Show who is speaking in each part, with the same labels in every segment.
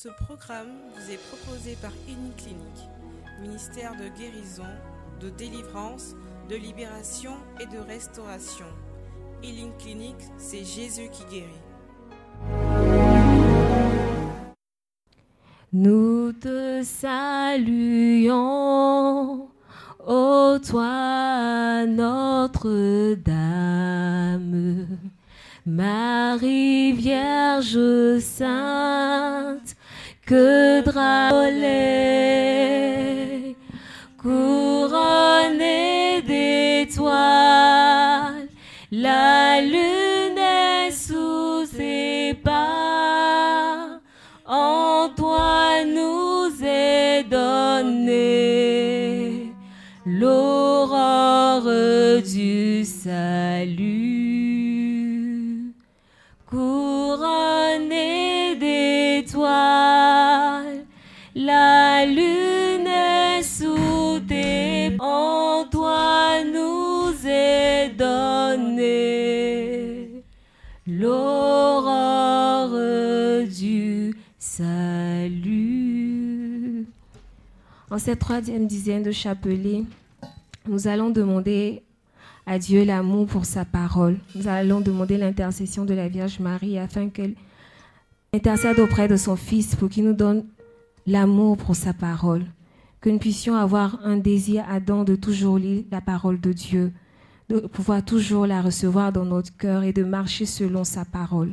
Speaker 1: Ce programme vous est proposé par Clinique, ministère de guérison, de délivrance, de libération et de restauration. Healing Clinic, c'est Jésus qui guérit.
Speaker 2: Nous te saluons, ô toi Notre-Dame, Marie Vierge Sainte, que drôle couronnée d'étoiles, la lune est sous ses pas, en toi nous est donnée l'aurore du salut, En cette troisième dizaine de chapelet, nous allons demander à Dieu l'amour pour sa parole. Nous allons demander l'intercession de la Vierge Marie afin qu'elle intercède auprès de son Fils pour qu'il nous donne l'amour pour sa parole. Que nous puissions avoir un désir ardent de toujours lire la parole de Dieu, de pouvoir toujours la recevoir dans notre cœur et de marcher selon sa parole.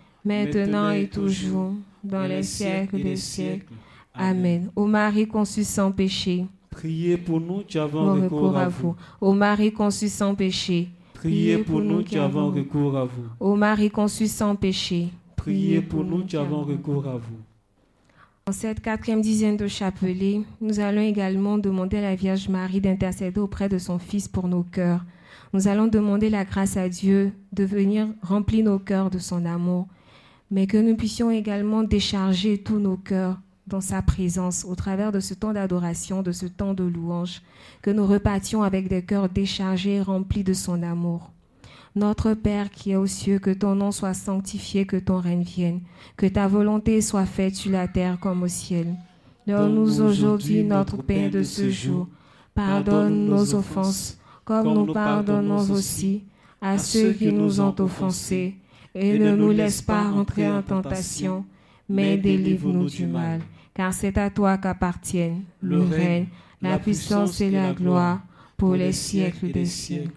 Speaker 2: maintenant et toujours, dans les siècles des siècles. Amen. Ô Marie conçue sans péché,
Speaker 3: Priez pour nous qui avons recours à vous.
Speaker 2: Ô Marie conçue sans péché,
Speaker 3: Priez pour nous qui avons recours à vous.
Speaker 2: Ô Marie conçue sans péché.
Speaker 3: Priez pour nous qui avons recours à vous.
Speaker 2: En cette quatrième dizaine de chapelet, nous allons également demander à la Vierge Marie d'intercéder auprès de son Fils pour nos cœurs. Nous allons demander la grâce à Dieu de venir remplir nos cœurs de son amour, mais que nous puissions également décharger tous nos cœurs dans sa présence au travers de ce temps d'adoration, de ce temps de louange, que nous repartions avec des cœurs déchargés et remplis de son amour. Notre Père qui est aux cieux, que ton nom soit sanctifié, que ton règne vienne, que ta volonté soit faite sur la terre comme au ciel. Donne-nous aujourd'hui notre pain de ce jour. Pardonne nos offenses, comme nous pardonnons aussi à ceux qui nous ont offensés. Et ne nous laisse pas entrer en tentation, mais délivre-nous du mal. Car c'est à toi qu'appartiennent le règne, la puissance et la gloire pour les siècles des siècles.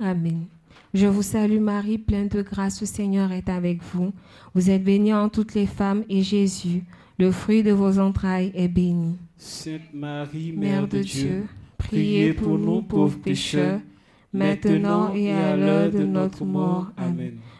Speaker 2: Amen. Je vous salue Marie, pleine de grâce, le Seigneur est avec vous. Vous êtes bénie en toutes les femmes et Jésus, le fruit de vos entrailles, est béni.
Speaker 3: Sainte Marie,
Speaker 2: Mère de Dieu, priez pour nous pauvres pécheurs, maintenant et à l'heure de notre mort. Amen.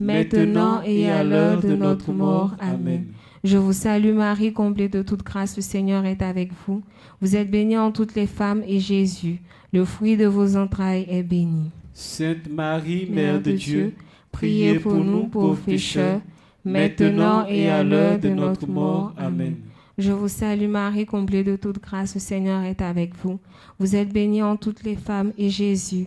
Speaker 3: maintenant et à l'heure de notre mort. Amen.
Speaker 2: Je vous salue Marie, comblée de toute grâce, le Seigneur est avec vous. Vous êtes bénie en toutes les femmes et Jésus, le fruit de vos entrailles, est béni.
Speaker 3: Sainte Marie, Mère de Dieu, priez pour nous pauvres pécheurs, maintenant et à l'heure de notre mort. Amen.
Speaker 2: Je vous salue Marie, comblée de toute grâce, le Seigneur est avec vous. Vous êtes bénie en toutes les femmes et Jésus,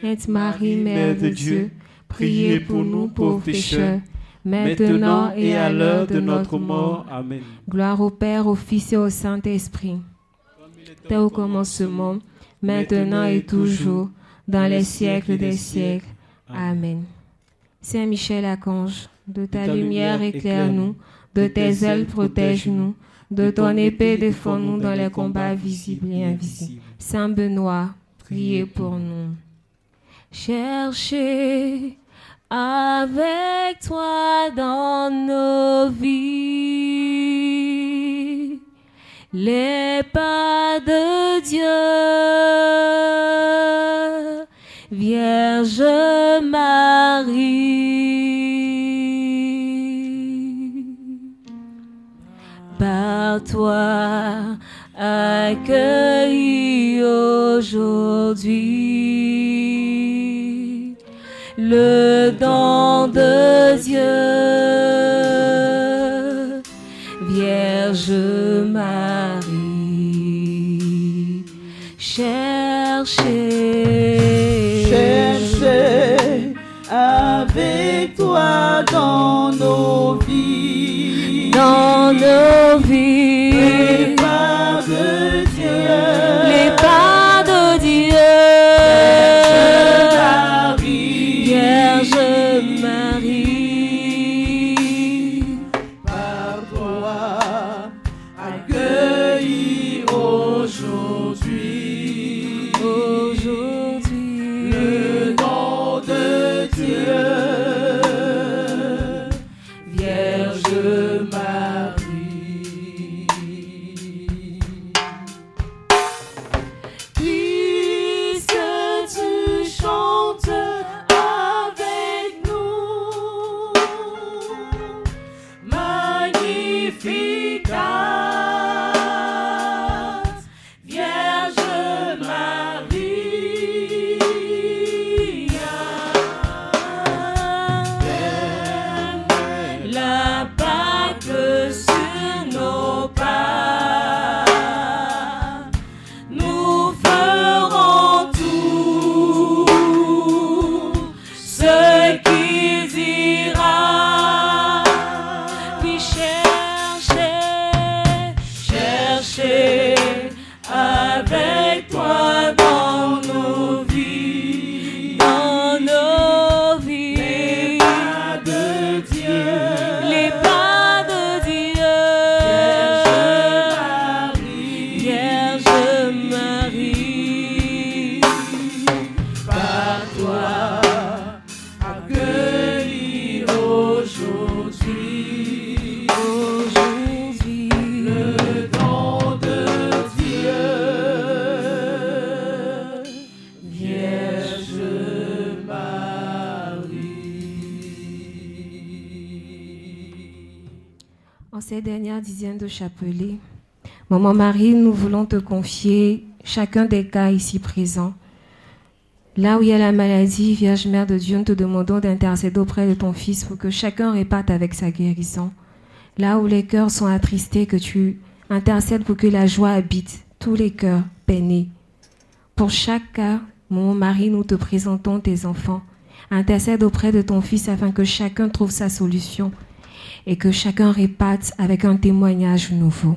Speaker 2: Sainte Marie, Mère de Dieu,
Speaker 3: priez pour nous pauvres pécheurs, maintenant et à l'heure de notre mort. Amen.
Speaker 2: Gloire au Père, au Fils et au Saint-Esprit. Tel au commencement, maintenant et toujours, dans les siècles des siècles. Amen. Saint Michel Archange, de ta lumière éclaire-nous, de tes ailes protège-nous, de ton épée défends-nous dans les combats visibles et invisibles. Saint Benoît, priez pour nous. Cherchez avec toi dans nos vies les pas de Dieu, Vierge Marie. Par toi accueilli aujourd'hui le don de Dieu. Vierge Marie,
Speaker 4: cherchez aujourd'hui.
Speaker 2: aujourd'hui,
Speaker 4: Le nom de Dieu, Vierge Marie.
Speaker 2: En ces dernières dizaines de chapelets, Maman Marie, nous voulons te confier chacun des cas ici présents. Là où il y a la maladie, Vierge Mère de Dieu, nous te demandons d'intercéder auprès de ton Fils pour que chacun répate avec sa guérison. Là où les cœurs sont attristés, que tu intercèdes pour que la joie habite tous les cœurs peinés. Pour chaque cas, Maman Marie, nous te présentons tes enfants. Intercède auprès de ton Fils afin que chacun trouve sa solution et que chacun répate avec un témoignage nouveau.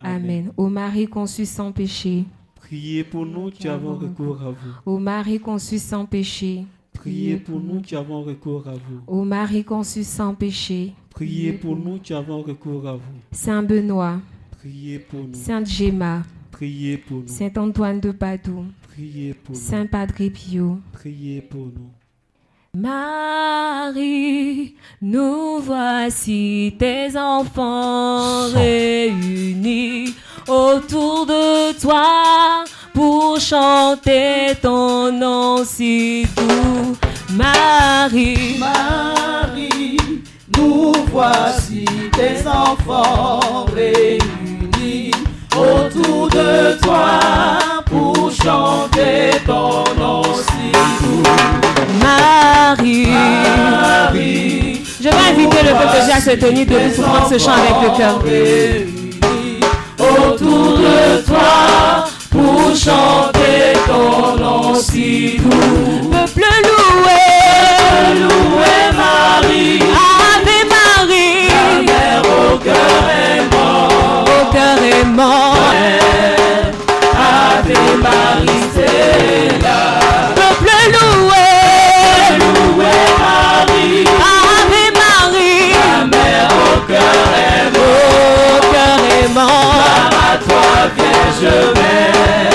Speaker 4: Amen. Ô Marie conçue sans péché,
Speaker 3: Priez pour nous qui avons recours à vous.
Speaker 4: ô Marie conçue sans péché,
Speaker 3: Priez pour nous qui avons recours à vous.
Speaker 4: ô Marie conçue sans péché,
Speaker 3: Priez pour nous qui avons recours à vous.
Speaker 4: Saint Benoît,
Speaker 3: Priez pour nous.
Speaker 4: Sainte Gemma,
Speaker 3: Priez pour nous.
Speaker 4: Saint Antoine de Padoue,
Speaker 3: Priez pour nous.
Speaker 4: Saint Padre Pio.
Speaker 3: Priez pour nous.
Speaker 4: Marie, nous voici tes enfants réunis autour de toi pour chanter ton nom si doux. Marie,
Speaker 5: Marie, nous voici tes enfants réunis autour de toi pour chanter ton nom si doux.
Speaker 4: Marie.
Speaker 5: Marie,
Speaker 4: Je vais inviter le peuple déjà à se tenir debout pour prendre ce chant avec le cœur.
Speaker 5: autour de toi pour chanter ton nom si doux.
Speaker 4: Peuple loué,
Speaker 5: Louez Marie,
Speaker 4: Ave Marie,
Speaker 5: mère au cœur aimant.
Speaker 4: au cœur.
Speaker 5: Ave Marie, Vierge Mère.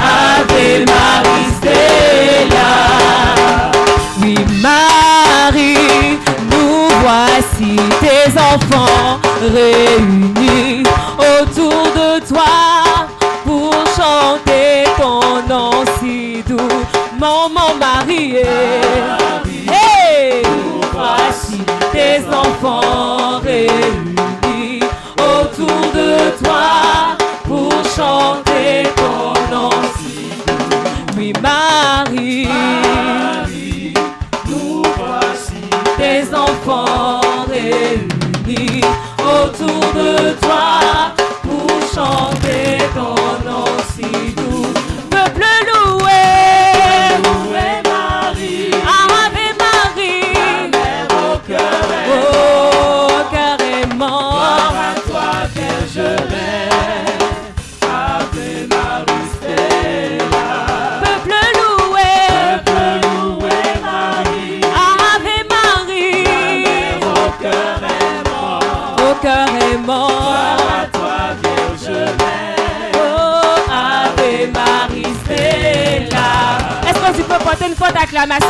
Speaker 5: Ave Marie, c'est là.
Speaker 4: Oui, Marie, nous voici tes enfants réunis autour de toi Marie, hey, nous voici tes enfants réunis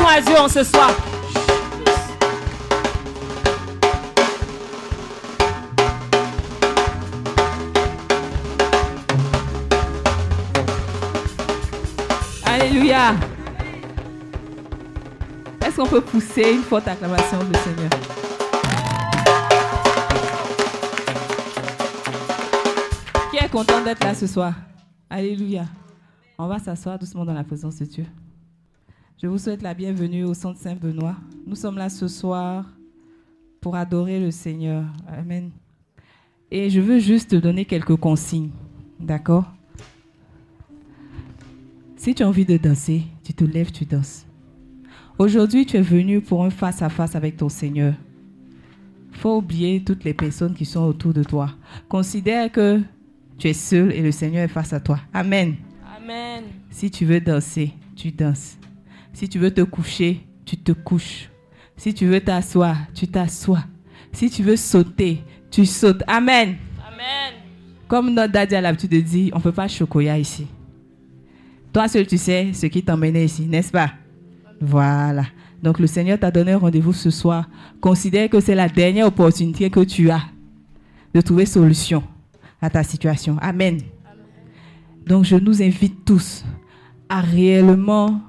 Speaker 5: à
Speaker 4: Dieu en ce soir? Alléluia. Est-ce qu'on peut pousser une forte acclamation du Seigneur? Qui est content d'être là ce soir? Alléluia. On va s'asseoir doucement dans la présence de Dieu. Je vous souhaite la bienvenue au Centre Saint-Benoît. Nous sommes là ce soir pour adorer le Seigneur. Amen. Et je veux juste te donner quelques consignes. D'accord? Si tu as envie de danser, tu te lèves, tu danses. Aujourd'hui, tu es venu pour un face-à-face avec ton Seigneur. faut oublier toutes les personnes qui sont autour de toi. Considère que tu es seul et le Seigneur est face à toi. Amen.
Speaker 6: Amen.
Speaker 4: Si tu veux danser, tu danses. Si tu veux te coucher, tu te couches.
Speaker 7: Si tu veux t'asseoir, tu t'assois. Si tu veux sauter, tu sautes. Amen.
Speaker 8: Amen.
Speaker 7: Comme notre daddy a l'habitude de dire, on ne peut pas chocoya ici. Toi seul, tu sais ce qui t'emmenait ici, n'est-ce pas? Voilà. Donc le Seigneur t'a donné un rendez-vous ce soir. Considère que c'est la dernière opportunité que tu as de trouver solution à ta situation. Amen. Donc je nous invite tous à réellement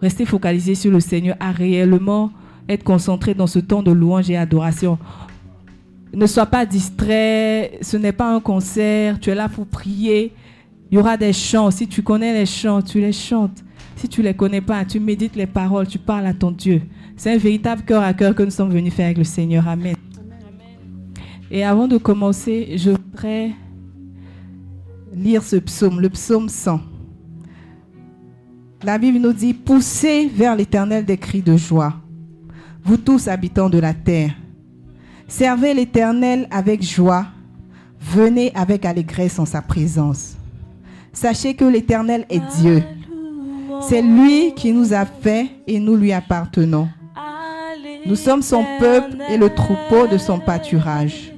Speaker 7: rester focalisés sur le Seigneur, à réellement être concentrés dans ce temps de louange et adoration. Ne sois pas distrait, ce n'est pas un concert, tu es là pour prier. Il y aura des chants, si tu connais les chants, tu les chantes. Si tu ne les connais pas, tu médites les paroles, tu parles à ton Dieu. C'est un véritable cœur à cœur que nous sommes venus faire avec le Seigneur. Amen. Et avant de commencer, je voudrais lire ce psaume, le psaume 100. La Bible nous dit, poussez vers l'Éternel des cris de joie, vous tous habitants de la terre. Servez l'Éternel avec joie, venez avec allégresse en sa présence. Sachez que l'Éternel est Dieu. C'est lui qui nous a fait et nous lui appartenons. Nous sommes son peuple et le troupeau de son pâturage.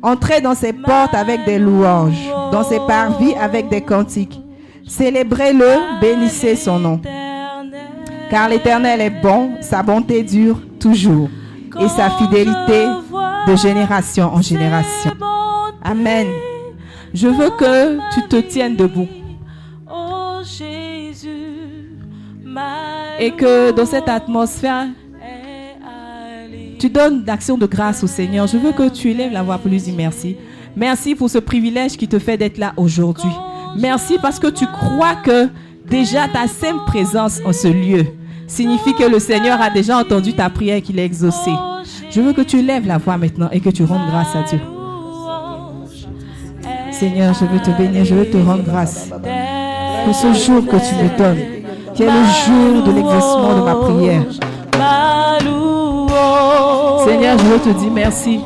Speaker 7: Entrez dans ses portes avec des louanges, dans ses parvis avec des cantiques. Célébrez-le, bénissez son nom. Car l'Éternel est bon, sa bonté dure toujours, et sa fidélité de génération en génération. Amen. Je veux que tu te tiennes debout. Et que dans cette atmosphère, tu donnes d'action de grâce au Seigneur. Je veux que tu élèves la voix pour lui dire merci. Merci pour ce privilège qui te fait d'être là aujourd'hui. Merci parce que tu crois que déjà ta simple présence en ce lieu signifie que le Seigneur a déjà entendu ta prière et qu'il a exaucé. Je veux que tu lèves la voix maintenant et que tu rendes grâce à Dieu. Seigneur, je veux te bénir, je veux te rendre grâce pour ce jour que tu me donnes, qui est le jour de l'exaucement de ma prière. Seigneur, je veux te dire merci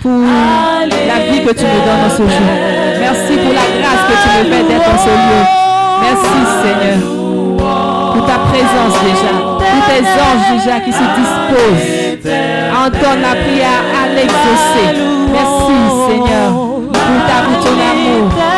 Speaker 7: pour la vie que tu me donnes en ce jour. Merci pour la grâce que tu me fais d'être en ce lieu. Merci Seigneur pour ta présence déjà, pour tes anges déjà qui se disposent à entendre la prière, à l'exaucer. Merci Seigneur pour ta pour ton amour.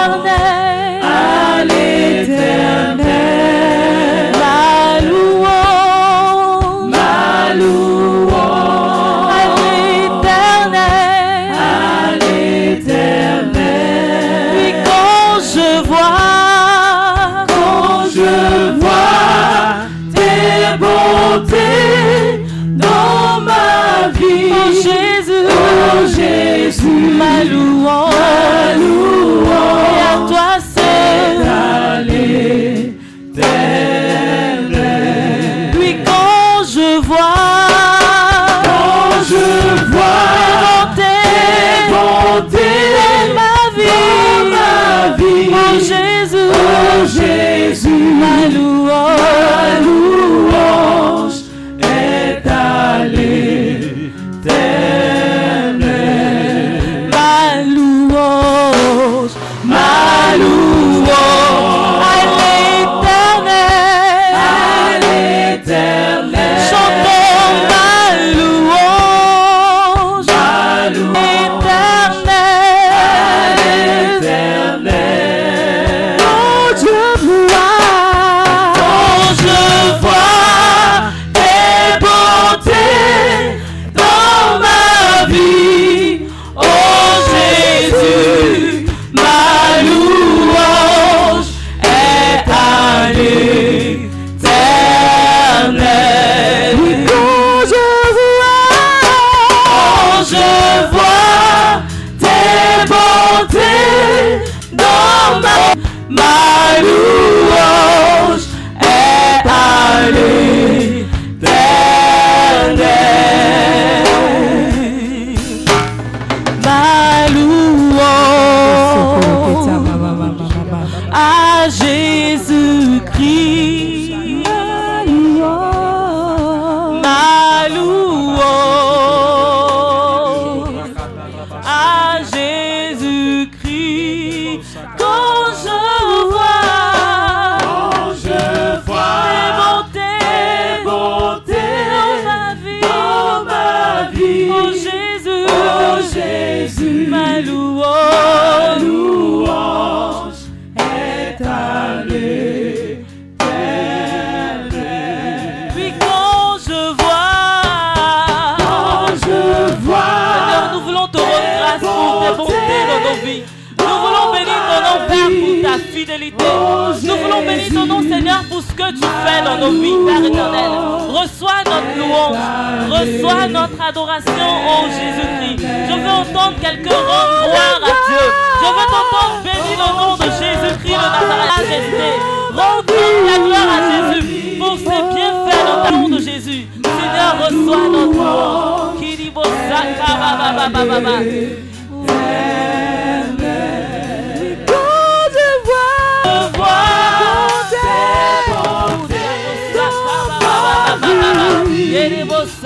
Speaker 6: Notre adoration, oh Jésus-Christ. Je veux entendre quelqu'un rendre gloire à Dieu. Je veux t'entendre bénir le nom de Jésus-Christ de Nazareth. Majesté. Rends la gloire à Jésus pour ses bienfaits dans le nom de Jésus. Seigneur, reçois notre louange.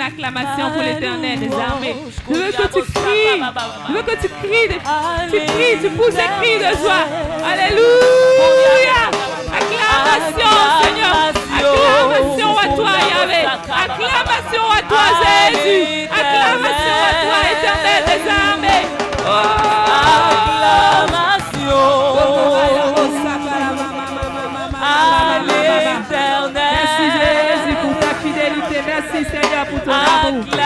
Speaker 7: une acclamation pour l'éternel des armées. Je veux que tu cries. Je veux que tu cries. de- Tu cries, tu pousses des cris de joie. Alléluia. Acclamation, Seigneur. Acclamation à toi, Yahvé. Acclamation à toi, Jésus. Acclamation à toi, éternel des armées.
Speaker 6: À
Speaker 7: 不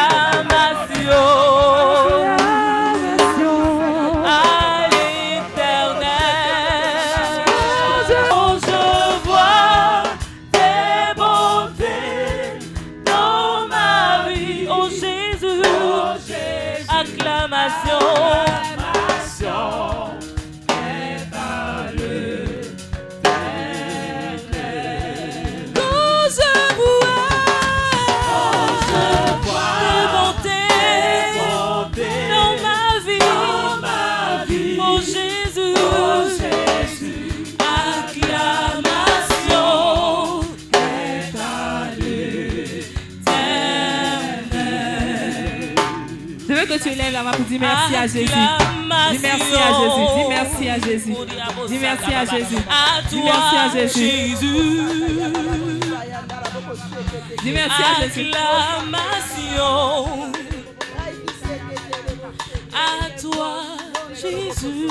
Speaker 7: dire merci à Jésus. Dis merci à Jésus. Dis merci à Jésus. Dis merci à Jésus.
Speaker 6: À
Speaker 7: Dis merci à
Speaker 6: toi,
Speaker 7: Jésus.
Speaker 6: Jésus.
Speaker 7: Dis merci à Jésus.
Speaker 6: Acclamation à toi, Jésus.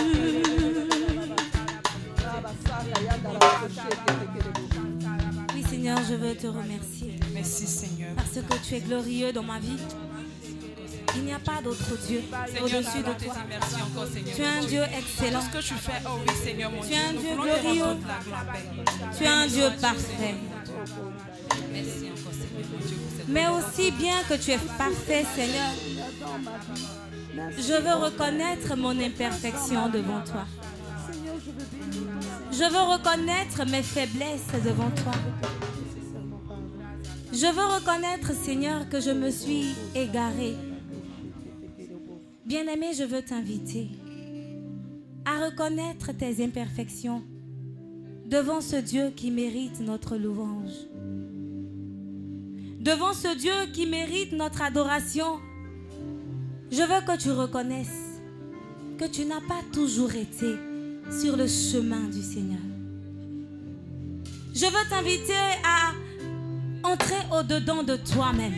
Speaker 8: Oui, Seigneur, je veux te remercier.
Speaker 1: Merci Seigneur.
Speaker 8: Parce que tu es glorieux dans ma vie. Il n'y a pas d'autre Dieu au-dessus de toi.
Speaker 1: merci encore Seigneur.
Speaker 8: Tu es un Dieu excellent.
Speaker 1: Ce que tu fais, oh oui Seigneur mon
Speaker 8: Tu
Speaker 1: Dieu.
Speaker 8: es un Dieu glorieux. Tu es un Dieu parfait.
Speaker 1: Merci encore Seigneur mon Dieu pour cette
Speaker 8: Mais aussi bien que tu es parfait, Seigneur, je veux reconnaître mon imperfection devant toi. Je veux reconnaître mes faiblesses devant toi. Je veux reconnaître, Seigneur, que je me suis égarée. Bien-aimé, je veux t'inviter à reconnaître tes imperfections devant ce Dieu qui mérite notre louange. Devant ce Dieu qui mérite notre adoration. Je veux que tu reconnaisses que tu n'as pas toujours été sur le chemin du Seigneur. Je veux t'inviter à entrer au-dedans de toi-même.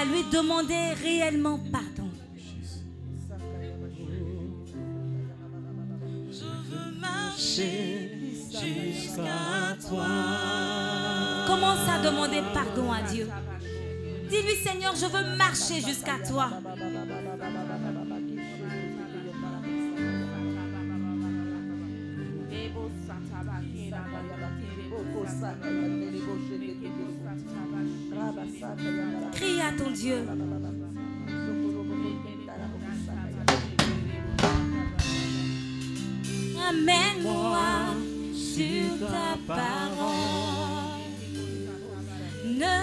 Speaker 8: À lui demander réellement pardon.
Speaker 3: jusqu'à toi.
Speaker 8: Commence à demander pardon à Dieu? Dis-lui Seigneur, je veux marcher jusqu'à toi. Crie à ton Dieu. Amène-moi sur ta parole. Ne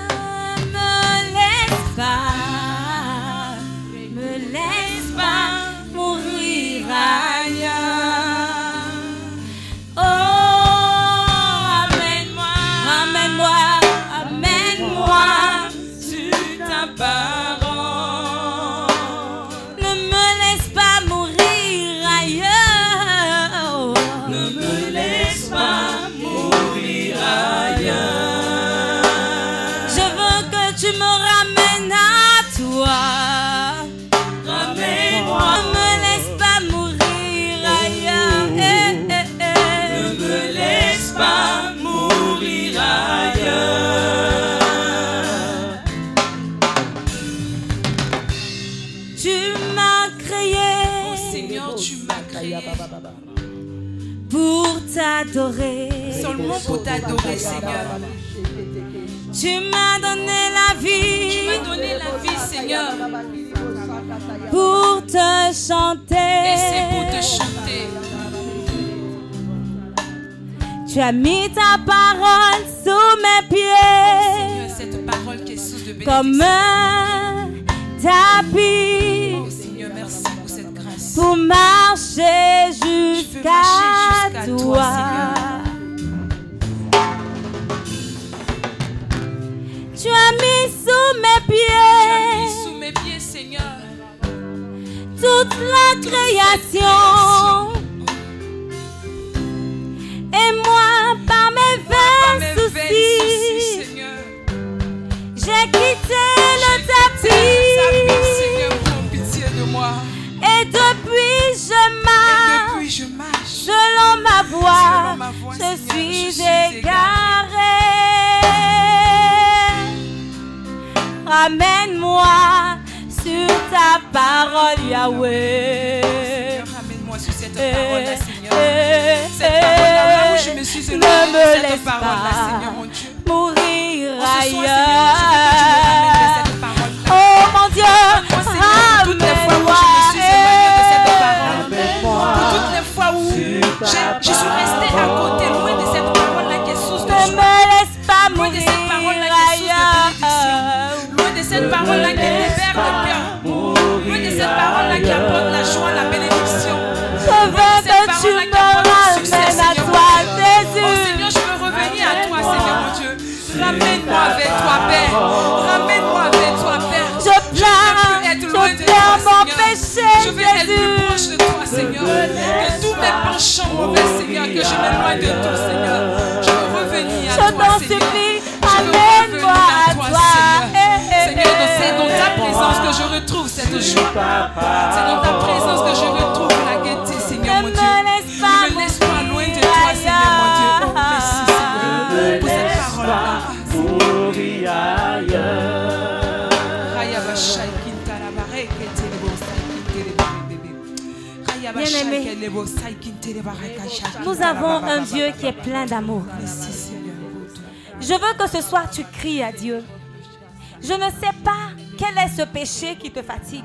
Speaker 8: me laisse pas, t'adorer.
Speaker 9: seulement pour t'adorer, Seigneur.
Speaker 8: Tu m'as donné la
Speaker 9: Tu
Speaker 8: vie
Speaker 9: m'as donné la vie, Seigneur.
Speaker 8: pour te chanter.
Speaker 9: Et c'est pour te chanter.
Speaker 8: Tu as mis ta parole sous mes pieds
Speaker 9: Seigneur, cette parole qui est source de
Speaker 8: comme
Speaker 9: bénédiction.
Speaker 8: un tapis
Speaker 9: pour
Speaker 8: marcher jusqu'à
Speaker 9: toi,
Speaker 8: toi. Tu as mis sous mes
Speaker 9: Tu as mis
Speaker 8: pieds
Speaker 9: sous mes pieds, Seigneur.
Speaker 8: toute la création. Et moi, par mes vains soucis, j'ai quitté le
Speaker 9: tapis.
Speaker 8: Selon ma voix.
Speaker 9: Selon ma voix,
Speaker 8: Je
Speaker 9: Seigneur,
Speaker 8: suis
Speaker 9: je suis
Speaker 8: égarée. Ramène-moi sur ta parole, Yahweh.
Speaker 9: Ramène-moi sur cette parole-là, Seigneur. Cette parole-là, là où je me suis
Speaker 8: ne
Speaker 9: éloignée
Speaker 8: me
Speaker 9: de cette parole-là,
Speaker 8: pas
Speaker 9: Seigneur, mon Dieu.
Speaker 8: mourir ailleurs. Oh mon Dieu,
Speaker 9: Moi, je suis restée à côté, loin de cette parole-là qui est source de
Speaker 8: ne
Speaker 9: joie,
Speaker 8: me laisse pas
Speaker 9: loin de cette parole-là qui est source de bénédiction, loin de cette parole-là qui libère le cœur, loin de cette parole-là qui apporte la joie, la bénédiction.
Speaker 8: Je veux que tu me ramènes à toi,
Speaker 9: Oh
Speaker 8: Jésus.
Speaker 9: Seigneur, je veux revenir à toi, Seigneur mon Dieu. Ramène-moi avec toi, Père. Ramène-moi avec toi,
Speaker 8: je mon péché,
Speaker 9: veux être plus proche de toi, Seigneur. Que tous mes penchants mauvais, Seigneur, que je m'éloigne de tout, Seigneur. Je veux revenir à toi, Seigneur. Je veux revenir
Speaker 8: à toi.
Speaker 9: Seigneur, c'est dans ta présence que je retrouve cette joie. C'est dans ta présence que je retrouve
Speaker 8: Nous avons un. Dieu qui est plein d'amour. Je veux que ce soir tu cries à Dieu. Je ne sais pas quel est ce péché qui te fatigue.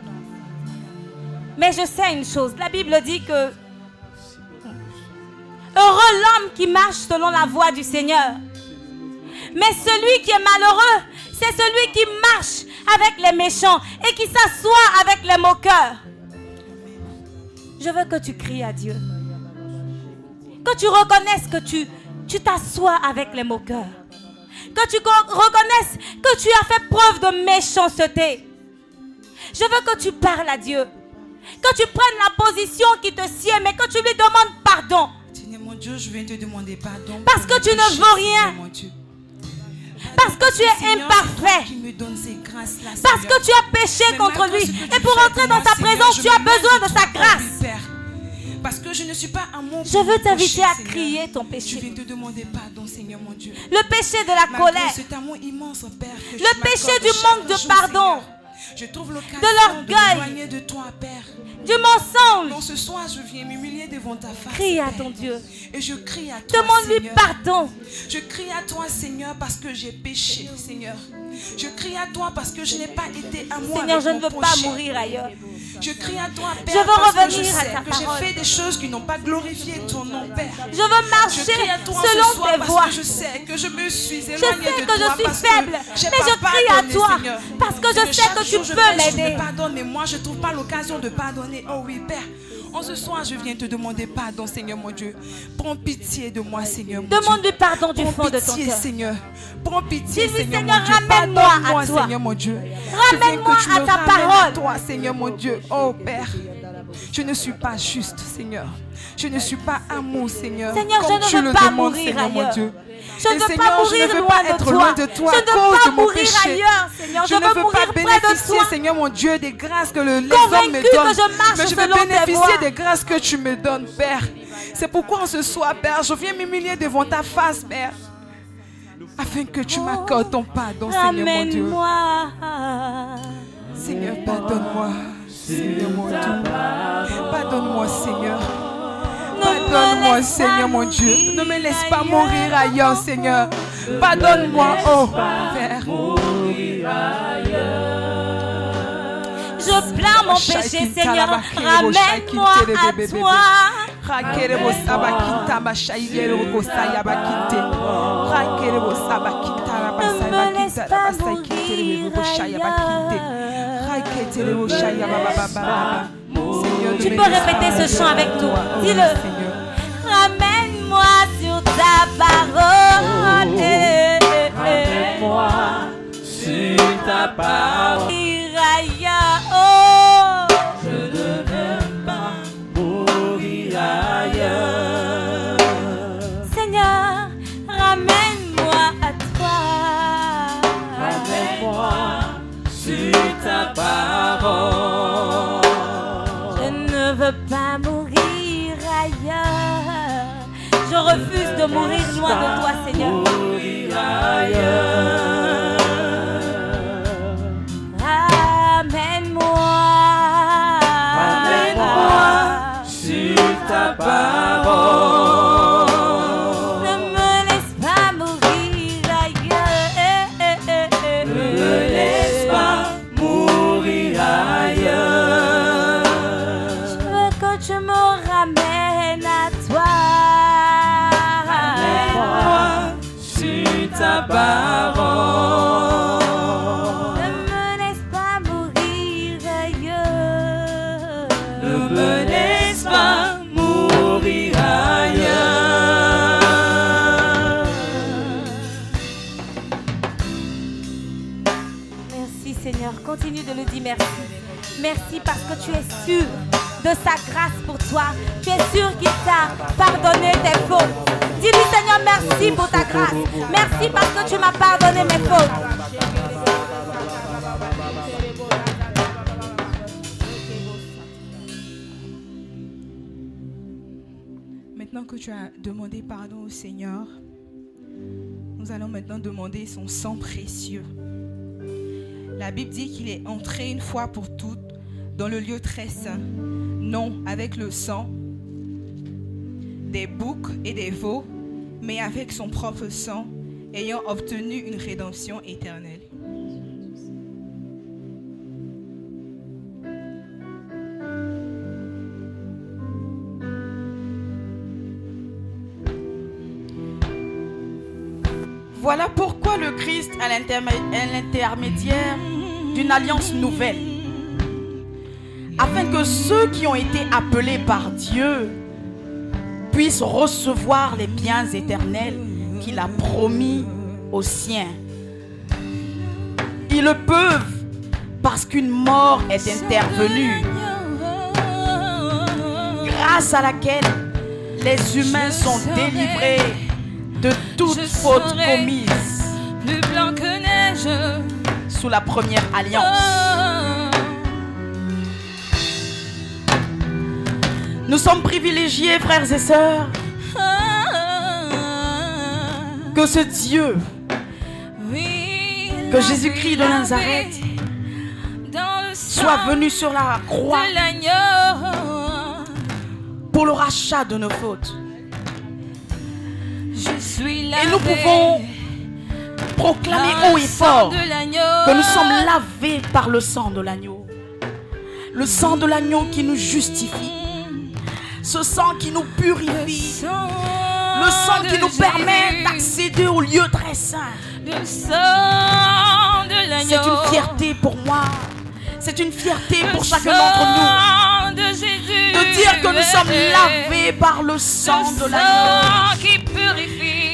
Speaker 8: Mais je sais une chose. La Bible dit que heureux l'homme qui marche selon la voie du Seigneur. Mais celui qui est malheureux, c'est celui qui marche avec les méchants et qui s'assoit avec les moqueurs. Je veux que tu cries à Dieu. Que tu reconnaisses que tu tu t'assois avec les moqueurs. Que tu reconnaisses que tu as fait preuve de méchanceté. Je veux que tu parles à Dieu. Que tu prennes la position qui te sied, mais que tu lui demandes pardon.
Speaker 9: Seigneur mon Dieu, je viens te demander pardon.
Speaker 8: Parce que tu ne veux rien. Parce que tu es imparfait. Parce que tu as péché contre lui. Et pour entrer dans sa présence, tu as besoin de sa grâce.
Speaker 9: Parce que je ne suis pas un
Speaker 8: Je veux t'inviter à crier ton péché.
Speaker 9: Je viens te demander pardon, Seigneur mon Dieu.
Speaker 8: Le péché de la colère. Le péché du manque de pardon.
Speaker 9: Je trouve l'occasion
Speaker 8: de l'orgueil.
Speaker 9: De, de toi, Père.
Speaker 8: Du mensonge.
Speaker 9: Non, ce soir, je viens m'humilier devant ta face.
Speaker 8: Crie à ton Dieu.
Speaker 9: Et je crie à toi.
Speaker 8: Demande-lui pardon.
Speaker 9: Je crie à toi, Seigneur, parce que j'ai péché, Seigneur. Je crie à toi parce que je n'ai pas été à moi.
Speaker 8: Seigneur, je ne veux pas mourir ailleurs.
Speaker 9: Je crie à toi, Père.
Speaker 8: Je veux
Speaker 9: parce
Speaker 8: revenir
Speaker 9: que je
Speaker 8: à
Speaker 9: sais
Speaker 8: ta
Speaker 9: que j'ai fait des choses qui n'ont pas glorifié ton nom, Père.
Speaker 8: Je veux marcher
Speaker 9: je crie à toi
Speaker 8: selon
Speaker 9: soir
Speaker 8: tes
Speaker 9: parce
Speaker 8: voies.
Speaker 9: Que je sais que je me suis éloignée
Speaker 8: Je sais
Speaker 9: de
Speaker 8: que
Speaker 9: toi
Speaker 8: je suis faible, mais je crie à toi
Speaker 9: Seigneur.
Speaker 8: parce que je sais que tu
Speaker 9: je
Speaker 8: peux
Speaker 9: me pardonne, mais moi je trouve pas l'occasion de pardonner. Oh oui, Père. En ce soir, je viens te demander pardon, Seigneur mon Dieu. Prends pitié de moi, Seigneur mon
Speaker 8: Demande-lui pardon du
Speaker 9: Prends
Speaker 8: fond de ton
Speaker 9: pitié,
Speaker 8: cœur.
Speaker 9: Seigneur. Prends pitié, Seigneur,
Speaker 8: Seigneur,
Speaker 9: mon Dieu.
Speaker 8: ramène-moi à toi.
Speaker 9: Seigneur mon Dieu.
Speaker 8: Ramène-moi à ta parole.
Speaker 9: À toi, Seigneur mon Dieu. Oh Père, je ne suis pas juste, Seigneur. Je ne suis pas amour, Seigneur.
Speaker 8: Seigneur,
Speaker 9: comme
Speaker 8: je ne
Speaker 9: tu
Speaker 8: veux
Speaker 9: le
Speaker 8: pas
Speaker 9: demandes,
Speaker 8: mourir
Speaker 9: Seigneur mon. Dieu.
Speaker 8: Je ne veux
Speaker 9: Seigneur,
Speaker 8: pas
Speaker 9: je ne veux
Speaker 8: loin
Speaker 9: pas être loin de toi
Speaker 8: je ne veux pas mourir ailleurs, Seigneur.
Speaker 9: Je
Speaker 8: Je
Speaker 9: ne
Speaker 8: veux
Speaker 9: veux
Speaker 8: mourir
Speaker 9: pas
Speaker 8: de
Speaker 9: bénéficier. Seigneur mon Dieu, des grâces que le- les hommes me
Speaker 8: que
Speaker 9: donnent.
Speaker 8: je marche
Speaker 9: Mais je veux bénéficier des grâces que tu me donnes, Père. C'est pourquoi en ce soir, Père, je viens m'humilier devant ta face, Père. Afin que tu m'accordes ton pardon, Seigneur mon Dieu. Seigneur, pardonne-moi. Seigneur mon Dieu. Pardonne-moi, Seigneur. Pardonne-moi, Seigneur mon Dieu. Ne me laisse pas mourir ailleurs, Seigneur. Pardonne-moi, oh Père.
Speaker 8: Je plains mon péché, Seigneur. Ramène-moi à toi. Ne me laisse pas mourir ailleurs. Tu peux répéter ce chant avec nous.
Speaker 9: toi,
Speaker 8: Dis-le. Ramène-moi sur ta parole.
Speaker 3: Moi, sur ta parole,
Speaker 8: refuse de mourir loin de toi, Seigneur. Ramène-moi.
Speaker 3: Ramène-moi sur ta parole.
Speaker 8: Parce que tu es sûr de sa grâce pour toi. Tu es sûr qu'il t'a pardonné tes fautes. Dis-lui Seigneur merci pour ta grâce. Merci parce que tu m'as pardonné mes fautes.
Speaker 9: Maintenant que tu as demandé pardon au Seigneur, nous allons maintenant demander son sang précieux. La Bible dit qu'il est entré une fois pour toutes dans le lieu très saint, non avec le sang des boucs et des veaux, mais avec son propre sang, ayant obtenu une rédemption éternelle.
Speaker 5: Voilà pourquoi le Christ est l'intermé- est l'intermédiaire d'une alliance nouvelle. Afin que ceux qui ont été appelés par Dieu puissent recevoir les biens éternels qu'il a promis aux siens. Ils le peuvent parce qu'une mort est intervenue, grâce à laquelle les humains sont délivrés de toute faute commise
Speaker 4: Plus blanc que neige.
Speaker 5: sous la première alliance. Nous sommes privilégiés, frères et sœurs, que ce Dieu, que Jésus-Christ de Nazareth, soit venu sur la croix pour le rachat de nos fautes. Et nous pouvons proclamer haut et fort que nous sommes lavés par le sang de l'agneau. Le sang de l'agneau qui nous justifie. Ce sang qui nous purifie. Le sang qui nous permet d'accéder au lieu très saint. C'est une fierté pour moi. C'est une fierté pour chacun d'entre nous.
Speaker 4: de Jésus.
Speaker 5: De dire que nous sommes lavés par le sang
Speaker 4: Le
Speaker 5: de l'agneau.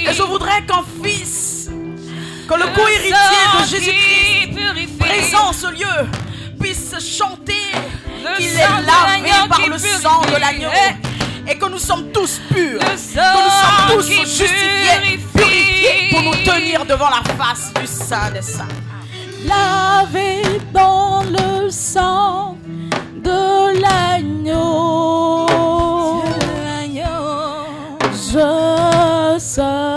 Speaker 5: Et je voudrais qu'un fils, que le
Speaker 4: Le
Speaker 5: co-héritier de Jésus-Christ, présent en ce lieu, puisse chanter qu'il est lavé par le sang de l'agneau. Et que nous sommes tous purs. Que nous sommes tous justifiés, purifiés pour nous tenir devant la face du Saint des Saints.
Speaker 10: lavé dans le sang de l'agneau. Je serai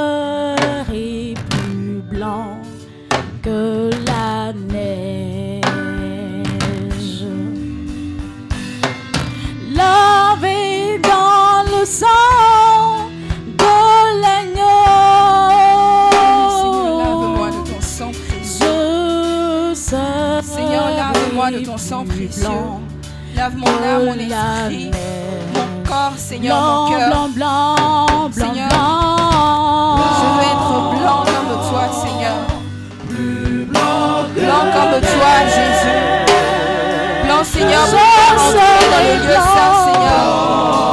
Speaker 10: blanc
Speaker 9: Lave mon âme, mon esprit, mon corps, Seigneur,
Speaker 10: Blanc,
Speaker 9: mon cœur.
Speaker 10: blanc, blanc, blanc,
Speaker 9: Seigneur,
Speaker 10: blanc.
Speaker 9: Je veux être blanc comme toi, Seigneur. Blanc comme toi, Jésus. Blanc, Seigneur, pour entrer dans le lieu saint, Seigneur.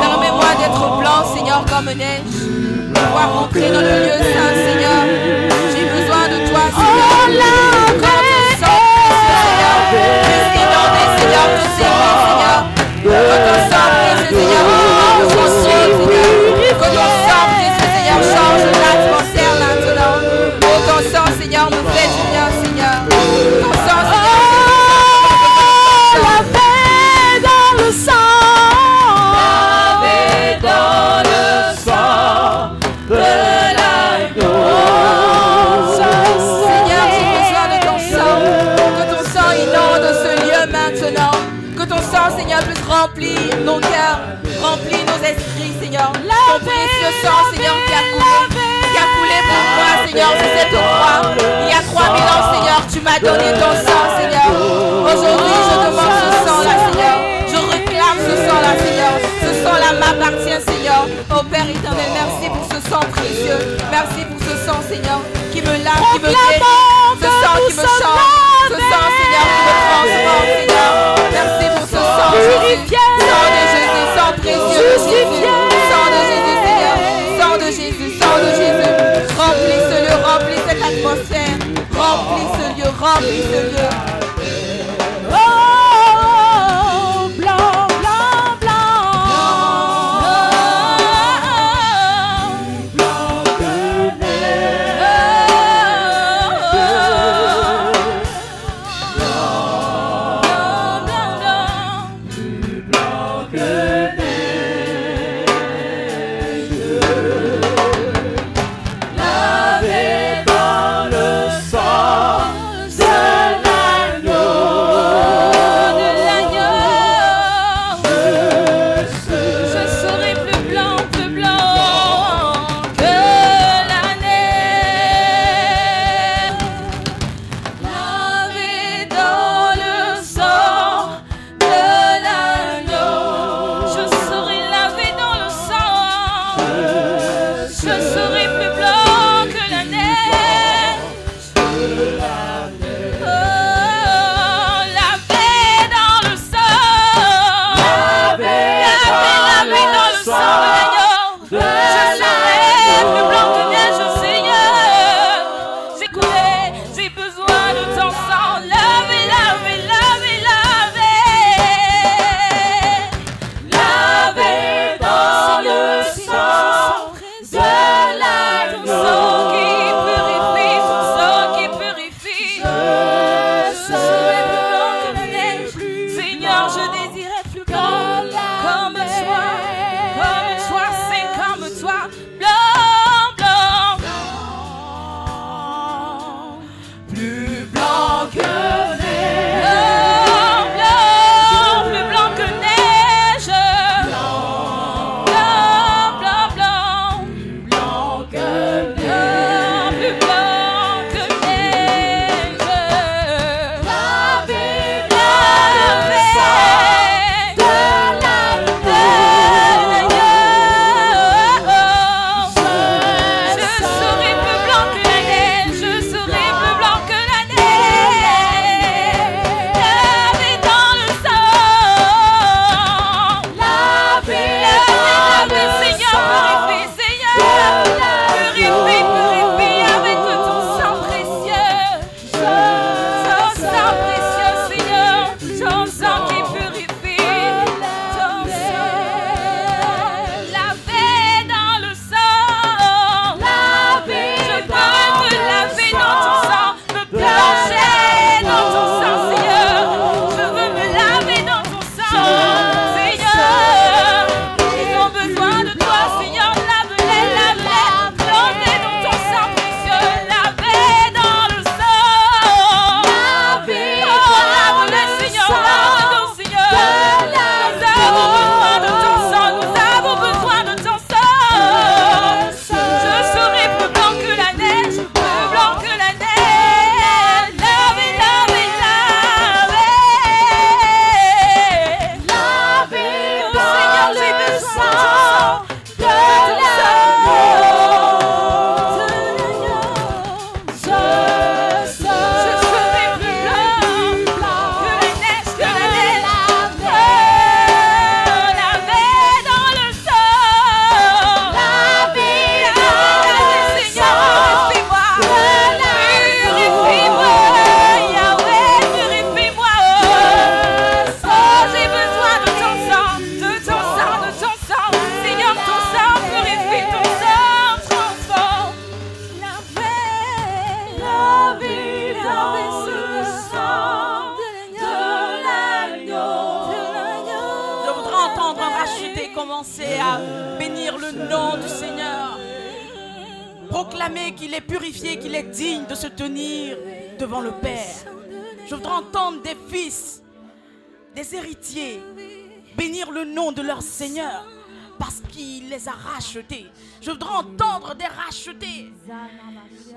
Speaker 9: Permets-moi d'être blanc, Seigneur, comme neige. Pouvoir entrer dans le lieu saint, Seigneur. Seigneur, sur cette croix. Il y a 3000 ans, Seigneur, tu m'as donné ton sang, Seigneur. Aujourd'hui, je demande ce sang-là, Seigneur. Je réclame ce sang-là, Seigneur. Ce sang-là m'appartient, Seigneur. Oh Père éternel, merci pour ce sang précieux. Merci pour ce sang, Seigneur, qui me lave, qui me guérit. Ce sang qui me change. Ce sang, Seigneur, qui me transforme, ce lieu, remplis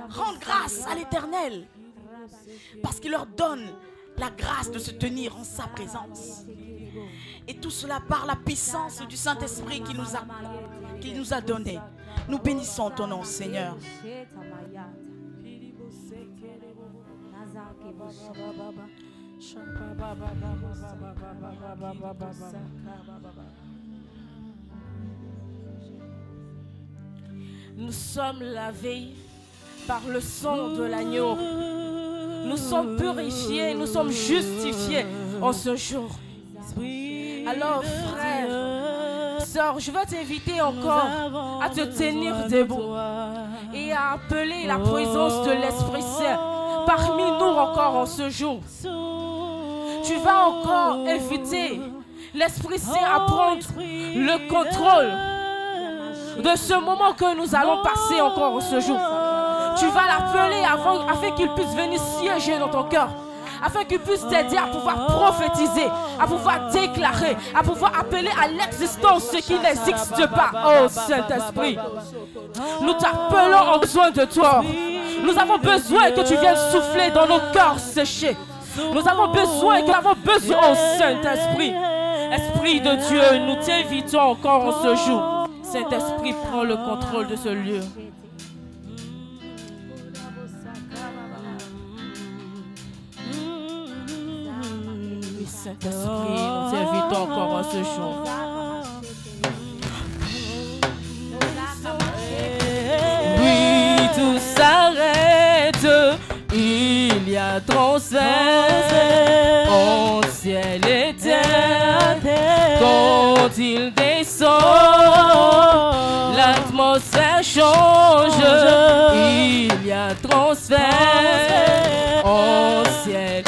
Speaker 5: Rendre grâce à l'Éternel parce qu'il leur donne la grâce de se tenir en sa présence. Et tout cela par la puissance du Saint-Esprit qui nous a, qui nous a donné. Nous bénissons ton nom, Seigneur.
Speaker 10: Nous sommes lavés par le sang de l'agneau. Nous sommes purifiés, nous sommes justifiés en ce jour. Alors, frère, sœur, je veux t'inviter encore à te tenir debout et à appeler la présence de l'Esprit Saint parmi nous encore en ce jour. Tu vas encore inviter l'Esprit Saint à prendre le contrôle de ce moment que nous allons passer encore en ce jour. Tu vas l'appeler afin qu'il puisse venir siéger dans ton cœur. Afin qu'il puisse t'aider à pouvoir prophétiser, à pouvoir déclarer, à pouvoir appeler à l'existence ce qui n'existe pas. Oh Saint-Esprit, nous t'appelons en besoin de toi. Nous avons besoin que tu viennes souffler dans nos cœurs séchés. Nous avons besoin, que nous avons besoin, oh Saint-Esprit. Esprit de Dieu, nous t'invitons encore en ce jour. Saint-Esprit, prends le contrôle de ce lieu. Oui, Saint-Esprit, nous t'invitons encore en ce jour. Oui, tout s'arrête. Il y a transfert en ciel et terre. Quand il descend, l'atmosphère change. Il y a transfert en ciel.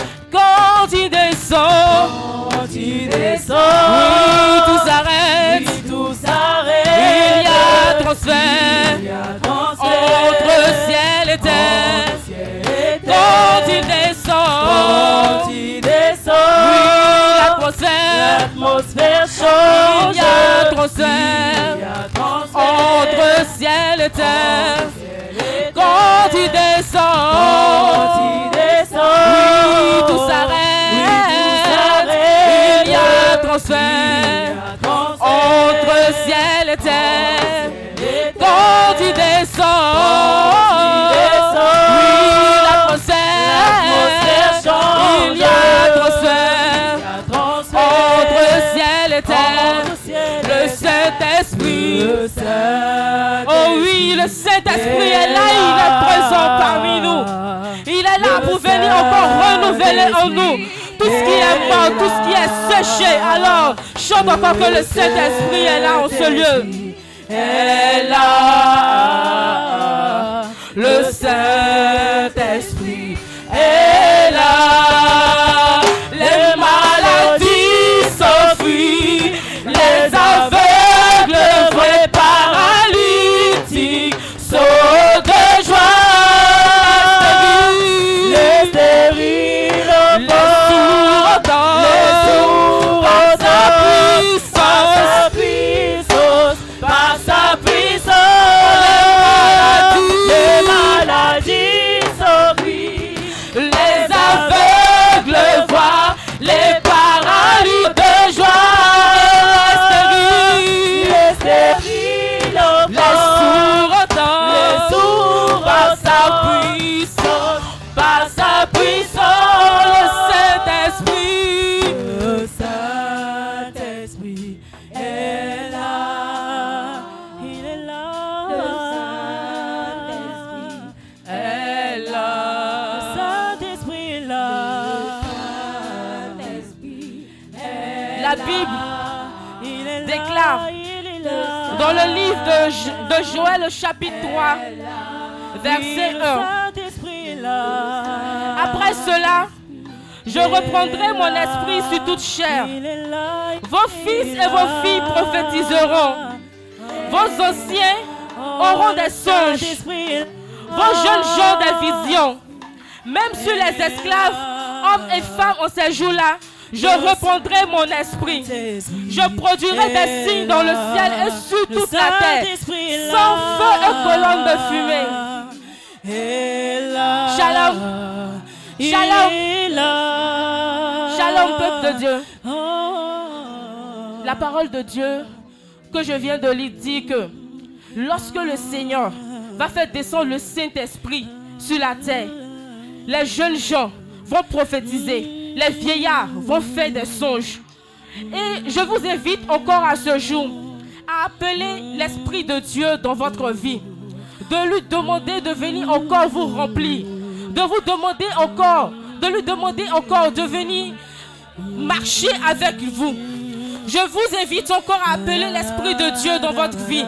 Speaker 10: Descend, oui, tout s'arrête. tout s'arrête. Il y a transfert, entre ciel et terre. Quand il descend, quand il descend, oui, l'atmosphère, l'atmosphère change. Il y a transfert, entre ciel et terre. Quand il descend, quand il descend, oui, tout s'arrête. Il y a transfert, entre ciel et terre. Quand il descend, oui, l'atmosphère change. Il y a transfert entre ciel et terre. Le Saint-Esprit. Oh oui, le Saint-Esprit est là, il est présent parmi nous. Il est là pour venir encore renouveler en nous tout ce qui est mort, tout ce qui est séché. Alors, chante encore que le Saint-Esprit est là en ce lieu. Est là, le Saint-Esprit dans le livre de, Jo- de Joël, chapitre 3, verset 1. Après cela, Je reprendrai mon esprit sur toute chair. Vos fils et vos filles prophétiseront. Vos anciens auront des songes. Vos jeunes gens des visions. Même sur les esclaves, hommes et femmes en ces jours-là, je reprendrai mon esprit. Je produirai des signes dans le ciel et sur toute la terre, sans feu et colonne de fumée. Shalom. Shalom. Shalom, peuple de Dieu. La parole de Dieu que je viens de lire dit que lorsque le Seigneur va faire descendre le Saint-Esprit sur la terre, les jeunes gens vont prophétiser, les vieillards vont faire des songes. Et je vous invite encore à ce jour à appeler l'Esprit de Dieu dans votre vie, de lui demander de venir encore vous remplir, de vous demander encore, de lui demander encore de venir marcher avec vous. Je vous invite encore à appeler l'Esprit de Dieu dans votre vie,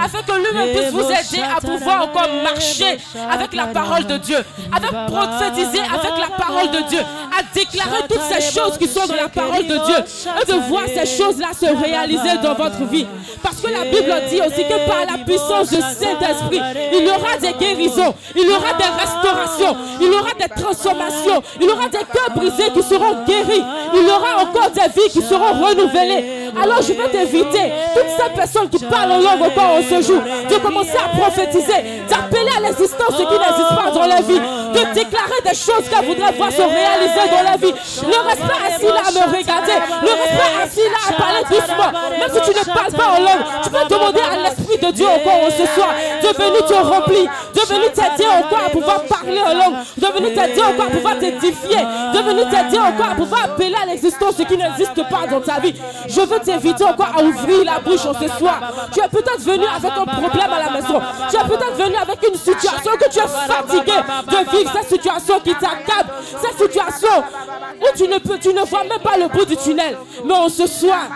Speaker 10: afin que lui-même puisse vous aider à pouvoir encore marcher avec la parole de Dieu, avec prophétiser avec la parole de Dieu, à déclarer toutes ces choses qui sont dans la parole de Dieu, et de voir ces choses-là se réaliser dans votre vie. Parce que la Bible dit aussi que par la puissance du Saint-Esprit, il y aura des guérisons, il y aura des restaurations, il y aura des transformations, il y aura des cœurs brisés qui seront guéris, il y aura encore des vies qui seront renouvelées. Alors je vais t'inviter, toutes ces personnes qui parlent en langue encore en ce jour, de commencer à prophétiser, d'appeler à l'existence ce qui n'existe pas dans la vie, de déclarer des choses qu'elle voudrait voir se réaliser dans la vie. Ne reste pas assis là à me regarder, ne reste pas assis là à parler doucement. Même si tu ne parles pas en langue, tu peux demander à l'Esprit de Dieu encore ce soir de venir te remplir, de venir t'aider encore à pouvoir parler en langue, de venir t'aider encore à pouvoir t'édifier, de venir t'aider encore à pouvoir appeler à l'existence ce qui n'existe pas dans ta vie. Je veux t'inviter encore à ouvrir la bouche en ce soir. Tu es peut-être venu avec un problème à la maison. Tu es peut-être venu avec une situation que tu es fatigué de vivre cette situation qui t'accable, cette situation où tu ne peux, tu ne vois même pas le bout du tunnel. Mais en ce soir,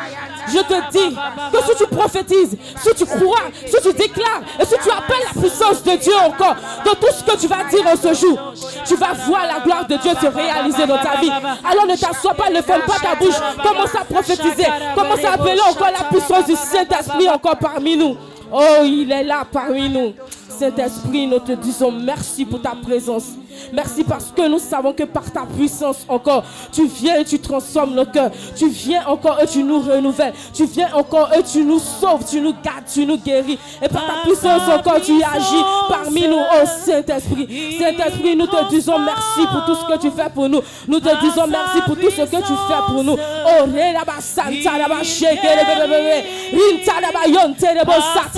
Speaker 10: je te dis que si tu prophétises, si tu crois, si tu déclares et si tu appelles la puissance de Dieu encore dans tout ce que tu vas dire en ce jour, tu vas voir la gloire de Dieu se réaliser dans ta vie. Alors ne t'assois pas, ne ferme pas ta bouche. Commence à prophétiser. Commence à appeler encore la puissance du Saint-Esprit encore parmi nous. Oh, il est là parmi nous. Saint-Esprit, nous te disons merci pour ta présence. Merci parce que nous savons que par ta puissance encore, tu viens et tu transformes nos cœurs. Tu viens encore et tu nous renouvelles. Tu viens encore et tu nous sauves, tu nous gardes, tu nous guéris. Et par ta puissance encore, tu agis parmi nous, oh Saint-Esprit. Saint-Esprit, nous te disons merci pour tout ce que tu fais pour nous. Nous te disons merci pour tout ce que tu fais pour nous. Oh,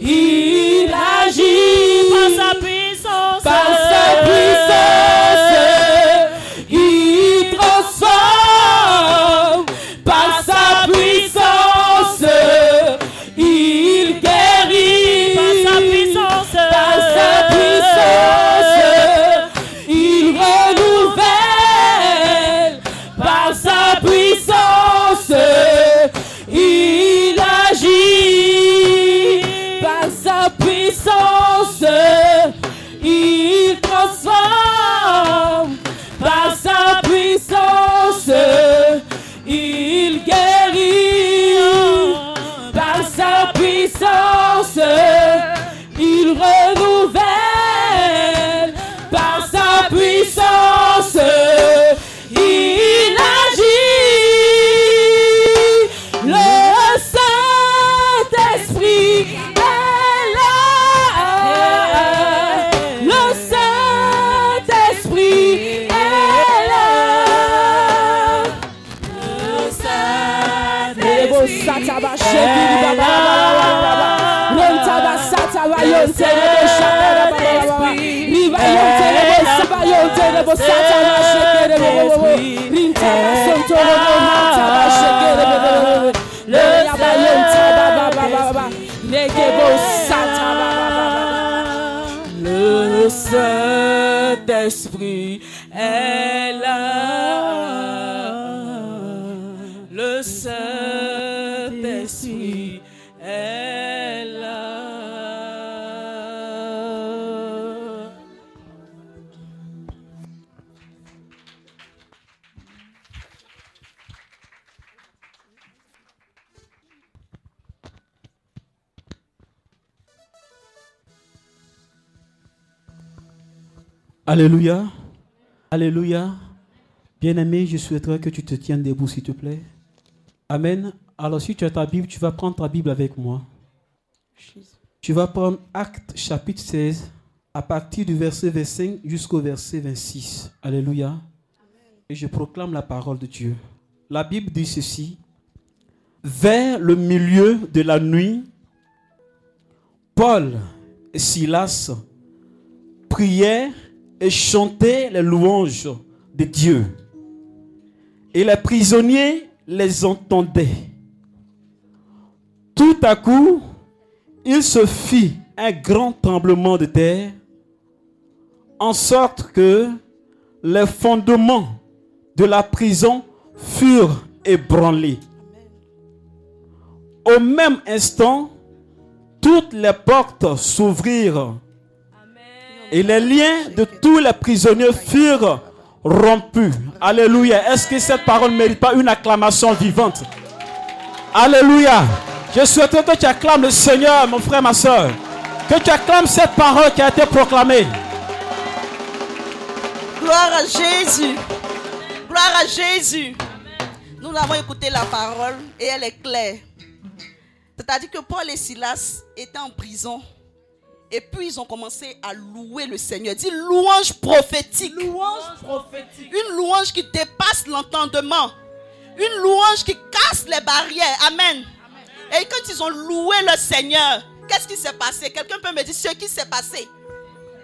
Speaker 10: Il agit
Speaker 6: Par sa puissance.
Speaker 10: par sa puissance. Puissance. Le Saint-Esprit est
Speaker 3: Alléluia. Alléluia. Bien-aimé, je souhaiterais que tu te tiennes debout, s'il te plaît. Amen. Alors, si tu as ta Bible, tu vas prendre ta Bible avec moi. Tu vas prendre Acte chapitre 16, à partir du verset 25 jusqu'au verset 26. Alléluia. Et je proclame la parole de Dieu. La Bible dit ceci. Vers le milieu de la nuit, Paul et Silas prièrent et chantaient les louanges de Dieu. Et les prisonniers les entendaient. Tout à coup, il se fit un grand tremblement de terre, en sorte que les fondements de la prison furent ébranlés. Au même instant, toutes les portes s'ouvrirent et les liens de tous les prisonniers furent rompus. Alléluia. Est-ce que cette parole ne mérite pas une acclamation vivante? Alléluia. Je souhaiterais que tu acclames le Seigneur, mon frère, ma soeur. Que tu acclames cette parole qui a été proclamée.
Speaker 5: Gloire à Jésus. Gloire à Jésus. Nous avons écouté la parole et elle est claire. C'est-à-dire que Paul et Silas étaient en prison. Et puis ils ont commencé à louer le Seigneur. Dit louange prophétique. Louange prophétique. Une louange qui dépasse l'entendement. Une louange qui casse les barrières. Amen. Et quand ils ont loué le Seigneur, qu'est-ce qui s'est passé? Quelqu'un peut me dire ce qui s'est passé?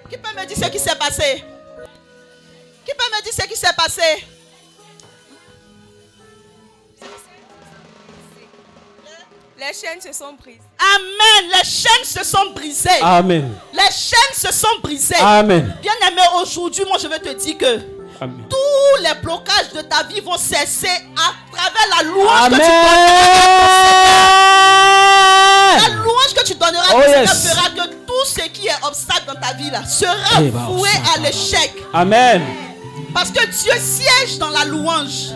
Speaker 5: Qui peut me dire ce qui s'est passé? Qui peut me dire ce qui s'est passé?
Speaker 9: Les chaînes se sont prises.
Speaker 5: Amen. Les chaînes se sont brisées.
Speaker 3: Amen.
Speaker 5: Les chaînes se sont brisées.
Speaker 3: Amen.
Speaker 5: Bien aimé, aujourd'hui, moi je vais te dire que
Speaker 3: Amen.
Speaker 5: tous les blocages de ta vie vont cesser à travers la louange
Speaker 3: Amen.
Speaker 5: que tu donneras. La louange que tu donneras
Speaker 3: Oh, yes.
Speaker 5: fera que tout ce qui est obstacle dans ta vie là sera
Speaker 3: Eh ben,
Speaker 5: voué à l'échec.
Speaker 3: Amen.
Speaker 5: Parce que Dieu siège dans la louange.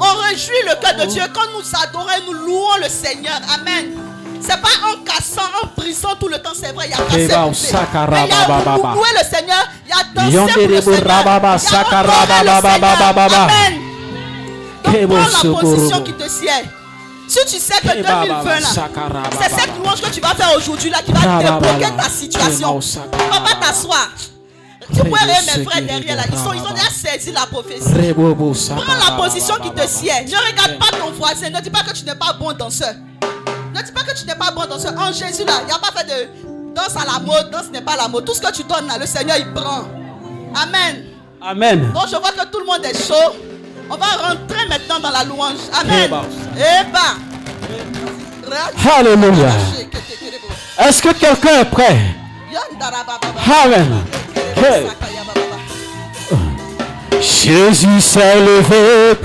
Speaker 5: On réjouit le cœur de Dieu quand nous adorons et nous louons le Seigneur. Amen. C'est pas en cassant, en brisant tout le temps, c'est vrai. Il y a cassé. Mais il y a
Speaker 3: baba.
Speaker 5: loué le Seigneur. Il y a dansé pour le Seigneur. Il y a le Seigneur. Amen. Donc prends la position qui te sied. Si tu sais que
Speaker 3: Eh baba,
Speaker 5: 2020 là, c'est cette louange que tu vas faire aujourd'hui là qui va débloquer ta situation. On va t'asseoir. Tu vois mes frères derrière là, ils, sont, ils ont déjà saisi la prophétie. Prends la position qui te sied. Ne regarde pas ton voisin. Ne dis pas que tu n'es pas bon danseur. Ne dis pas que tu n'es pas bon danseur. En Jésus, là, il n'y a pas fait de danse à la mode. Danse n'est pas la mode. Tout ce que tu donnes là, le Seigneur, il prend. Amen.
Speaker 3: Amen.
Speaker 5: Donc, je vois que tout le monde est chaud. On va rentrer maintenant dans la louange. Amen.
Speaker 3: Eba.
Speaker 5: Eba.
Speaker 3: Alléluia. Est-ce que quelqu'un est prêt? Amen. Jésus s'est levé.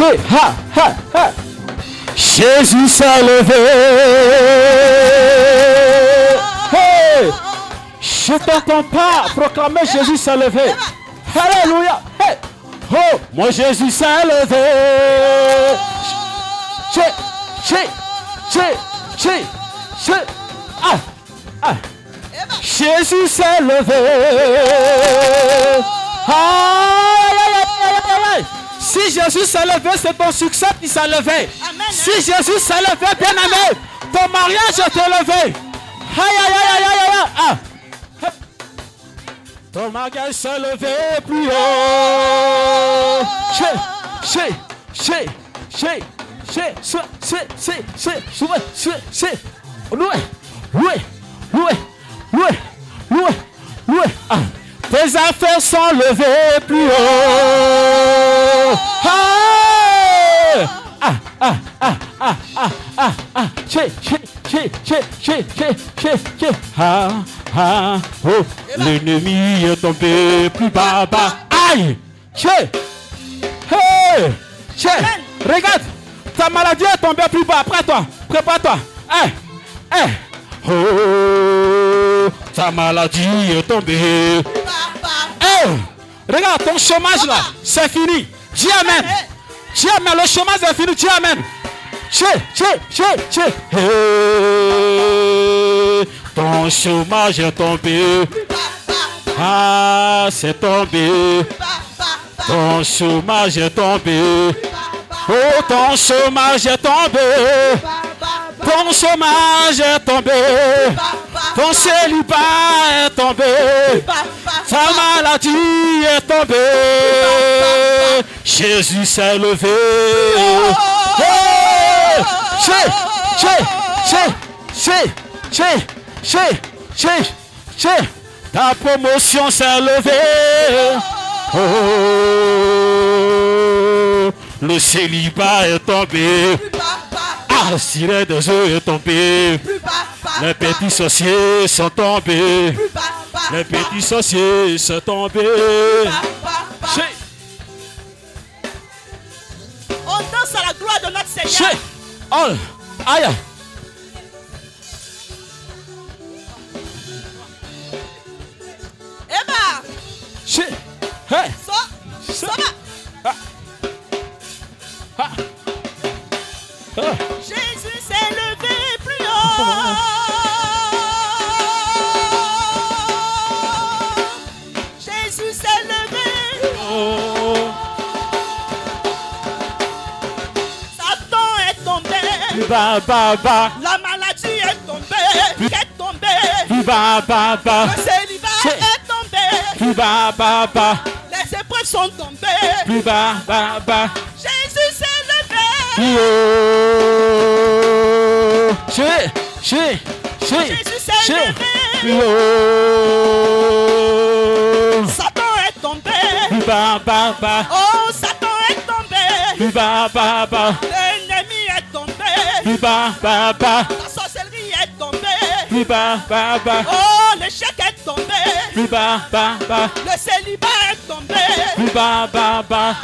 Speaker 3: Ha, ha, ha. Jésus s'est levé. Hey. Je t'entends pas proclamer Jésus s'est levé. Alléluia. Hey. Oh, mon Jésus s'est levé. Chez, chez. Ah, ah. Jésus s'est levé. Si Jésus s'est levé, c'est ton succès qui s'est levé. Si Jésus s'est levé, bien aimé, ton mariage est levé. Aïe, aïe, aïe, aïe, aïe, aïe. Ah. Ton mariage s'est levé plus haut. Chez, chez, chez, chez, chez, chez, chez, chez, chez, chez, chez, chez, loué, loué, loué, loué, loué, loué. Ah. Tes affaires sont levées plus haut. Ah, ah, ah, ah, ah, ah, ah. Che, che, che, che, che, che, che. Ah, ah, oh. L'ennemi est tombé plus bas, bas. Aïe, che. Hey, che. Regarde, ta maladie est tombée plus bas. Prends-toi, prépare-toi. Eh, eh. Oh, ta maladie est tombée. Eh, regarde, ton chômage là, c'est fini. Dis Amen. Dis Amen, le chômage est fini. Dis Amen. Che, che, che, che. Ton chômage est tombé. Ah, c'est tombé. Ton chômage est tombé. Oh, ton chômage est tombé. Ton chômage est tombé. Ton célibat est tombé. Ta maladie est tombée. Jésus s'est levé. Hey! Che, che, che, che, che, che, che, che. Ta promotion s'est levée. Oh, le célibat est tombé. Ah, le des eaux est tombé. Les petits sorciers sont tombés. Les petits sorciers sont tombés.
Speaker 5: On danse à la gloire de notre. Seigneur.
Speaker 3: Oh, aïe.
Speaker 5: Eba.
Speaker 3: Hey.
Speaker 5: so, so.
Speaker 3: Ah.
Speaker 5: Jésus s'est levé plus haut. Jésus s'est levé.
Speaker 3: Oh.
Speaker 5: Satan est tombé.
Speaker 3: Ba, ba, ba.
Speaker 5: La maladie est tombée. Est tombée.
Speaker 3: Ba, ba, ba.
Speaker 5: Le célibat est tombé.
Speaker 3: Ba, ba, ba.
Speaker 5: Les épreuves sont tombées.
Speaker 3: Yo. Che, che, che,
Speaker 5: Jésus s'est
Speaker 3: che.
Speaker 5: levé.
Speaker 3: Yo.
Speaker 5: Satan est tombé.
Speaker 3: Ba, ba, ba.
Speaker 5: Oh, Satan est tombé.
Speaker 3: Ba, ba, ba.
Speaker 5: L'ennemi est tombé.
Speaker 3: Ba, ba, ba.
Speaker 5: La sorcellerie est tombée.
Speaker 3: Ba, ba, ba.
Speaker 5: Oh, l'échec est tombé.
Speaker 3: Ba, ba, ba.
Speaker 5: Le célibat est tombé.
Speaker 3: Ba, ba, ba.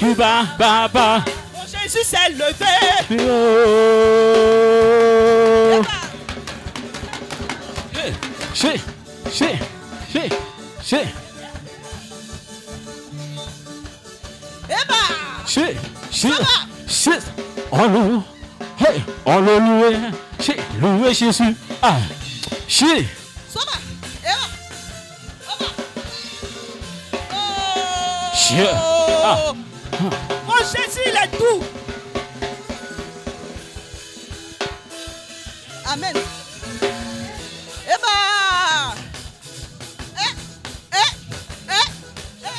Speaker 5: Le chômage est tombé.
Speaker 3: Ba, ba, ba.
Speaker 5: Oh, Jésus s'est levé.
Speaker 3: Yo. Che, che, che, che,
Speaker 5: Eba,
Speaker 3: che, che, che. On loue, hey, on le loue, che, loué Jésus. Ah,
Speaker 5: Eba.
Speaker 3: che. Ah,
Speaker 5: Amen. Eba. Eh, eh, eh, eh.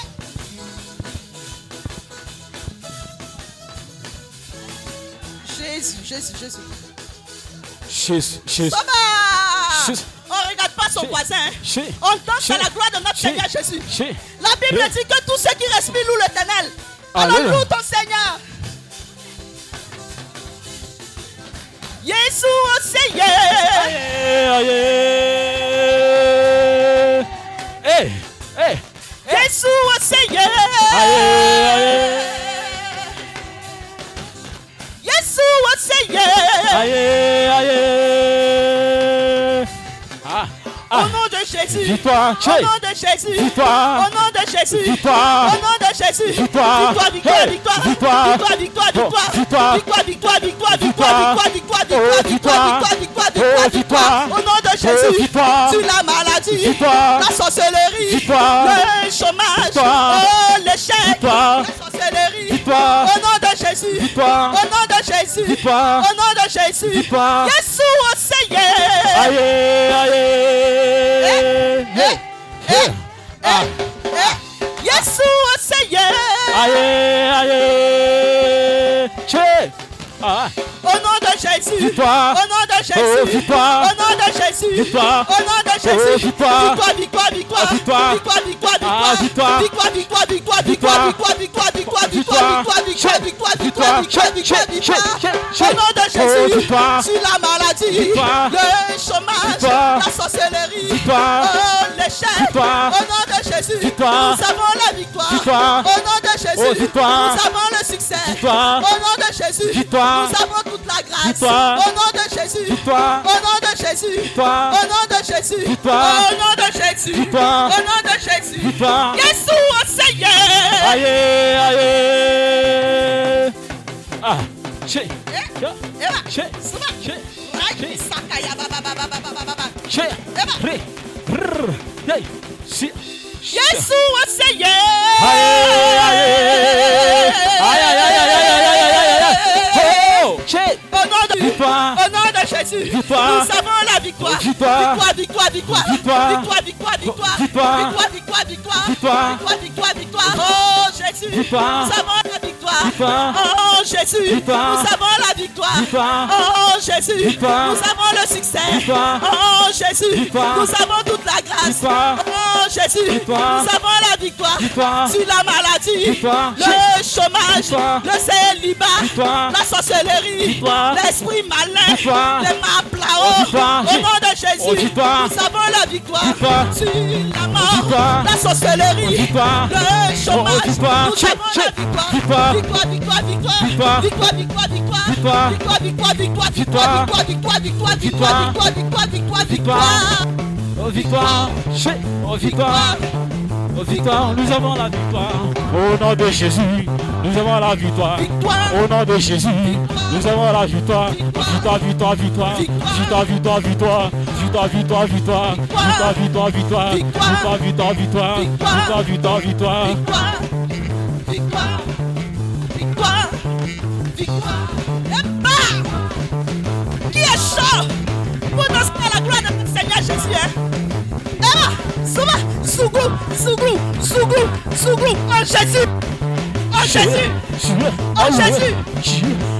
Speaker 5: Jésus, Jésus, Jésus.
Speaker 3: Jésus, Jésus. Jésus.
Speaker 5: On regarde pas son voisin. On danse à la gloire de notre. Seigneur Jésus. La Bible dit que tous ceux qui respirent louent l'éternel. Alors loue ton Seigneur. Jésus au Seigneur.
Speaker 3: Aïe, aïe. Hey, hey,
Speaker 5: Jésus au Seigneur.
Speaker 3: aïe, aïe.
Speaker 5: Jésus de Jésus.
Speaker 3: Victoire,
Speaker 5: Au nom de Jésus.
Speaker 3: Victoire.
Speaker 5: Au nom de Jésus.
Speaker 3: Victoire.
Speaker 5: Au nom de Jésus.
Speaker 3: Victoire.
Speaker 5: Victoire, victoire, victoire.
Speaker 3: Victoire.
Speaker 5: Victoire, victoire, victoire.
Speaker 3: Victoire.
Speaker 5: Victoire, victoire, victoire,
Speaker 3: Victoire.
Speaker 5: victoire, victoire,
Speaker 3: Oh,
Speaker 5: victoire,
Speaker 3: victoire. Oh.
Speaker 5: Au nom de
Speaker 3: Oh,
Speaker 5: Jésus.
Speaker 3: victoire.
Speaker 5: Sur la maladie.
Speaker 3: Victoire.
Speaker 5: La sorcellerie.
Speaker 3: Victoire.
Speaker 5: Le chômage.
Speaker 3: Victoire.
Speaker 5: Oh, l'échec.
Speaker 3: Victoire.
Speaker 5: La sorcellerie.
Speaker 3: Victoire.
Speaker 5: Au nom de Jésus.
Speaker 3: Victoire.
Speaker 5: Au nom de Jésus.
Speaker 3: Victoire.
Speaker 5: Au nom de Jésus.
Speaker 3: Victoire.
Speaker 5: Jésus au Seigneur.
Speaker 3: Aïe, aïe. Hey, hey. Ah,
Speaker 5: Jésus au Seigneur.
Speaker 3: Ah,
Speaker 5: Au nom de Jésus.
Speaker 3: Victoire.
Speaker 5: Au nom de Jésus.
Speaker 3: Oh, victoire.
Speaker 5: Au nom de Jésus.
Speaker 3: Victoire.
Speaker 5: Au nom de Jésus.
Speaker 3: Oh, victoire.
Speaker 5: Victoire, victoire, victoire.
Speaker 3: Victoire.
Speaker 5: Victoire, victoire,
Speaker 3: Ah, victoire.
Speaker 5: victoire. Victoire, victoire, victoire, victoire, victoire, victoire, victoire,
Speaker 3: Victoire.
Speaker 5: victoire, victoire, victoire,
Speaker 3: Victoire.
Speaker 5: victoire, victoire, Au nom de.
Speaker 3: Oh,
Speaker 5: Jésus.
Speaker 3: victoire.
Speaker 5: Sur la maladie.
Speaker 3: Victoire.
Speaker 5: Le chômage.
Speaker 3: Victoire.
Speaker 5: La sorcellerie.
Speaker 3: Victoire.
Speaker 5: Oh, l'échec.
Speaker 3: Victoire.
Speaker 5: Au nom de Jésus.
Speaker 3: Victoire.
Speaker 5: Nous avons la victoire.
Speaker 3: Victoire.
Speaker 5: Au nom de Jésus.
Speaker 3: Oh, victoire.
Speaker 5: Nous avons le succès.
Speaker 3: Victoire.
Speaker 5: Au nom de Jésus.
Speaker 3: Victoire.
Speaker 5: Nous avons toute la grâce.
Speaker 3: Victoire.
Speaker 5: Au nom de Jésus.
Speaker 3: Victoire.
Speaker 5: Au nom de Jésus.
Speaker 3: Victoire.
Speaker 5: Au nom de Jésus.
Speaker 3: Victoire.
Speaker 5: Au nom de Jésus.
Speaker 3: Victoire.
Speaker 5: Au nom de Jésus.
Speaker 3: Victoire.
Speaker 5: Yesu Seigneur.
Speaker 3: Aïe, aïe. Ah. Si.
Speaker 5: Yesu Seigneur.
Speaker 3: Aïe, aïe. Aïe, aïe, aïe, aïe, aïe, aïe, aïe, aïe, aïe. Oh, chez.
Speaker 5: Au nom de
Speaker 3: Victoire.
Speaker 5: Au nom de Jésus.
Speaker 3: Victoire.
Speaker 5: Nous avons la victoire.
Speaker 3: Victoire.
Speaker 5: Victoire, victoire, victoire.
Speaker 3: Victoire.
Speaker 5: Victoire, victoire, victoire.
Speaker 3: Victoire.
Speaker 5: Victoire, victoire, victoire.
Speaker 3: Victoire.
Speaker 5: Victoire, victoire, victoire. Oh. Victoire.
Speaker 3: Victoire.
Speaker 5: Victoire. Oh. Victoire. Victoire.
Speaker 3: Victoire.
Speaker 5: Oh.
Speaker 3: Victoire.
Speaker 5: Victoire. Oh. Victoire.
Speaker 3: Victoire.
Speaker 5: Oh. Victoire.
Speaker 3: Victoire.
Speaker 5: Victoire. Victoire. Le chômage.
Speaker 3: Victoire.
Speaker 5: Le célibat.
Speaker 3: Victoire.
Speaker 5: La sorcellerie. Victoire. L'esprit malin.
Speaker 3: Victoire.
Speaker 5: Les maplao.
Speaker 3: Victoire.
Speaker 5: Au nom de Jésus,
Speaker 3: nous
Speaker 5: avons la
Speaker 3: victoire.
Speaker 5: Oh Jésus,
Speaker 3: nous
Speaker 5: avons la
Speaker 3: victoire.
Speaker 5: Oh Jésus,
Speaker 3: nous
Speaker 5: avons le
Speaker 3: succès.
Speaker 5: Oh Jésus,
Speaker 3: nous
Speaker 5: avons toute la grâce.
Speaker 3: Oh Jésus,
Speaker 5: nous avons la victoire sur la maladie,
Speaker 3: le chômage, le célibat,
Speaker 5: la sorcellerie,
Speaker 3: l'esprit
Speaker 5: malin, les mains au nom de Jésus.
Speaker 3: Oh, victoire.
Speaker 5: Nous
Speaker 3: Chut,
Speaker 5: avons
Speaker 3: chut.
Speaker 5: la victoire.
Speaker 3: Victoire.
Speaker 5: Victoire, victoire, victoire.
Speaker 3: Victoire.
Speaker 5: Victoire, victoire, victoire.
Speaker 3: Victoire.
Speaker 5: Victoire, victoire, victoire.
Speaker 3: Victoire.
Speaker 5: Victoire, victoire, victoire.
Speaker 3: Victoire.
Speaker 5: Victoire, victoire, victoire, victoire.
Speaker 3: Oh, victoire. Oh, victoire. Oh, victoire. Nous avons la victoire. Au nom de Jésus, nous avons la victoire.
Speaker 5: Victoire.
Speaker 3: Au nom de Jésus, nous avons la victoire. Victoire, victoire, victoire. Victoire, victoire, victoire. Victoire, victoire, victoire. Victoire, victoire, victoire. Victoire, victoire, victoire. Victoire, victoire, victoire.
Speaker 5: Victoire, victoire, victoire, Qui est chaud pour danser la gloire de notre Seigneur Jésus hein? Et bah Souma, Sougou, Sougou, Sougou, Sougou, en Jésus. En Jésus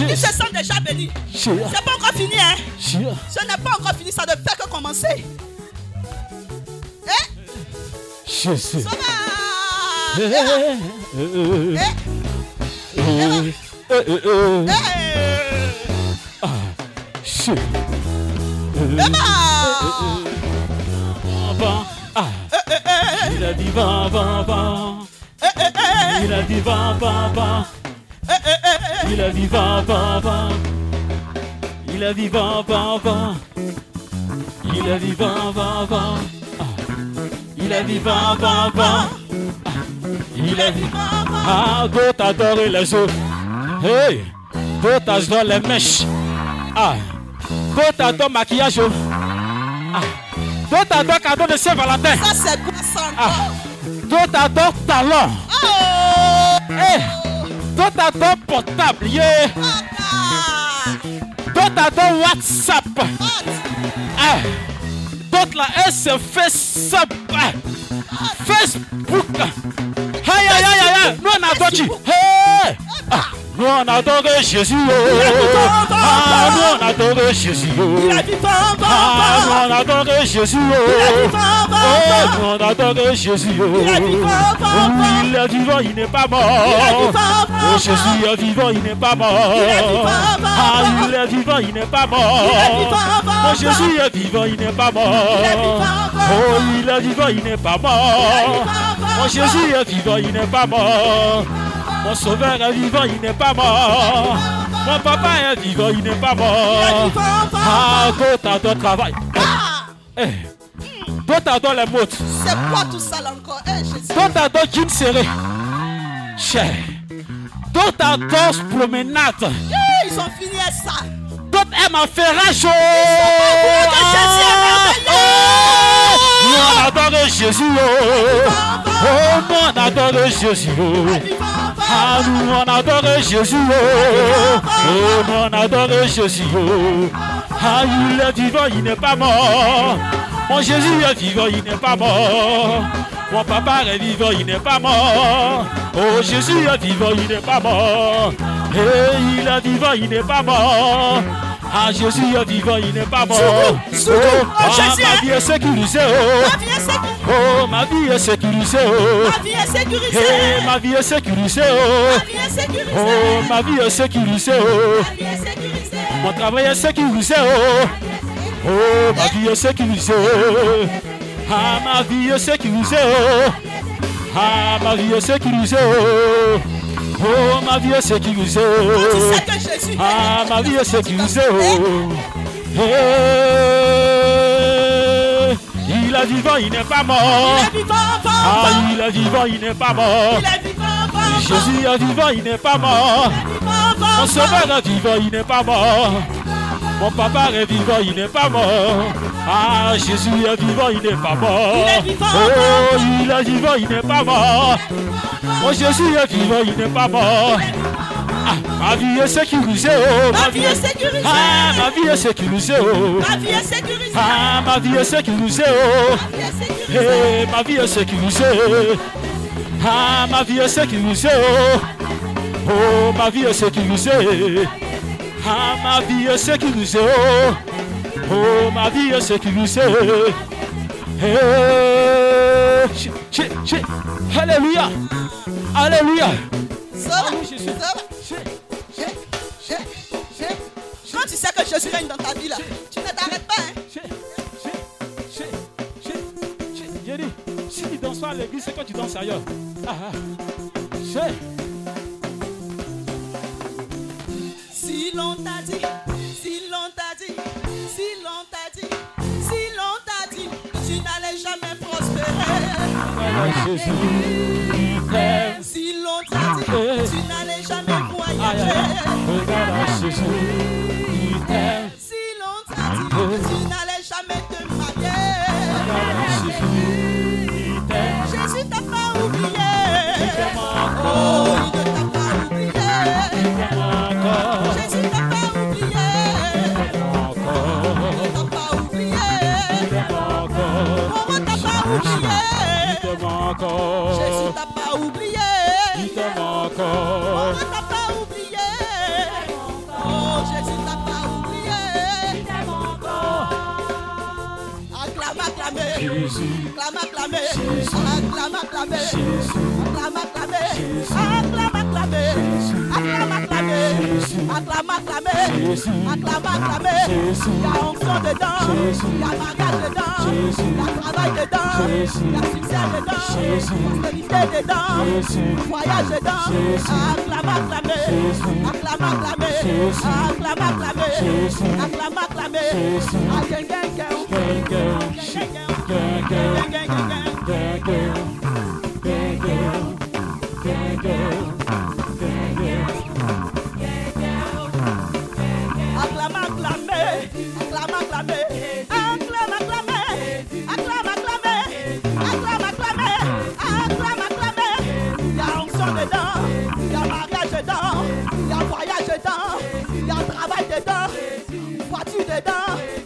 Speaker 3: Ils
Speaker 5: se sentent déjà
Speaker 3: bénis.
Speaker 5: C'est pas encore fini, hein? Ce n'est pas encore fini, ça ne fait que commencer. Eh?
Speaker 3: Jésus.
Speaker 5: Il a
Speaker 3: dit
Speaker 5: va,
Speaker 3: va, va.
Speaker 5: Eh,
Speaker 3: eh, eh. Il a dit va, va, va. Il a vent, vent, vent. Il a vent, vent, vent. Il a vent, vent. Ah. Il a vent. Ah. Il a dit Ah, d'autres adorent les autres. Hey, d'autres adorent les mèches. Ah, d'autres adorent maquillage. Ah, d'autres adorent cadeau de Saint-Valentin.
Speaker 5: ça c'est quoi ça
Speaker 3: Ah, d'autres adorent talent.
Speaker 5: Oh,
Speaker 3: Hey, Don a don portable, yeah.
Speaker 5: Don
Speaker 3: a don WhatsApp.
Speaker 5: Ah.
Speaker 3: Don la SFS. Ah. Facebook. Hey, hey, hey, hey, hey. No, na touch it. Hey. Ah, no, na touch it. Yes, you. Ah, no,
Speaker 5: na touch it. Yes, you.
Speaker 3: Ah,
Speaker 5: no, na touch
Speaker 3: Jesus.
Speaker 5: Yes, you.
Speaker 3: Ah,
Speaker 5: no,
Speaker 3: na touch it. Yes, you.
Speaker 5: Il
Speaker 3: est vivant, il n'est pas mort. Oh, Jésus est vivant, il n'est pas mort. Ah, il est vivant, il n'est pas mort. Oh, Jésus est vivant, Jesus. n'est pas mort. Oh, il est vivant, il. Mort.
Speaker 5: vent.
Speaker 3: Jésus est vivant, il n'est pas mort. Mon sauveur est vivant, il n'est pas mort. Mon papa est vivant, il n'est pas mort. Ah, d'autres adorent travail. Eh, D'autres adorent les mots.
Speaker 5: c'est quoi tout ça là encore? Eh, Jésus.
Speaker 3: Adorent jean serré. Cher. D'autres adorent promenade.
Speaker 5: Yeah, Ils ont fini ça.
Speaker 3: D'autres aiment à
Speaker 5: est merveilleux.
Speaker 3: Nous on Jésus. Oh, oh on adore Jésus. Ah, nous on adore Jésus. Oh, oh on adore Jésus. Oh. Ah, il est vivant, il n'est pas mort. Mon Jésus est vivant, il n'est pas mort. Mon papa est vivant, il n'est pas mort. Oh, Jésus est vivant, il n'est pas mort. Et il est vivant, il n'est pas mort. Ah, Jésus est vivant, il n'est pas mort. Oh,
Speaker 5: oh,
Speaker 3: ah,
Speaker 5: Jésus
Speaker 3: ma vie est sécurisée. Oh.
Speaker 5: Ma vie est sécurisée.
Speaker 3: Oh, ma vie est sécurisée. Oh.
Speaker 5: Ma vie est sécurisée.
Speaker 3: Eh, ma vie est sécurisée. Oh.
Speaker 5: Ma vie est sécurisée.
Speaker 3: Oh, ma vie est sécurisée. Oh.
Speaker 5: Ma vie est sécurisée.
Speaker 3: Mon travail est sécurisé. Oh. Oh, ma vie est sécurisée. Ah, ma vie est sécurisée. Oh. Ah, ma vie est sécurisée. Oh. Oh, ma vie est sécurisée. Ah, ma vie est sécurisée.
Speaker 5: Eh,
Speaker 3: Oh. Eh, Il est vivant, il n'est pas mort.
Speaker 5: Il est vivant, vivant,
Speaker 3: Ah, il est vivant, il n'est pas mort. Jésus est vivant, il n'est pas mort. Mon sauveur est vivant, il n'est pas mort. Mon papa est vivant, il n'est pas mort. Ah, Jésus est vivant, il n'est pas mort.
Speaker 5: Il est vivant,
Speaker 3: Oh, il est vivant, il n'est pas mort. Oh, Jésus est vivant, il n'est pas mort. Ah, ma vie est sécurisée. Oh,
Speaker 5: Ma vie est sécurisée.
Speaker 3: Ah, ma vie est sécurisée. Oh.
Speaker 5: Ma vie est sécurisée.
Speaker 3: Ah, ma vie est sécurisée. Oh.
Speaker 5: Ma vie est sécurisée.
Speaker 3: Eh, ma vie est sécurisée. Ah, ma vie est sécurisée. Oh, oh ma vie est sécurisée. Ah, ma vie est sécurisée. Oh, oh ma vie est sécurisée. Eh, chi- chi- chi- Alléluia. Alléluia.
Speaker 5: Ça va, ça va? Quand tu sais que Jésus règne dans ta vie là, tu ne t'arrêtes pas. Hein?
Speaker 3: J'ai dit, si tu danses pas à l'église, c'est que tu danses ailleurs. Ah, ah.
Speaker 5: Si l'on t'a dit, si l'on t'a dit, si l'on t'a dit, si l'on t'a dit, tu n'allais jamais prospérer. Si l'on t'a dit, tu n'allais jamais voyager. Si l'on t'a dit, tu n'allais jamais te marier.
Speaker 3: Jésus
Speaker 5: t'a pas oublié. Jésus, Acclame. Acclame, acclamez. Acclame, acclamez. Acclame, acclamez. Acclame, acclamez. Acclame, acclamez. Acclame, acclamez. Il y a onction dedans. Il y a mariage dedans. Il y a travail dedans. Il y a succès dedans. Prospérité dedans. Voyage dedans. Acclame. Acclame. Acclame. Acclame. Acclame, acclame, acclame, acclame, acclame, acclamez, acclame, dedans, voiture dedans,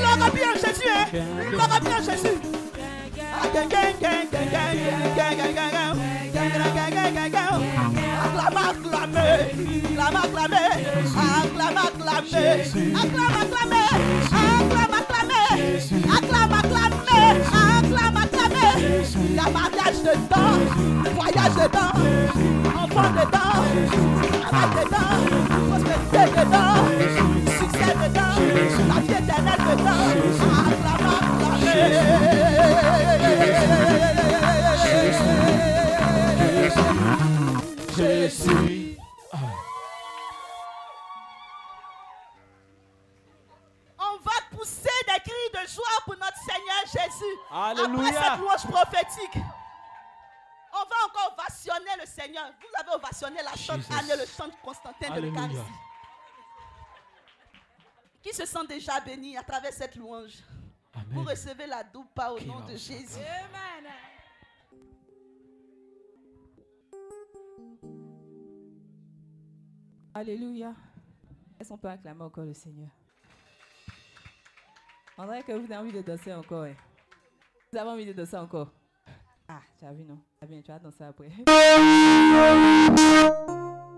Speaker 5: L'aura bien Jésus, l'aura bien Jésus. Gang, gang, gang, gang, gang, gang, gang, gang, gang, gang, gang, gang, gang, gang, gang, gang, gang, Acclame, acclame. Acclame, acclame. Acclame, acclame. Acclame, acclame. Acclame, acclame. Acclame, acclame. Acclame, acclame. Il y a mariage dedans, voyage dedans, enfant dedans, travail dedans, prospérité dedans, succès dedans, la vie éternelle dedans.
Speaker 3: Alléluia.
Speaker 5: Après cette louange prophétique. On va encore ovationner le Seigneur. Vous avez ovationné la chante. Anne, le chant de Constantin de l'Eucharistie. Qui se sent déjà béni à travers cette louange? Vous recevez la double part au nom de Jésus.
Speaker 7: Alléluia. Est-ce qu'on peut acclamer encore le Seigneur? On dirait que vous avez envie de danser encore. hein. Vous avez envie de danser encore Ah, tu as vu, non? Ah bien, tu vas danser après.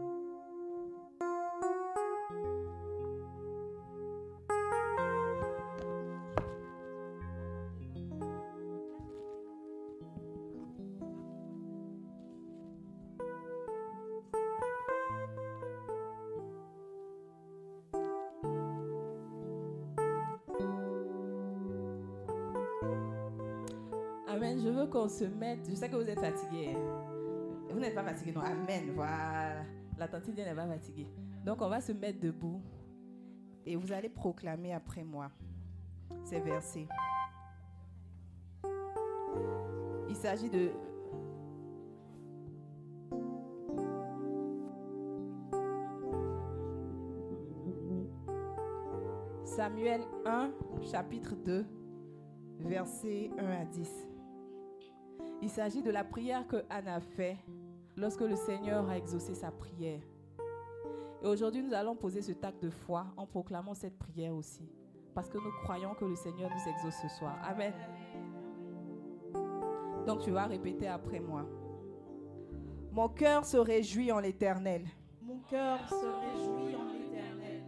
Speaker 7: Je veux qu'on se mette. Je sais que vous êtes fatigués. hein. Vous n'êtes pas fatigués, non. Amen. Voilà. La Lydia n'est pas fatiguée. Donc, on va se mettre debout. Et vous allez proclamer après moi ces versets. Il s'agit de. Samuel 1, chapitre 2, versets 1 à 10. Il s'agit de la prière que Anne a fait lorsque le Seigneur a exaucé sa prière. Et aujourd'hui, nous allons poser ce acte de foi en proclamant cette prière aussi. Parce que nous croyons que le Seigneur nous exauce ce soir. Amen. Donc tu vas répéter après moi. Mon cœur se réjouit en l'Éternel.
Speaker 11: Mon cœur se réjouit en l'Éternel.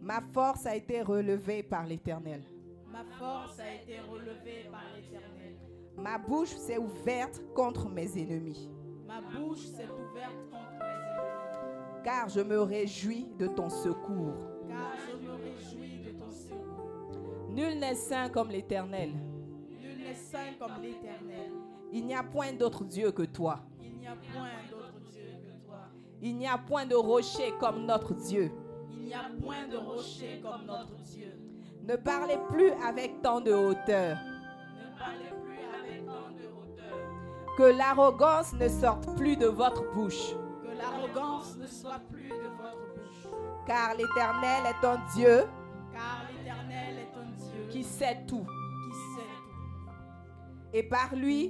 Speaker 7: Ma force a été relevée par l'Éternel.
Speaker 11: Ma force a été relevée par l'Éternel.
Speaker 7: Ma bouche s'est ouverte contre mes ennemis.
Speaker 11: Ma bouche s'est ouverte contre mes ennemis.
Speaker 7: Car je me réjouis de ton secours.
Speaker 11: Car je me réjouis de ton secours.
Speaker 7: Nul n'est saint comme l'Éternel.
Speaker 11: Nul n'est saint comme l'Éternel.
Speaker 7: Il n'y a point d'autre Dieu que toi.
Speaker 11: Il n'y a point d'autre Dieu que toi.
Speaker 7: Il n'y a point de rocher comme notre Dieu.
Speaker 11: Il n'y a point de rocher comme notre Dieu.
Speaker 7: Ne parlez plus avec tant de hauteur.
Speaker 11: Ne parlez
Speaker 7: Que l'arrogance ne sorte plus de votre bouche.
Speaker 11: Que l'arrogance ne soit plus de votre bouche.
Speaker 7: Car l'Éternel est un Dieu
Speaker 11: Car l'Éternel est un Dieu
Speaker 7: qui sait tout.
Speaker 11: qui sait tout.
Speaker 7: Et par lui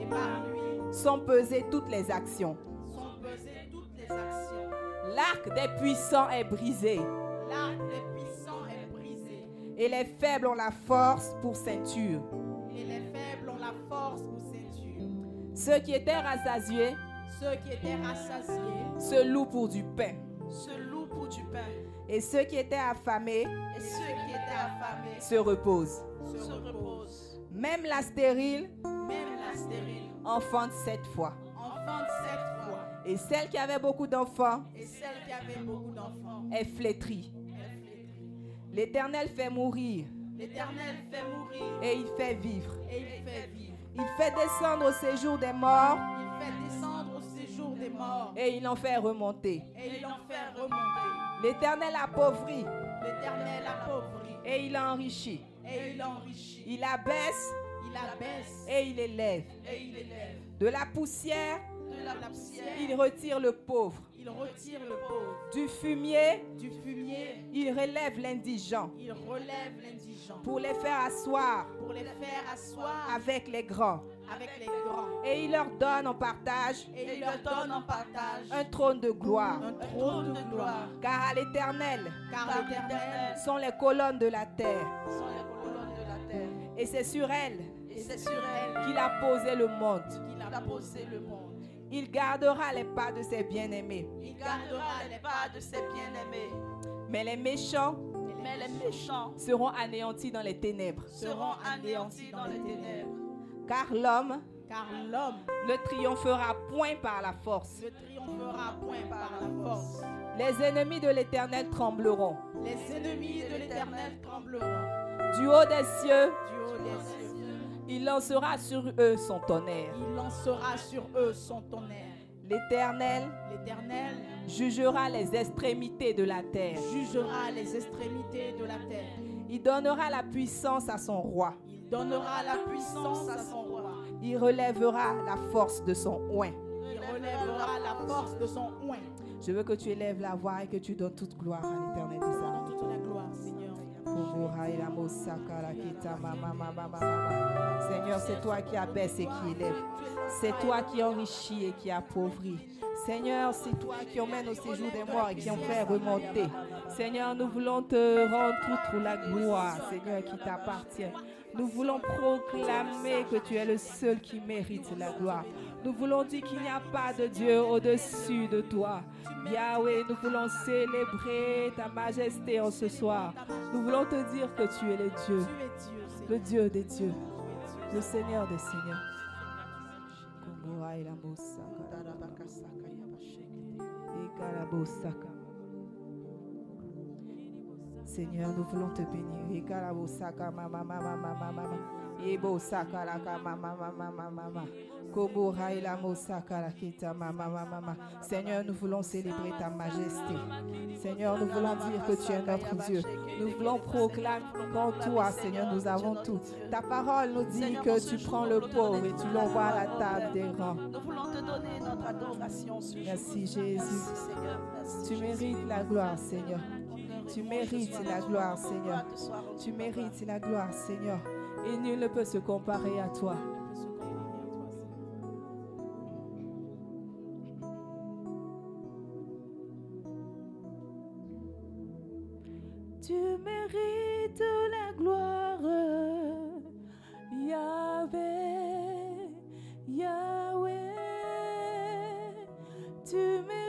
Speaker 11: Et par lui
Speaker 7: sont pesées toutes les actions.
Speaker 11: sont pesées toutes les actions.
Speaker 7: L'arc des puissants est brisé.
Speaker 11: L'arc des puissants est brisé.
Speaker 7: Et les faibles ont la force pour ceinture. Ceux qui étaient rassasiés
Speaker 11: Ceux qui étaient rassasiés
Speaker 7: se louent pour du pain.
Speaker 11: se louent pour du pain.
Speaker 7: Et ceux qui étaient affamés
Speaker 11: Et ceux qui étaient affamés
Speaker 7: se reposent.
Speaker 11: se reposent.
Speaker 7: Même la stérile
Speaker 11: Même la stérile
Speaker 7: enfante sept fois.
Speaker 11: enfante sept fois.
Speaker 7: Et celle qui avait beaucoup d'enfants
Speaker 11: Et celle qui avait beaucoup d'enfants
Speaker 7: est flétrie.
Speaker 11: est flétrie.
Speaker 7: L'Éternel fait mourir
Speaker 11: L'Éternel fait mourir
Speaker 7: et il fait vivre.
Speaker 11: et il fait vivre.
Speaker 7: Il fait descendre au séjour des morts
Speaker 11: Il fait descendre au séjour des morts
Speaker 7: et il en fait remonter.
Speaker 11: et il en fait remonter.
Speaker 7: L'Éternel appauvrit
Speaker 11: L'Éternel appauvrit
Speaker 7: et il enrichit.
Speaker 11: et il enrichit.
Speaker 7: Il abaisse
Speaker 11: Il abaisse
Speaker 7: et il élève.
Speaker 11: et il élève.
Speaker 7: De la poussière,
Speaker 11: De la poussière,
Speaker 7: il retire le pauvre.
Speaker 11: Il retire le pauvre.
Speaker 7: Du fumier,
Speaker 11: Du fumier,
Speaker 7: il relève l'indigent
Speaker 11: il relève l'indigent
Speaker 7: pour les faire asseoir
Speaker 11: pour les faire asseoir
Speaker 7: avec les grands.
Speaker 11: avec les grands.
Speaker 7: Et il leur donne en partage
Speaker 11: Et il leur donne en partage
Speaker 7: un trône de gloire.
Speaker 11: un trône de gloire.
Speaker 7: Car à l'Éternel
Speaker 11: Car l'Éternel
Speaker 7: sont les colonnes de la terre.
Speaker 11: sont les colonnes de la terre.
Speaker 7: Et c'est sur elles
Speaker 11: Et c'est sur elle
Speaker 7: qu'il a posé le monde.
Speaker 11: qu'il a posé le monde.
Speaker 7: Il gardera les pas de ses bien-aimés.
Speaker 11: Il gardera les pas de ses bien-aimés.
Speaker 7: Mais les méchants
Speaker 11: Mais les méchants
Speaker 7: seront anéantis dans les ténèbres.
Speaker 11: seront anéantis dans les ténèbres.
Speaker 7: Car l'homme
Speaker 11: Car l'homme
Speaker 7: ne triomphera point par la force.
Speaker 11: ne triomphera point par la force.
Speaker 7: Les ennemis de l'Éternel trembleront.
Speaker 11: Les ennemis de l'Éternel trembleront.
Speaker 7: Du haut des cieux,
Speaker 11: Du haut des cieux,
Speaker 7: il lancera sur eux son tonnerre.
Speaker 11: il lancera sur eux son tonnerre.
Speaker 7: L'Éternel
Speaker 11: L'Éternel
Speaker 7: jugera les extrémités de la terre.
Speaker 11: jugera les extrémités de la terre.
Speaker 7: Il donnera la puissance à son roi.
Speaker 11: Il donnera la puissance à son roi.
Speaker 7: Il relèvera la force de son oin.
Speaker 11: Il relèvera la force de son oin.
Speaker 7: Je veux que tu élèves la voix et que tu donnes toute gloire à l'Éternel des
Speaker 11: Seigneur.
Speaker 7: C'est toi qui abaisse et qui élève. C'est toi qui enrichis et qui appauvrit. Seigneur, c'est toi qui emmène au séjour des morts et qui en fait remonter. Seigneur, nous voulons te rendre toute la gloire, Seigneur, qui t'appartient. Nous voulons proclamer que tu es le seul qui mérite la gloire. Nous voulons dire qu'il n'y a pas de Dieu au-dessus de toi. Yahweh, nous voulons célébrer ta majesté en ce soir. Nous voulons te dire que tu es le Dieu, le Dieu des dieux, le Seigneur des seigneurs. Seigneur, nous voulons te bénir. Seigneur, nous voulons célébrer ta majesté. Seigneur, nous voulons dire que tu es notre Dieu. Nous voulons proclamer qu'en toi, Seigneur, nous avons tout. Ta parole nous dit que tu prends le pauvre et tu l'envoies à la table des rangs.
Speaker 11: Nous voulons te donner notre adoration.
Speaker 7: Merci Jésus. Tu mérites la gloire, Seigneur. Tu mérites la gloire, Seigneur. Tu mérites la gloire, Seigneur. Et nul ne peut se comparer à toi. Tu mérites la gloire, Yahweh, Yahweh. Tu mérites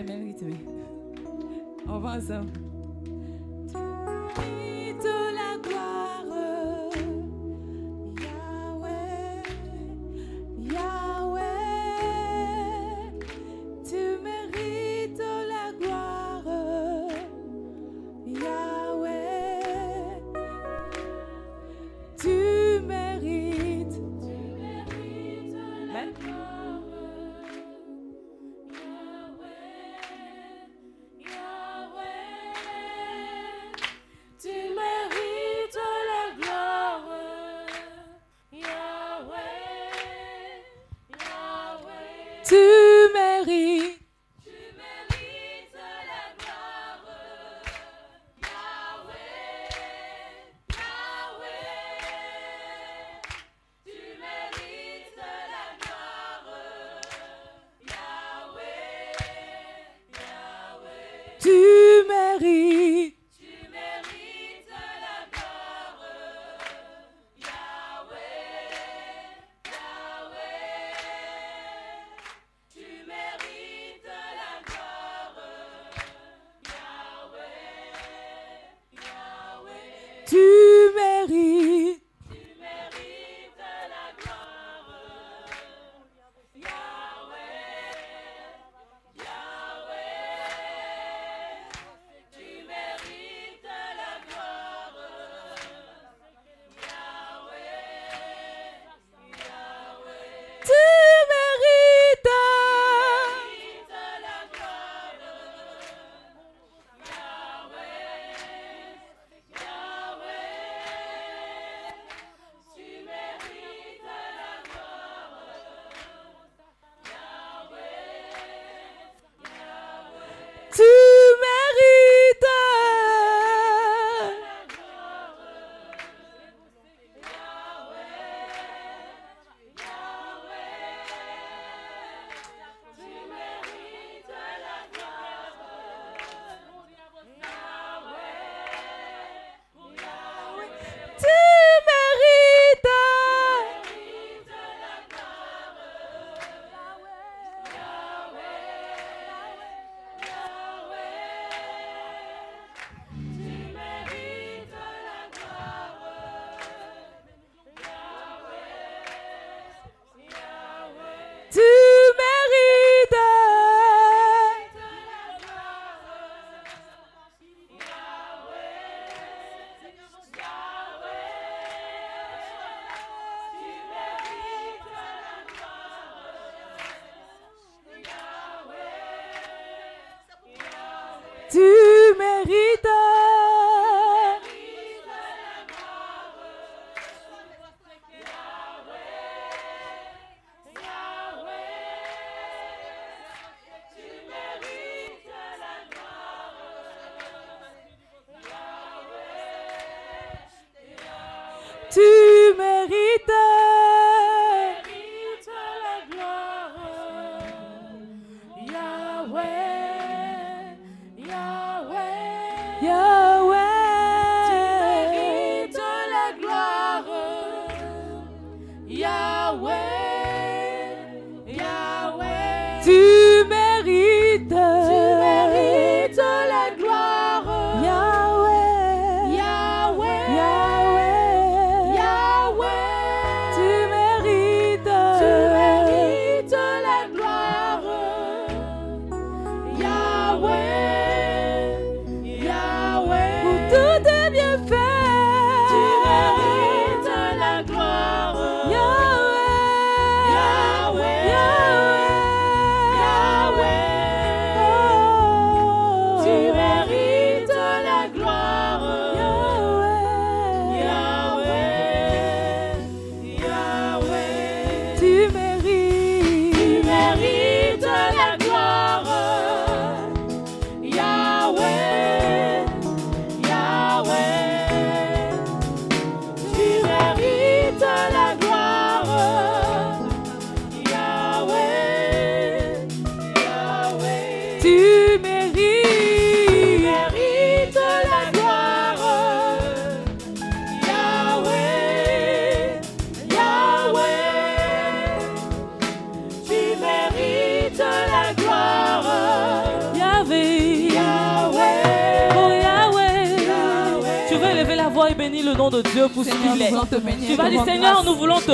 Speaker 10: Ça va le même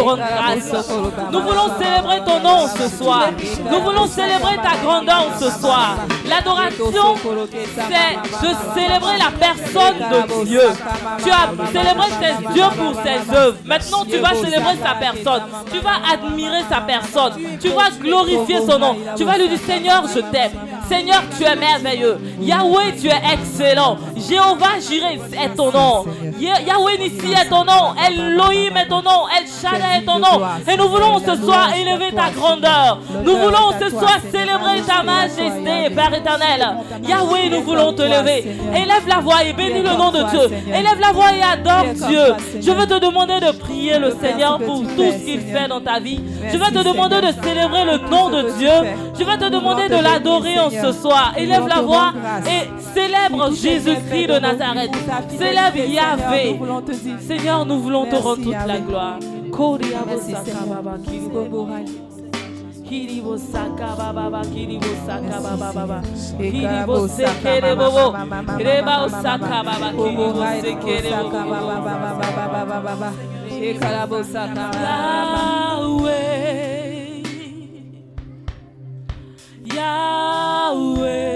Speaker 6: nous voulons te rendre grâce. Nous voulons célébrer ton nom ce soir. Nous voulons célébrer ta grandeur ce soir. L'adoration, c'est de célébrer la personne de Dieu. Tu as célébré ses dieux pour ses œuvres. Maintenant, tu vas célébrer sa personne. Tu vas admirer sa personne. Tu vas glorifier son nom. Tu vas lui dire Seigneur, je t'aime. Seigneur, tu es merveilleux. Yahweh, tu es excellent. Jéhovah Jireh est ton nom. Yahweh Nissi est ton nom. Elohim est ton nom. El Shaddai est ton nom. Et nous voulons ce soir élever ta grandeur. Nous voulons ce soir célébrer ta majesté, Père éternel. Yahweh, nous voulons te lever. Élève la voix et bénis le nom de Dieu. Élève la voix et adore Dieu. Je veux te demander de prier le Seigneur pour tout ce qu'il fait dans ta vie. Je vais te demander de célébrer le nom de Dieu. Je vais te demander de l'adorer en ce soir. Élève la voix et célèbre Jésus-Christ de Nazareth. Célèbre Yahvé. Seigneur, nous voulons te rendre toute la gloire. Kiribo saka baba baba kiribo saka baba baba kiribo sekere bobo reba osaka baba kiribo sekere bobo Yahweh. Yahweh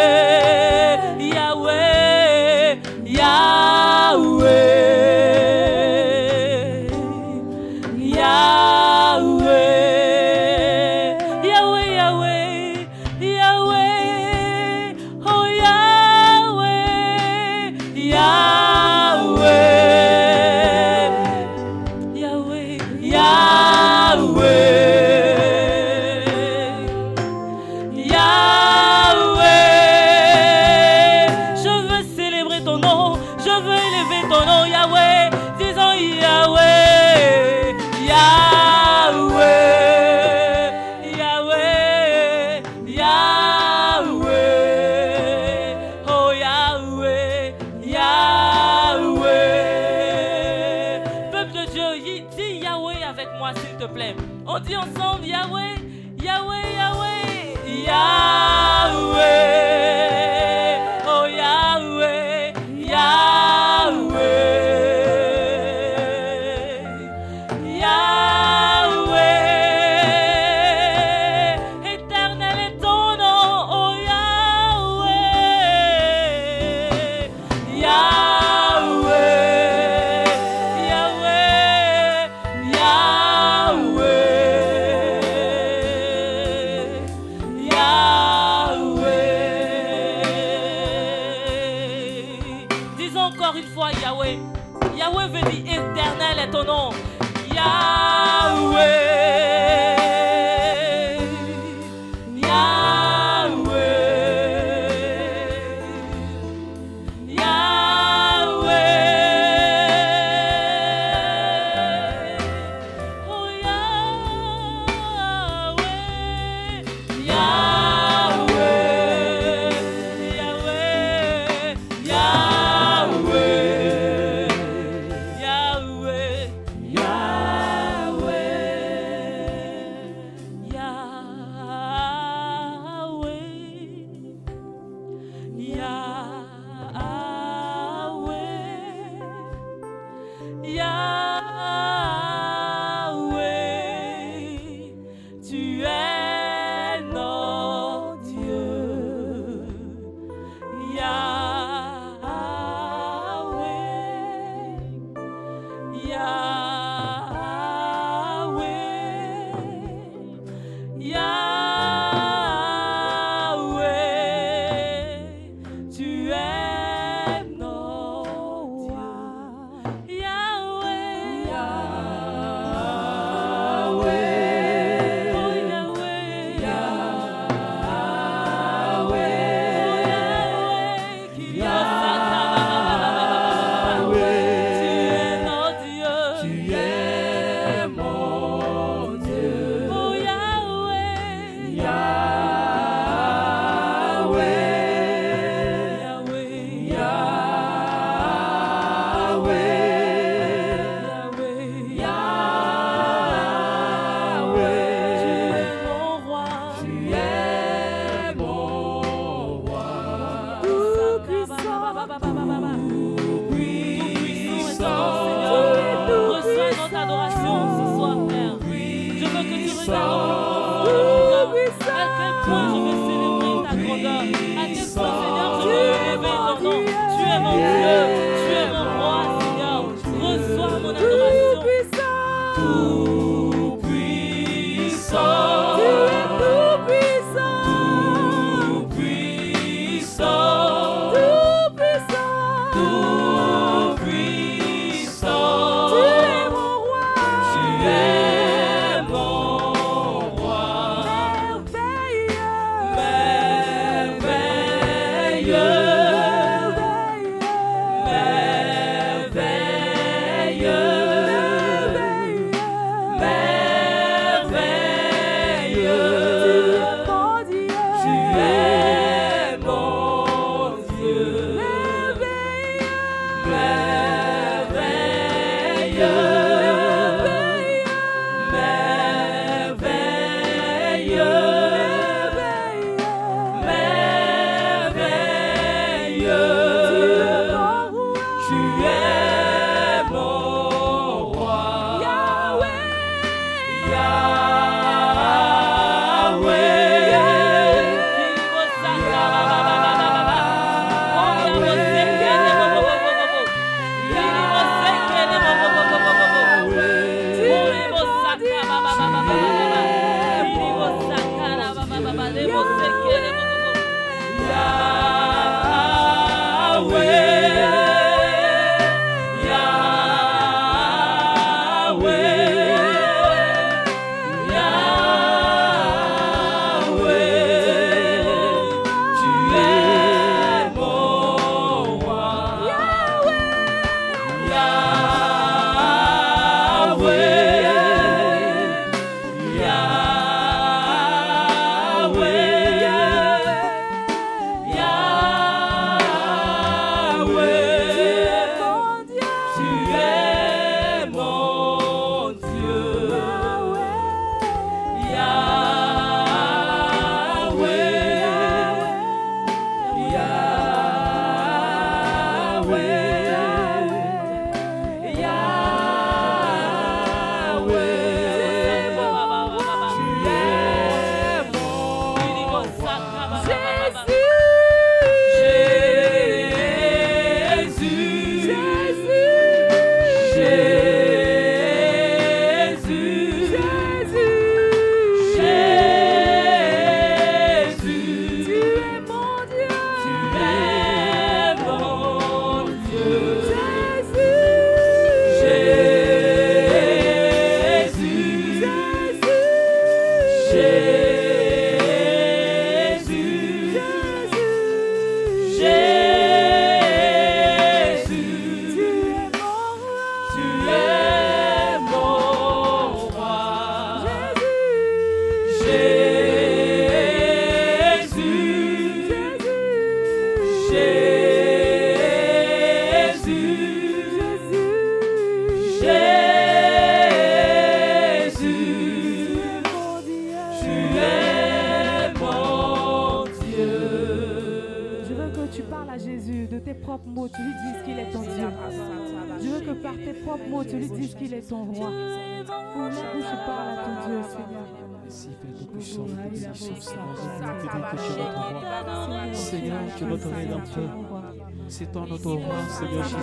Speaker 3: Seigneur
Speaker 6: Jésus.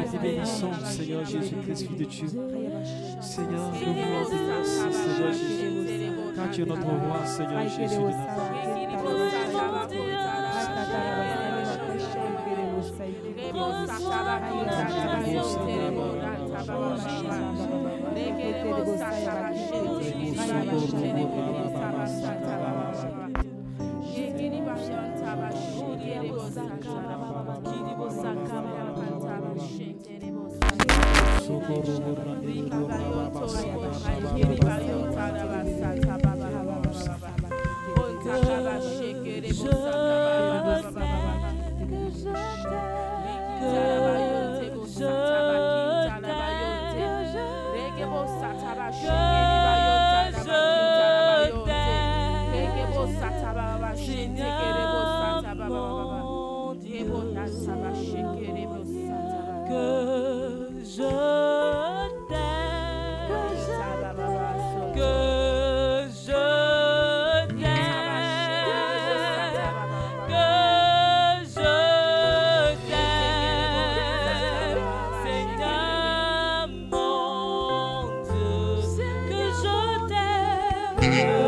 Speaker 6: Nous te bénissons, Seigneur Jésus-Christ, fils de Dieu. Seigneur, nous voulons te Seigneur Jésus, car tu es notre roi, Seigneur Jésus de Nazareth. Mm-hmm.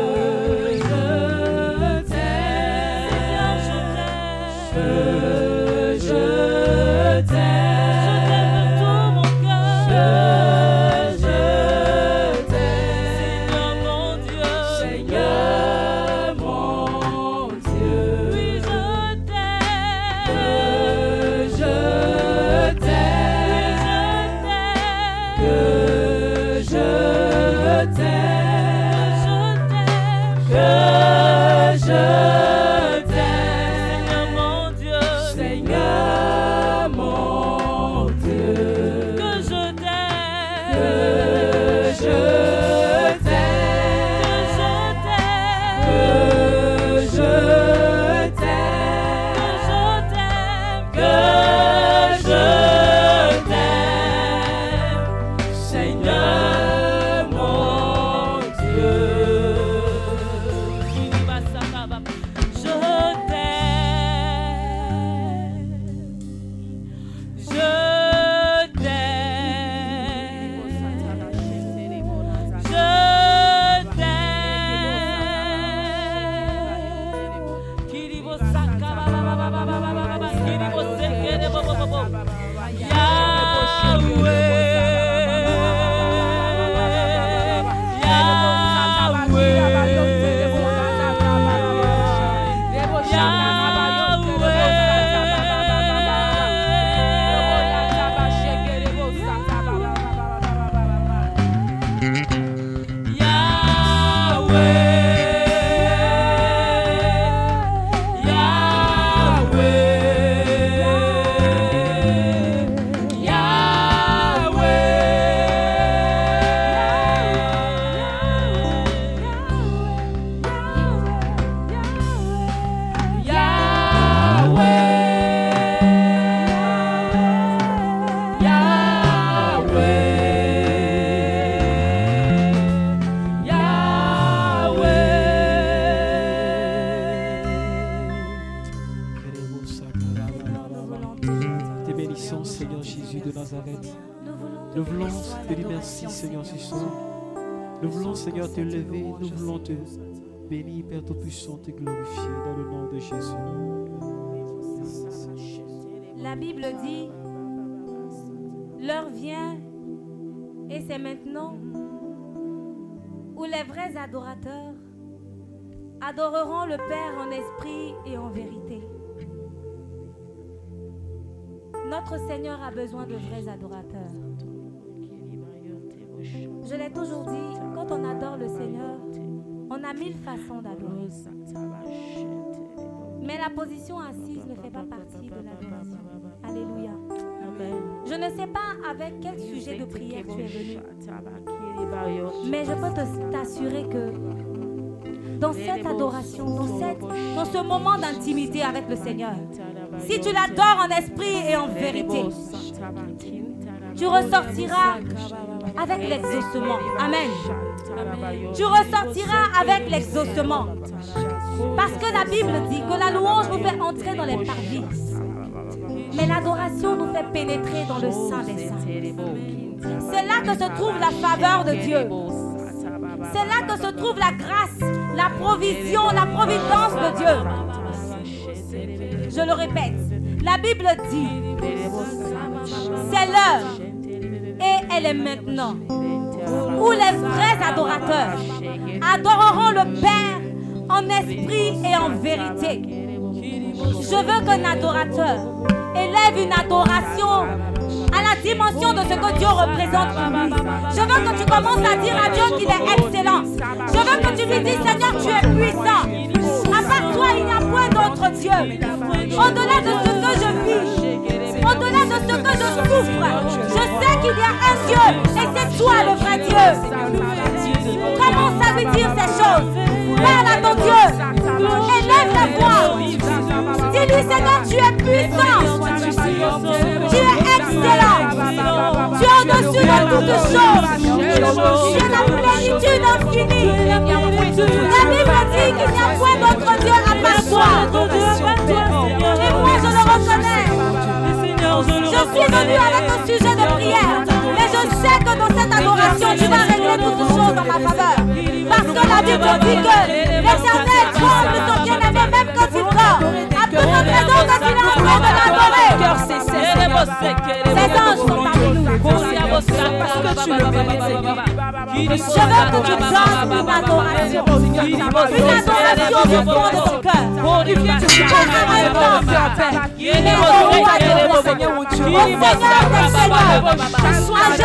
Speaker 6: le
Speaker 8: Père en esprit et en vérité. Notre Seigneur a besoin de vrais adorateurs. Je l'ai toujours dit, quand on adore le Seigneur, on a mille façons d'adorer. Mais la position assise ne fait pas partie de l'adoration. Alléluia. Je ne sais pas avec quel sujet de prière tu es venu. Mais je peux t'assurer que dans cette adoration, dans, ce moment d'intimité avec le Seigneur, si tu l'adores en esprit et en vérité, tu ressortiras avec l'exaucement. Amen. Tu ressortiras avec l'exaucement. Parce que la Bible dit que la louange nous fait entrer dans les parvis. Mais l'adoration nous fait pénétrer dans le sein des saints. C'est là que se trouve la faveur de Dieu. C'est là que se trouve la grâce, la provision, la providence de Dieu. Je le répète, la Bible dit, c'est l'heure et elle est maintenant où les vrais adorateurs adoreront le Père en esprit et en vérité. Je veux qu'un adorateur élève une adoration à la dimension de ce que Dieu représente pour lui. Je veux que tu commences à dire à Dieu qu'il est excellent. Je veux que tu lui dises, Seigneur, tu es puissant. À part toi, il n'y a point d'autre Dieu. Au-delà de ce que je vis, au-delà de ce que je souffre, je sais qu'il y a un Dieu et c'est toi le vrai Dieu. Commence à lui dire ces choses? Parle à ton Dieu. Élève la voix. Dis-lui, Seigneur, tu es puissant. Tu es excellent. Tu es au-dessus de toutes choses. Tu es la plénitude infinie. La Bible dit qu'il n'y a point d'autre Dieu à part toi. Et moi, je le reconnais. Je suis venu avec un sujet de prière. Je sais que dans cette adoration, tu vas régler toutes choses dans ma faveur. Parce que la Bible dit que l'éternel tremble son bien-aimé même quand il dort. De raison quand il est en train de l'adorer. Ces anges sont parmi nous.
Speaker 10: Parce que tu le mérites, Seigneur.
Speaker 8: Je veux que tu donnes une adoration. Une adoration du fond de ton cœur. En temps. Roi des rois. Au Seigneur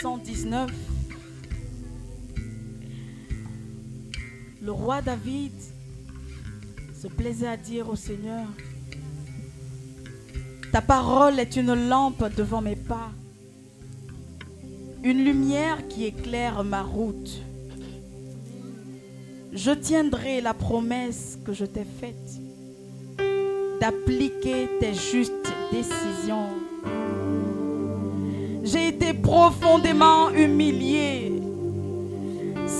Speaker 5: 119, le roi David se plaisait à dire au Seigneur, Ta parole est une lampe devant mes pas, une lumière qui éclaire ma route. Je tiendrai la promesse que je t'ai faite d'appliquer tes justes décisions.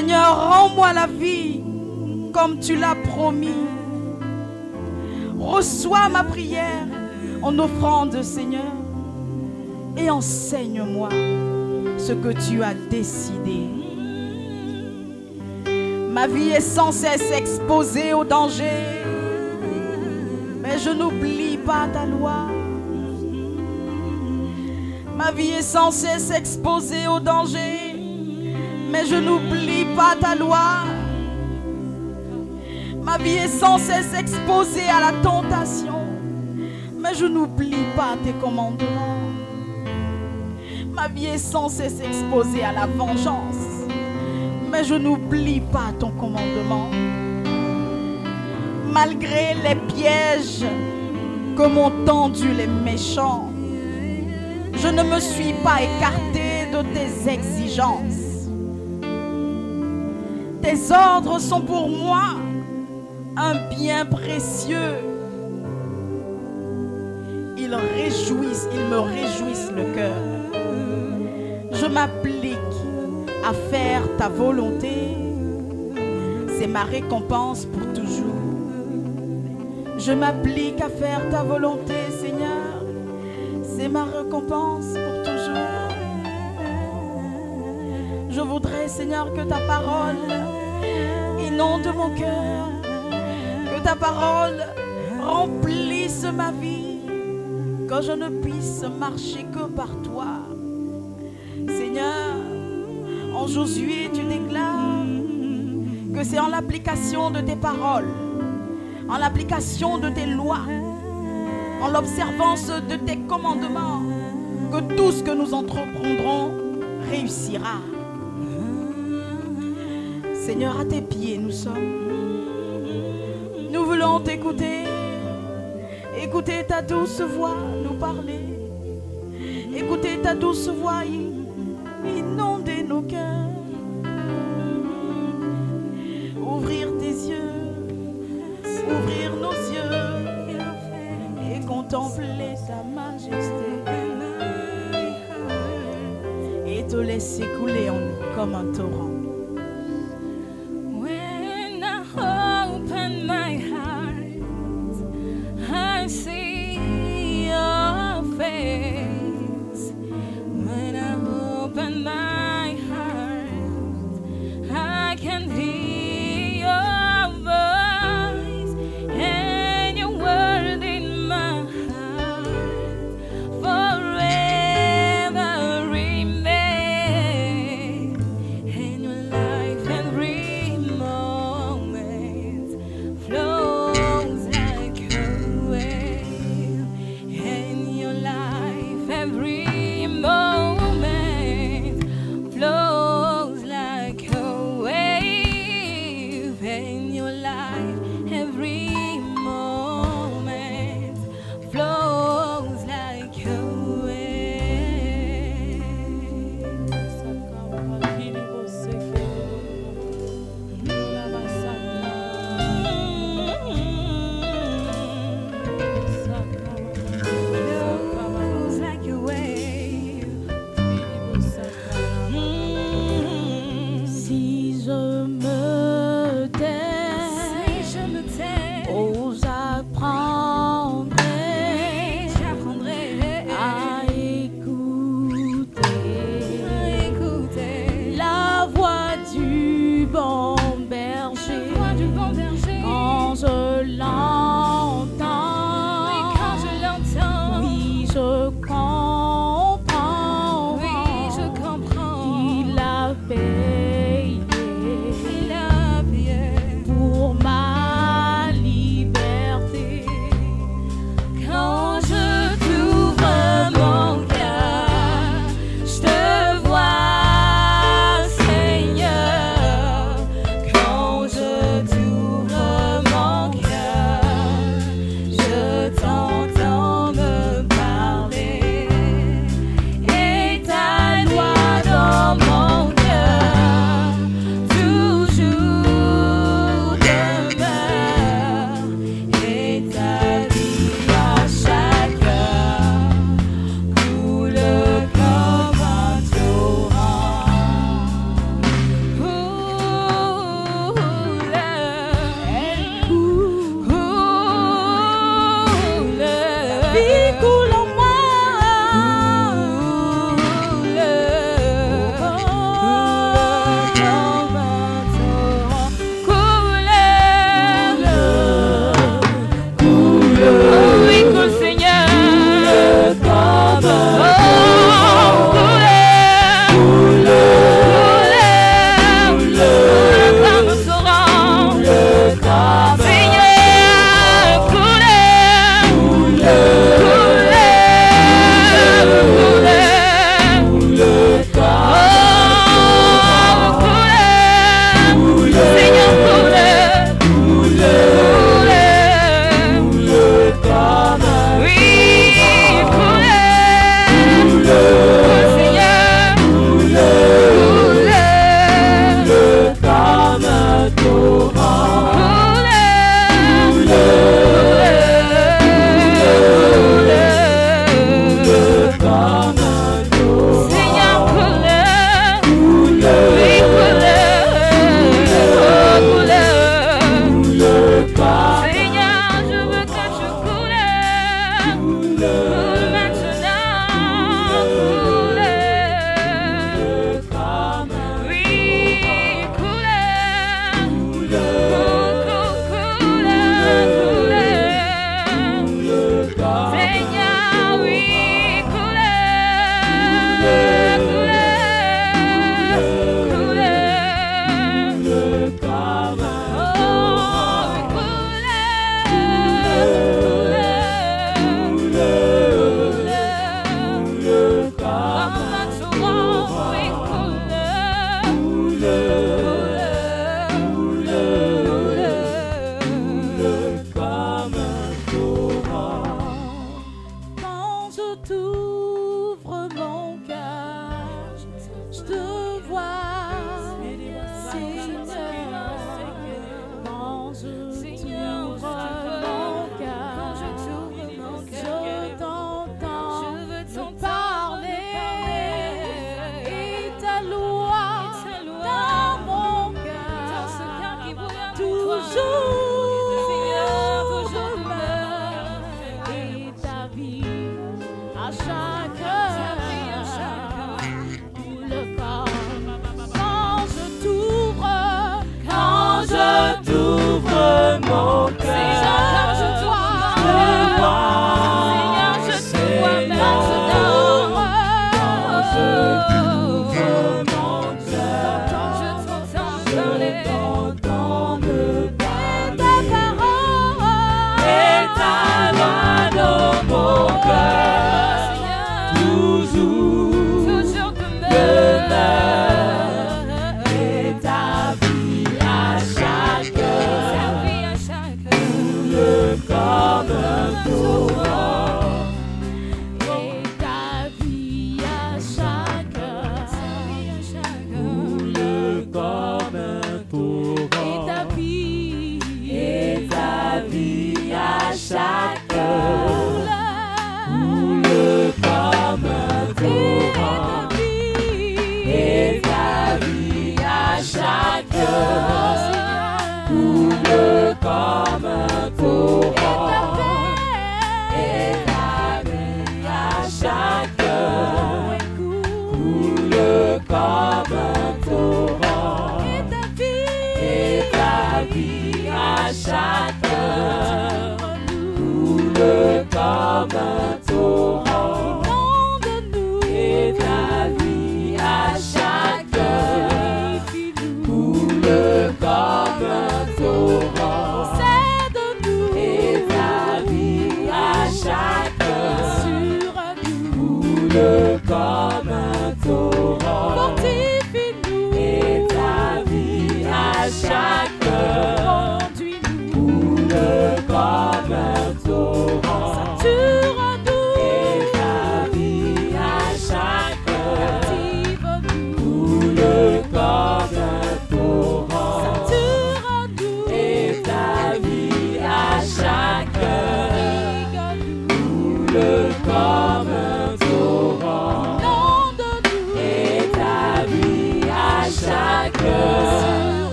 Speaker 5: Seigneur, rends-moi la vie comme tu l'as promis. Reçois ma prière en offrande, Seigneur, et enseigne-moi ce que tu as décidé. Ma vie est sans cesse exposée au danger, mais je n'oublie pas ta loi. Ma vie est sans cesse exposée au danger, mais je n'oublie ta loi. Ma vie est sans cesse exposée à la tentation, mais je n'oublie pas tes commandements. Ma vie est sans cesse exposée à la vengeance, mais je n'oublie pas ton commandement. Malgré les pièges que m'ont tendus les méchants, je ne me suis pas écarté de tes exigences. Tes ordres sont pour moi un bien précieux. Ils réjouissent, ils me réjouissent le cœur. Je m'applique à faire ta volonté. C'est ma récompense pour toujours. Je m'applique à faire ta volonté, Seigneur. C'est ma récompense pour toujours. Je voudrais, Seigneur, que ta parole inonde mon cœur. Que ta parole remplisse ma vie. Que je ne puisse marcher que par toi. Seigneur, en Josué, tu déclares que c'est en l'application de tes paroles, en l'application de tes lois, en l'observance de tes commandements, que tout ce que nous entreprendrons réussira. Seigneur, à tes pieds nous sommes. Nous voulons t'écouter, écouter ta douce voix nous parler, écouter ta douce voix inonder nos cœurs, ouvrir tes yeux, ouvrir nos yeux et contempler ta majesté et te laisser couler en nous comme un torrent.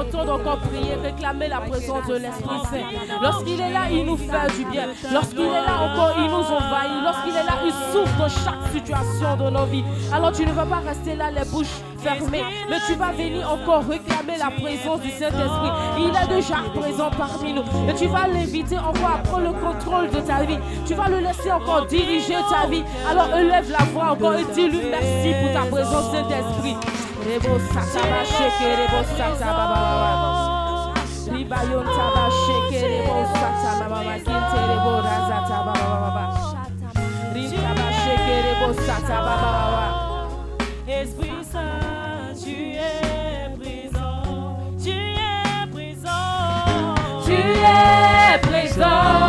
Speaker 12: Encore
Speaker 10: prier, réclamer la présence de l'Esprit Saint. Lorsqu'il est là, il nous fait du bien. Lorsqu'il est là encore, il nous envahit. Lorsqu'il est là, il souffre dans chaque situation de nos vies. Alors tu ne vas pas rester là les bouches fermées, mais tu vas venir encore réclamer la présence du Saint-Esprit. Il est déjà présent parmi nous. Et tu vas l'inviter encore à prendre le contrôle de ta vie. Tu vas le laisser encore diriger ta vie. Alors élève la voix encore et dis-lui merci pour ta présence, Saint-Esprit.
Speaker 6: Esprit Saint, tu es présent, tu es présent,
Speaker 4: Tu es présent.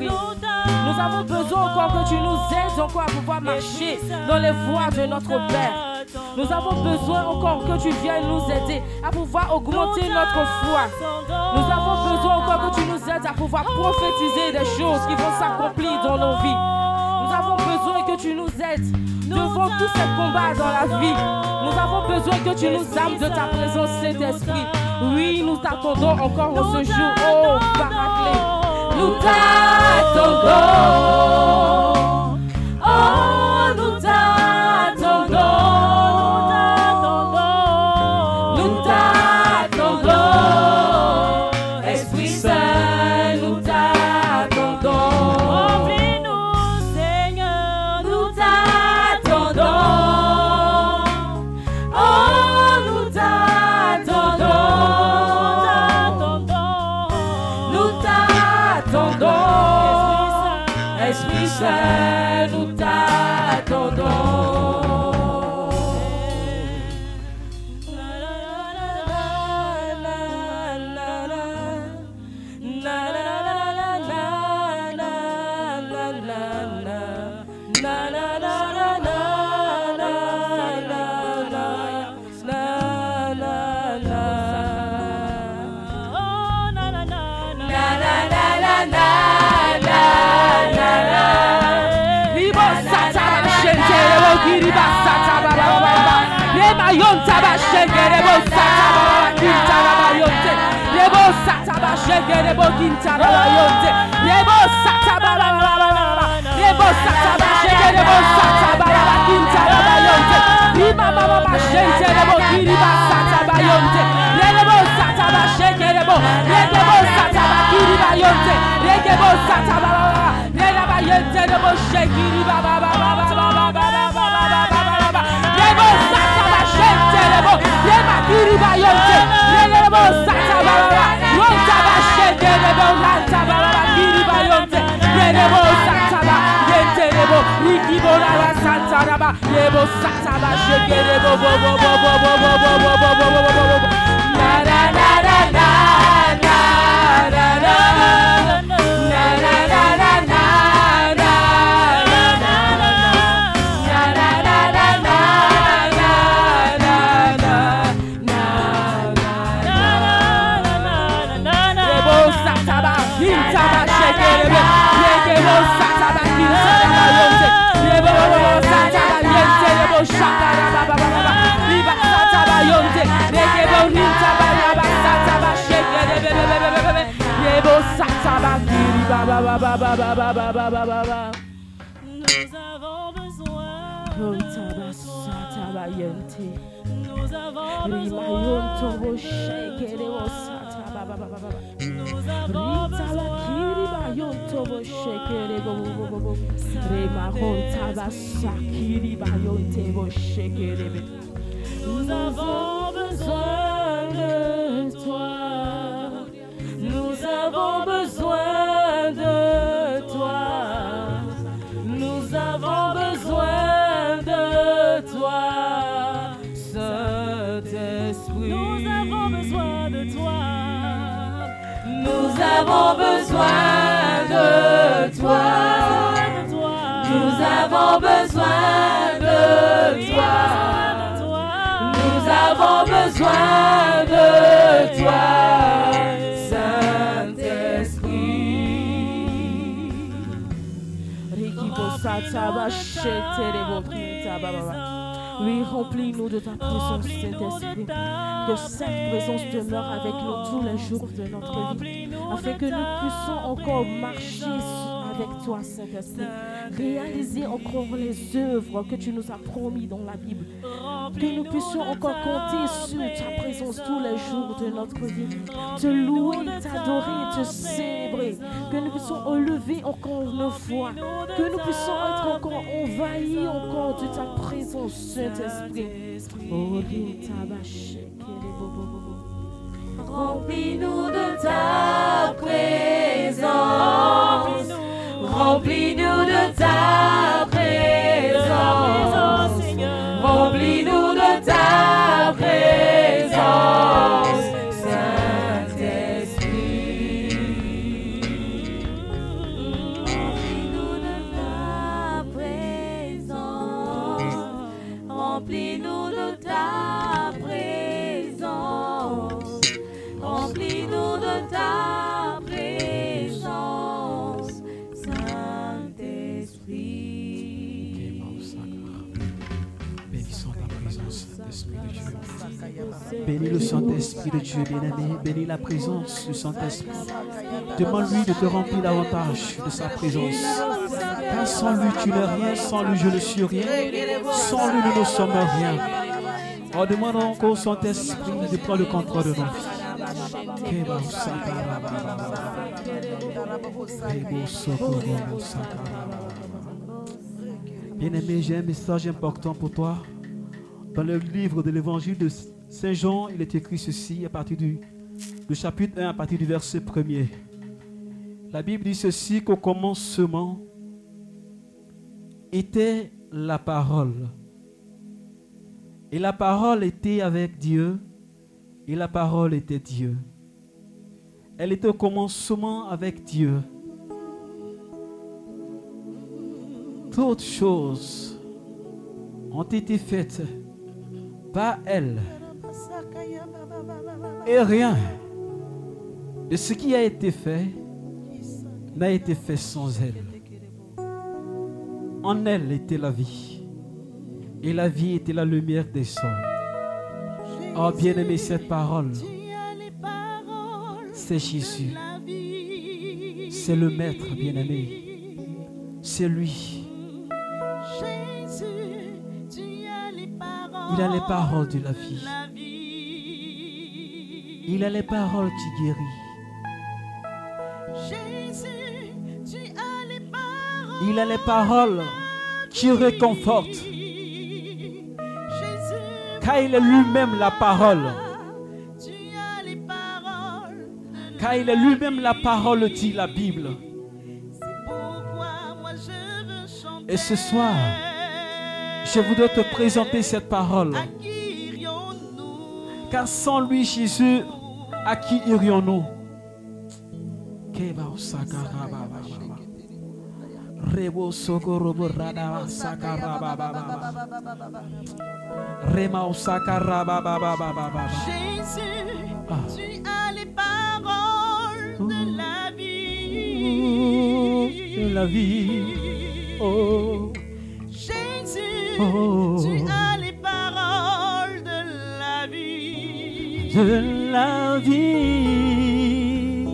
Speaker 6: Nous
Speaker 10: avons besoin encore que tu nous aides encore à pouvoir marcher dans les voies de notre Père. Nous avons besoin encore que tu viennes nous aider à pouvoir augmenter notre foi. Nous avons besoin encore que tu nous aides à pouvoir prophétiser des choses qui vont s'accomplir dans nos vies. Nous avons besoin que tu nous aides devant tous ces combats dans la vie. Nous avons besoin que tu nous âmes de ta présence, Saint-Esprit. Oui, nous t'attendons encore en ce jour. Oh, Paraclet.
Speaker 4: Nous t'attendons. Oh, nous t'attendons.
Speaker 10: Sata ba shenge rebo kinta ba ba yonte. Lebo sata ba ba ba ba ba ba. Lebo sata ba shenge rebo sata ba ba ba kinta ba ba yonte. Lima ba ba ba shente rebo kiri ba sata ba yonte. Lebo sata ba shenge rebo. Lebo sata ba kiri ba yonte. Lebo sata ba ba ba ba. Leba ba yonte rebo shekiri ba ba ba ba ba ba ba ba ba ba ba ba ba ba ba. Lebo sata ba shente rebo. Lema kiri ba yonte. Lebo sata la santa ra ba. Lebo sata ba sheke rebo bo bo bo bo bo bo bo bo bo bo bo bo bo bo. Na na na
Speaker 6: Nous avons besoin
Speaker 10: de toi.
Speaker 6: Nous avons besoin avons besoin
Speaker 4: de toi. Nous avons besoin de toi. Nous avons besoin de toi, Saint-Esprit.
Speaker 10: Oui, remplis-nous de ta présence, Saint-Esprit. Que cette présence demeure avec nous tous les jours de notre vie, afin que nous puissions encore marcher avec toi, Saint-Esprit. Réaliser encore les œuvres que tu nous as promis dans la Bible. Que nous puissions encore compter sur ta présence tous les jours de notre vie. Te louer, t'adorer, te célébrer. Que nous puissions relever encore nos fois. Que nous puissions être encore envahis encore de ta présence, Saint-Esprit. Oh,
Speaker 4: Remplis-nous de ta présence. Remplis-nous de ta présence. De
Speaker 3: Dieu, bien-aimé. Bénis la présence du Saint-Esprit. Demande-lui de te remplir davantage de sa présence. Car sans lui, tu n'es rien. Sans lui, je ne suis rien. Sans lui, nous ne sommes rien. Oh, demandons encore au Saint-Esprit de prendre le contrôle de nos vies. Bien-aimé, j'ai un message important pour toi. Dans le livre de l'évangile de Saint Jean, il est écrit ceci à partir du, chapitre 1, à partir du verset 1er. La Bible dit ceci qu'au commencement était la parole. Et la parole était avec Dieu, et la parole était Dieu. Elle était au commencement avec Dieu. Toutes choses ont été faites par elle. Et rien de ce qui a été fait n'a été fait sans elle. En elle était la vie. Et la vie était la lumière des hommes. Oh bien-aimé, cette parole, c'est Jésus. C'est le Maître bien-aimé. C'est lui. Il a les paroles de la vie. Il a les paroles qui guérissent. Il a les paroles qui réconfortent. Car il est lui-même la parole. Car il est lui-même la parole, dit la Bible. Et ce soir, je voudrais te présenter cette parole. Car sans lui, Jésus, à qui irions-nous Rebo sokorobo radaba sakarababa. Rema sakarababa.
Speaker 5: Jésus, tu as les paroles de la vie.
Speaker 3: De la vie. Oh.
Speaker 5: Jésus,
Speaker 3: Oh.
Speaker 5: tu as De la vie.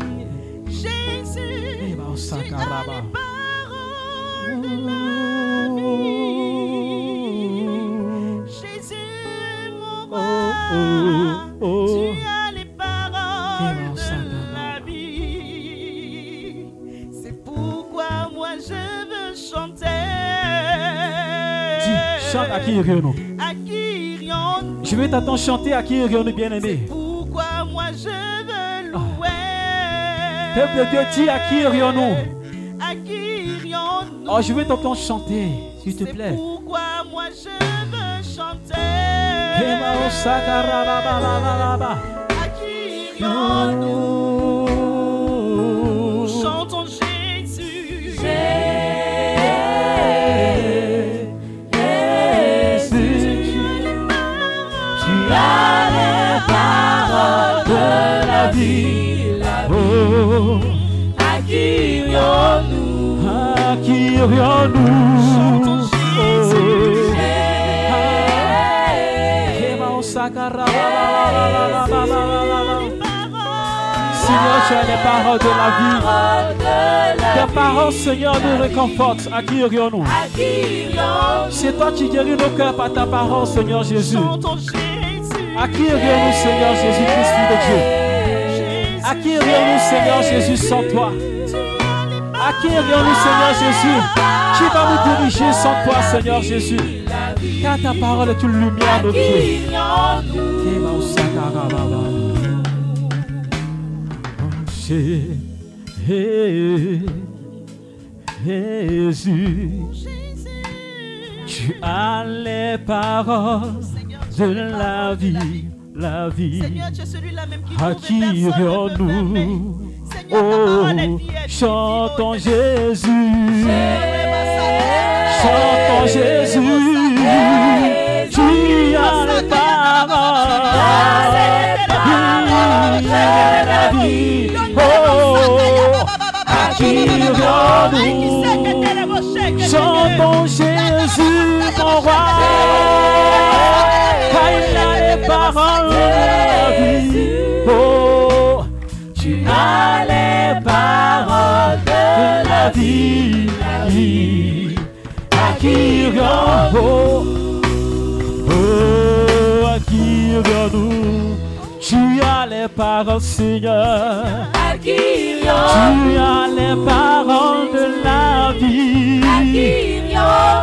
Speaker 5: Jésus,
Speaker 3: Rema
Speaker 5: tu as
Speaker 3: sakaraba.
Speaker 5: les paroles de la vie. Jésus, mon roi,
Speaker 3: oh, oh.
Speaker 5: tu as les paroles
Speaker 3: Rema
Speaker 5: de
Speaker 3: sakaraba.
Speaker 5: la vie. C'est pourquoi moi je veux chanter.
Speaker 3: Dis, chante à qui irions-nous Je vais t'entendre chanter à qui irions-nous, bien-aimé.
Speaker 5: Pourquoi moi je veux louer
Speaker 3: Peuple de Dieu, dis à qui irions-nous
Speaker 5: À qui irions-nous
Speaker 3: Oh, je vais t'entendre chanter, s'il te plaît.
Speaker 5: Pourquoi moi je veux chanter. À qui irions-nous vie.
Speaker 3: Oh, acquirions-nous. Acquirions-nous. Seigneur, tu as les paroles de la vie. Tes paroles, Seigneur, nous réconfortent. Acquirions-nous. C'est toi qui guéris nos cœurs par ta parole, Seigneur Jésus. Acquirions-nous, Seigneur Jésus-Christ, de Dieu. Acquirions-nous, Seigneur Jésus, sans toi. Acquirions-nous, Seigneur Jésus. Qui va nous diriger sans toi, Seigneur Jésus? Car ta parole est une lumière à nos pieds. Jésus, tu as les paroles de la vie, la vie.
Speaker 5: Seigneur, tu es celui-là même qui
Speaker 3: Acquirions-nous. Oh, chantons Jésus. Chantons Jésus. Tu as. Il est la vie. Oh, acquirions-nous. Chantons Jésus, mon roi. La vie. Acquirions, oh, oh, acquirions-nous. Tu as les paroles, Seigneur. Tu as les paroles de la vie.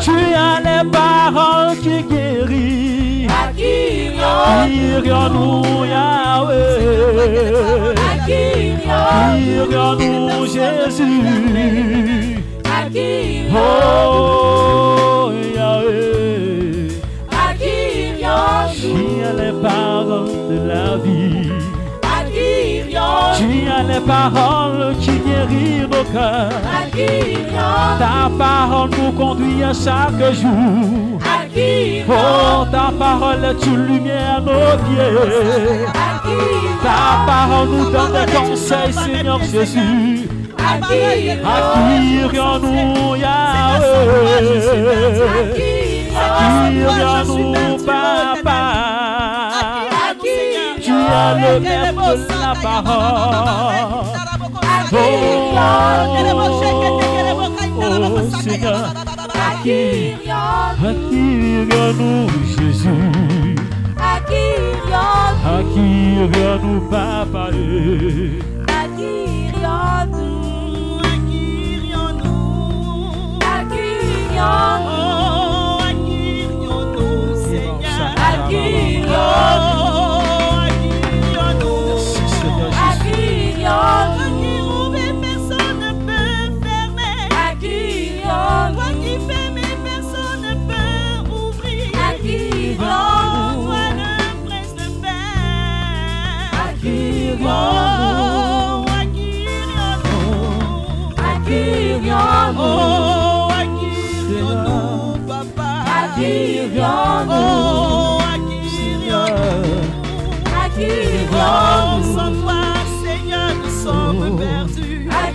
Speaker 3: Tu as les paroles qui guérissent. Acquirions-nous, Yahweh. Acquirions-nous, Jésus. Oh, Yahweh. Tu as les paroles de la vie? Tu as les paroles qui guérissent nos cœurs. Ta parole nous conduit à chaque jour. Oh, ta parole est une lumière à nos pieds. Ta parole nous donne des conseils, Seigneur Jésus. Acquirions-nous, Yahweh. Acquirions-nous, Papa. As le maître de la parole. Oh, oh, Seigneur. Acquirions-nous, Jésus. Acquirions-nous, Papa.
Speaker 5: Oh, acquirions-nous, Seigneur. Acquirions-nous.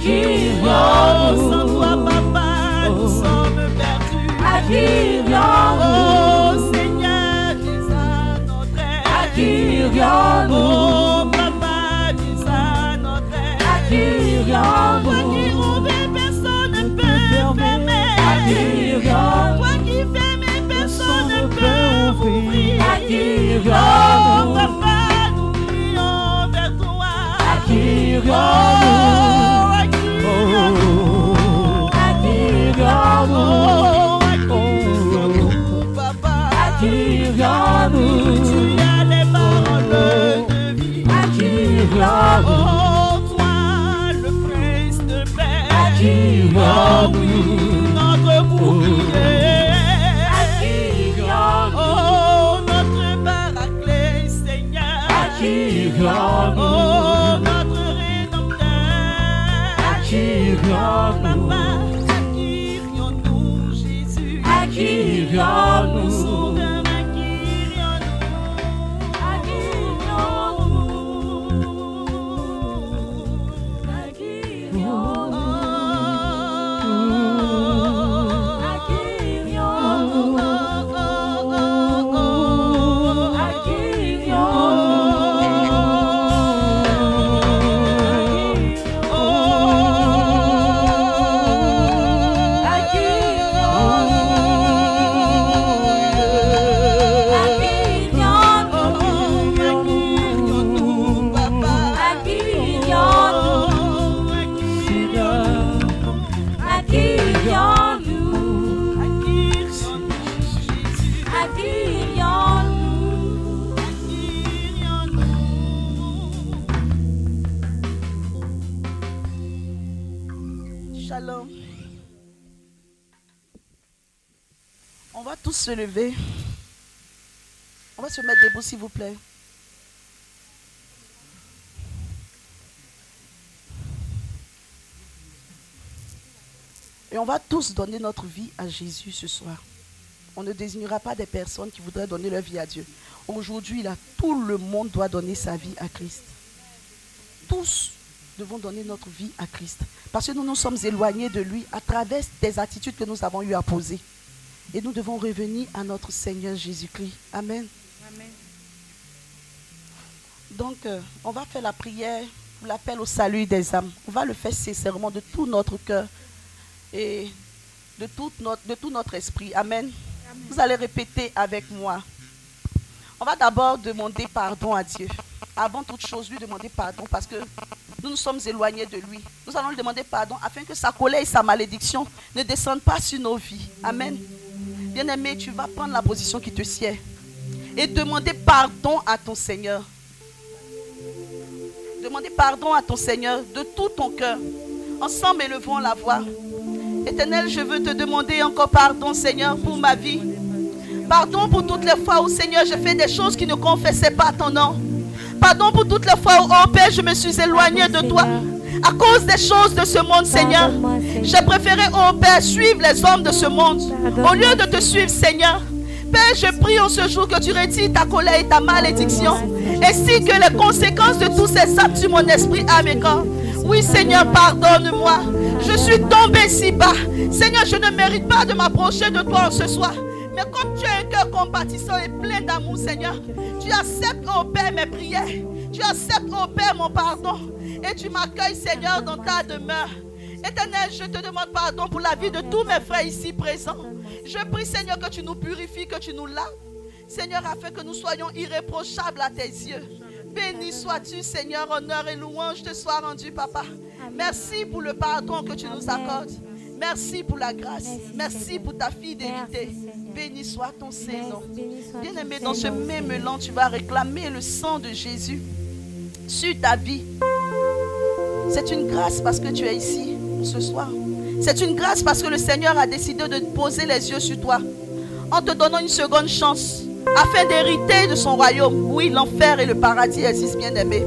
Speaker 5: Oh, sans toi, papa, nous sommes perdus. Oh, Seigneur, dis à notre aide. Oh, papa, dis à notre aide. Toi qui ouvres, personne ne peut fermer. Toi qui fermes, personne ne peut ouvrir. Oh, papa, nous crions vers toi. Oh, notre paraclet, Seigneur. Oh, notre rédempteur. Oh, papa, Acquirions-nous, se lever. On va se mettre debout, s'il vous plaît. Et on va tous donner notre vie à Jésus ce soir. On ne désignera pas des personnes qui voudraient donner leur vie à Dieu. Aujourd'hui, là, tout le monde doit donner sa vie à Christ. Tous devons donner notre vie à Christ. Parce que nous nous sommes éloignés de lui à travers des attitudes que nous avons eu à poser. Et nous devons revenir à notre Seigneur Jésus-Christ. Amen. Donc, euh, on va faire la prière, l'appel au salut des âmes. On va le faire sincèrement de tout notre cœur et de tout notre, de tout notre esprit. Amen. Vous allez répéter avec moi. On va d'abord demander pardon à Dieu. Avant toute chose, lui demander pardon parce que nous nous sommes éloignés de lui. Nous allons lui demander pardon afin que sa colère et sa malédiction ne descendent pas sur nos vies. Amen. Bien-aimé, tu vas prendre la position qui te sied et demander pardon à ton Seigneur. Demander pardon à ton Seigneur de tout ton cœur. Ensemble, élevons la voix. Éternel, je veux te demander encore pardon, Seigneur, pour ma vie. Pardon pour toutes les fois où, Seigneur, j'ai fait des choses qui ne confessaient pas ton nom. Pardon pour toutes les fois où, oh Père, je me suis éloigné de toi. À cause des choses de ce monde, Seigneur. J'ai préféré, oh Père, suivre les hommes de ce monde. Au lieu de te suivre, Seigneur. Père, je prie en ce jour que tu retires ta colère et ta malédiction. Ainsi que les conséquences de tous ces actes sur mon esprit, à mes corps. Oui, Seigneur, pardonne-moi. Je suis tombé si bas. Seigneur, je ne mérite pas de m'approcher de toi en ce soir. Mais comme tu as un cœur compatissant et plein d'amour, Seigneur, tu acceptes, oh Père, mes prières. Tu acceptes, oh Père, mon pardon. Et tu m'accueilles, Seigneur, dans ta demeure. Éternel, je te demande pardon pour la vie de tous mes frères ici présents. Je prie, Seigneur, que tu nous purifies, que tu nous laves. Seigneur, afin que nous soyons irréprochables à tes yeux. Béni sois-tu, Seigneur, honneur et louange te soient rendus, Papa. Merci pour le pardon que tu nous accordes. Merci pour la grâce. Merci pour ta fidélité. Béni soit ton Saint-Nom. Bien-aimé, dans ce même élan, tu vas réclamer le sang de Jésus sur ta vie. C'est une grâce parce que tu es ici ce soir. C'est une grâce parce que le Seigneur a décidé de poser les yeux sur toi en te donnant une seconde chance afin d'hériter de son royaume. Oui, l'enfer et le paradis existent bien aimé.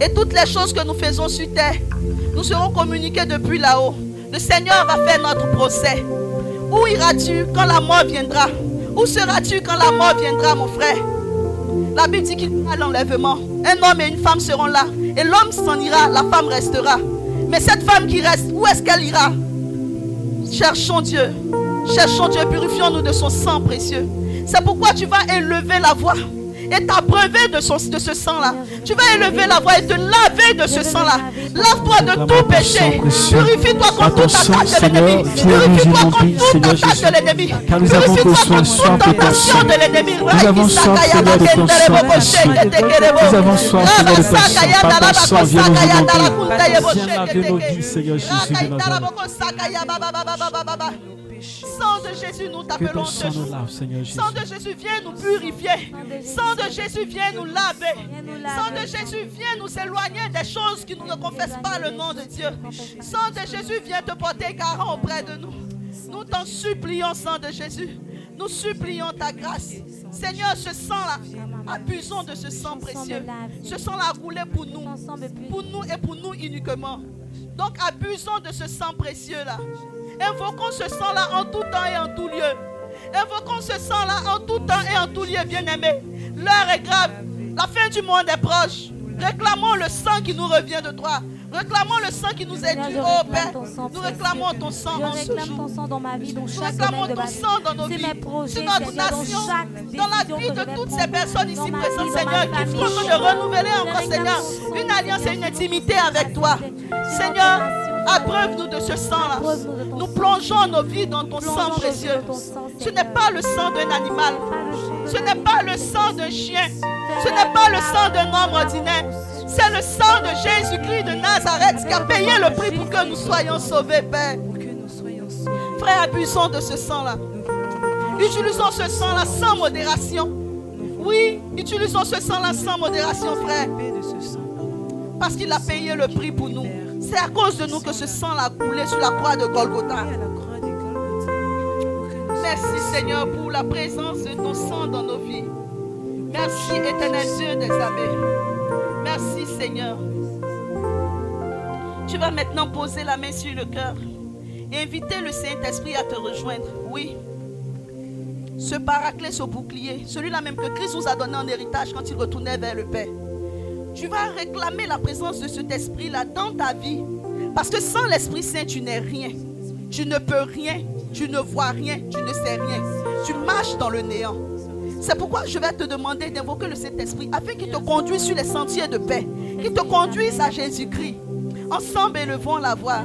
Speaker 5: Et toutes les choses que nous faisons sur terre, nous serons communiquées depuis là-haut. Le Seigneur va faire notre procès. Où iras-tu quand la mort viendra? Où seras-tu quand la mort viendra, mon frère? La Bible dit qu'il y aura l'enlèvement. Un homme et une femme seront là. Et l'homme s'en ira, la femme restera. Mais cette femme qui reste, où est-ce qu'elle ira? Cherchons Dieu. Cherchons Dieu, purifions-nous de son sang précieux. C'est pourquoi tu vas élever la voix et t'abreuver de, de ce sang-là. Tu vas élever la voix et te laver de ce sang-là. Lave-toi de tout péché. Purifie-toi contre toute attaque de l'ennemi. Purifie-toi contre toute attaque de l'ennemi. Purifie-toi contre toute tentation de l'ennemi.
Speaker 3: Nous avons soif, Seigneur, de ton sang, Nous avons soif, Seigneur, de ton sang. Par ton sang, viens nous inonder. Viens laver nos vies, Seigneur Jésus de Nazareth.
Speaker 5: Sang de Jésus, nous t'appelons ce jour. Sang de Jésus, viens nous purifier. Sang de Jésus, viens nous laver. Sang de Jésus, viens nous éloigner des choses qui ne confessent pas le nom de Dieu. Sang de Jésus, viens te porter garant auprès de nous. Nous t'en supplions, sang de Jésus. Nous supplions ta grâce. Seigneur, ce sang-là, abusons de ce sang précieux. Ce sang-là a roulé pour nous. Pour nous et pour nous uniquement. Donc abusons de ce sang précieux-là. Invoquons ce sang-là en tout temps et en tout lieu. Invoquons ce sang-là en tout temps et en tout lieu, bien-aimés. L'heure est grave. La fin du monde est proche. Réclamons le sang qui nous revient de toi. Réclamons le sang qui nous est dû, oh Père. Nous réclamons ton sang en ce jour.
Speaker 8: ton sang dans ma vie, dans
Speaker 5: Nous réclamons ton sang dans nos vies, sur notre nation, dans la vie de toutes ces personnes ici présentes, Seigneur, qui font de renouveler encore, Seigneur, une alliance et une intimité avec toi. Seigneur, abreuve-nous de ce sang-là. Nous plongeons nos vies dans ton sang précieux. Ce n'est pas le sang d'un animal. Ce n'est pas le sang d'un chien. Ce n'est pas le sang d'un homme ordinaire. C'est le sang de Jésus-Christ de Nazareth qui a payé le prix pour que nous soyons sauvés, Père. Frère, abusons de ce sang-là. Utilisons ce sang-là sans modération. Oui, utilisons ce sang-là sans modération, frère. Parce qu'il a payé le prix pour nous. C'est à cause de nous que ce sang-là a coulé sur la croix de Golgotha. Merci Seigneur pour la présence de ton sang dans nos vies. Merci éternel Dieu des armées. Merci Seigneur. Tu vas maintenant poser la main sur le cœur et inviter le Saint-Esprit à te rejoindre. Oui. Ce paraclet, au bouclier, celui-là même que Christ nous a donné en héritage quand il retournait vers le Père. Tu vas réclamer la présence de cet esprit-là dans ta vie. Parce que sans l'Esprit Saint, tu n'es rien. Tu ne peux rien. Tu ne vois rien. Tu ne sais rien. Tu marches dans le néant. C'est pourquoi je vais te demander d'invoquer le Saint-Esprit afin qu'il te conduise sur les sentiers de paix. Qu'il te conduise à Jésus-Christ. Ensemble, élevons la voix.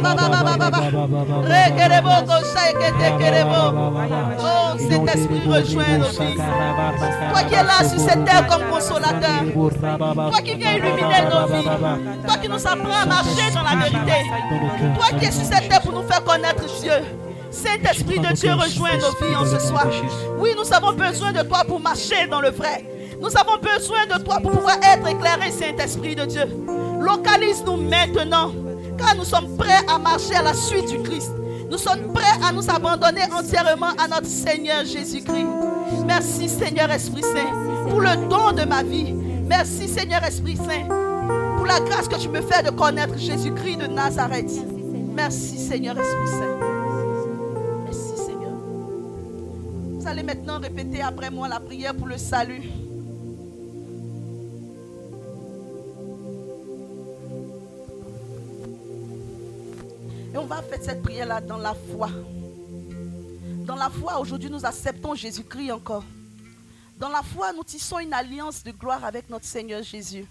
Speaker 5: baba baba baba. Oh, cet esprit rejoint nos vies. Toi qui es là sur cette terre comme consolateur. Toi qui viens illuminer nos vies. Toi qui nous apprends à marcher dans la vérité. Toi qui es sur cette terre pour nous faire connaître Dieu. Saint-Esprit de Dieu rejoint nos vies en ce soir. Oui, nous avons besoin de toi pour marcher dans le vrai. Nous avons besoin de toi pour pouvoir être éclairés, Saint-Esprit de Dieu. Localise-nous maintenant, car nous sommes prêts à marcher à la suite du Christ. Nous sommes prêts à nous abandonner entièrement à notre Seigneur Jésus-Christ. Merci Seigneur Esprit Saint pour le don de ma vie. Merci Seigneur Esprit Saint pour la grâce que tu me fais de connaître Jésus-Christ de Nazareth. Merci Seigneur Esprit Saint. Merci Seigneur. Vous allez maintenant répéter après moi la prière pour le salut. Et on va faire cette prière-là dans la foi. Dans la foi, aujourd'hui, nous acceptons Jésus-Christ encore. Dans la foi, nous tissons une alliance de gloire avec notre Seigneur Jésus.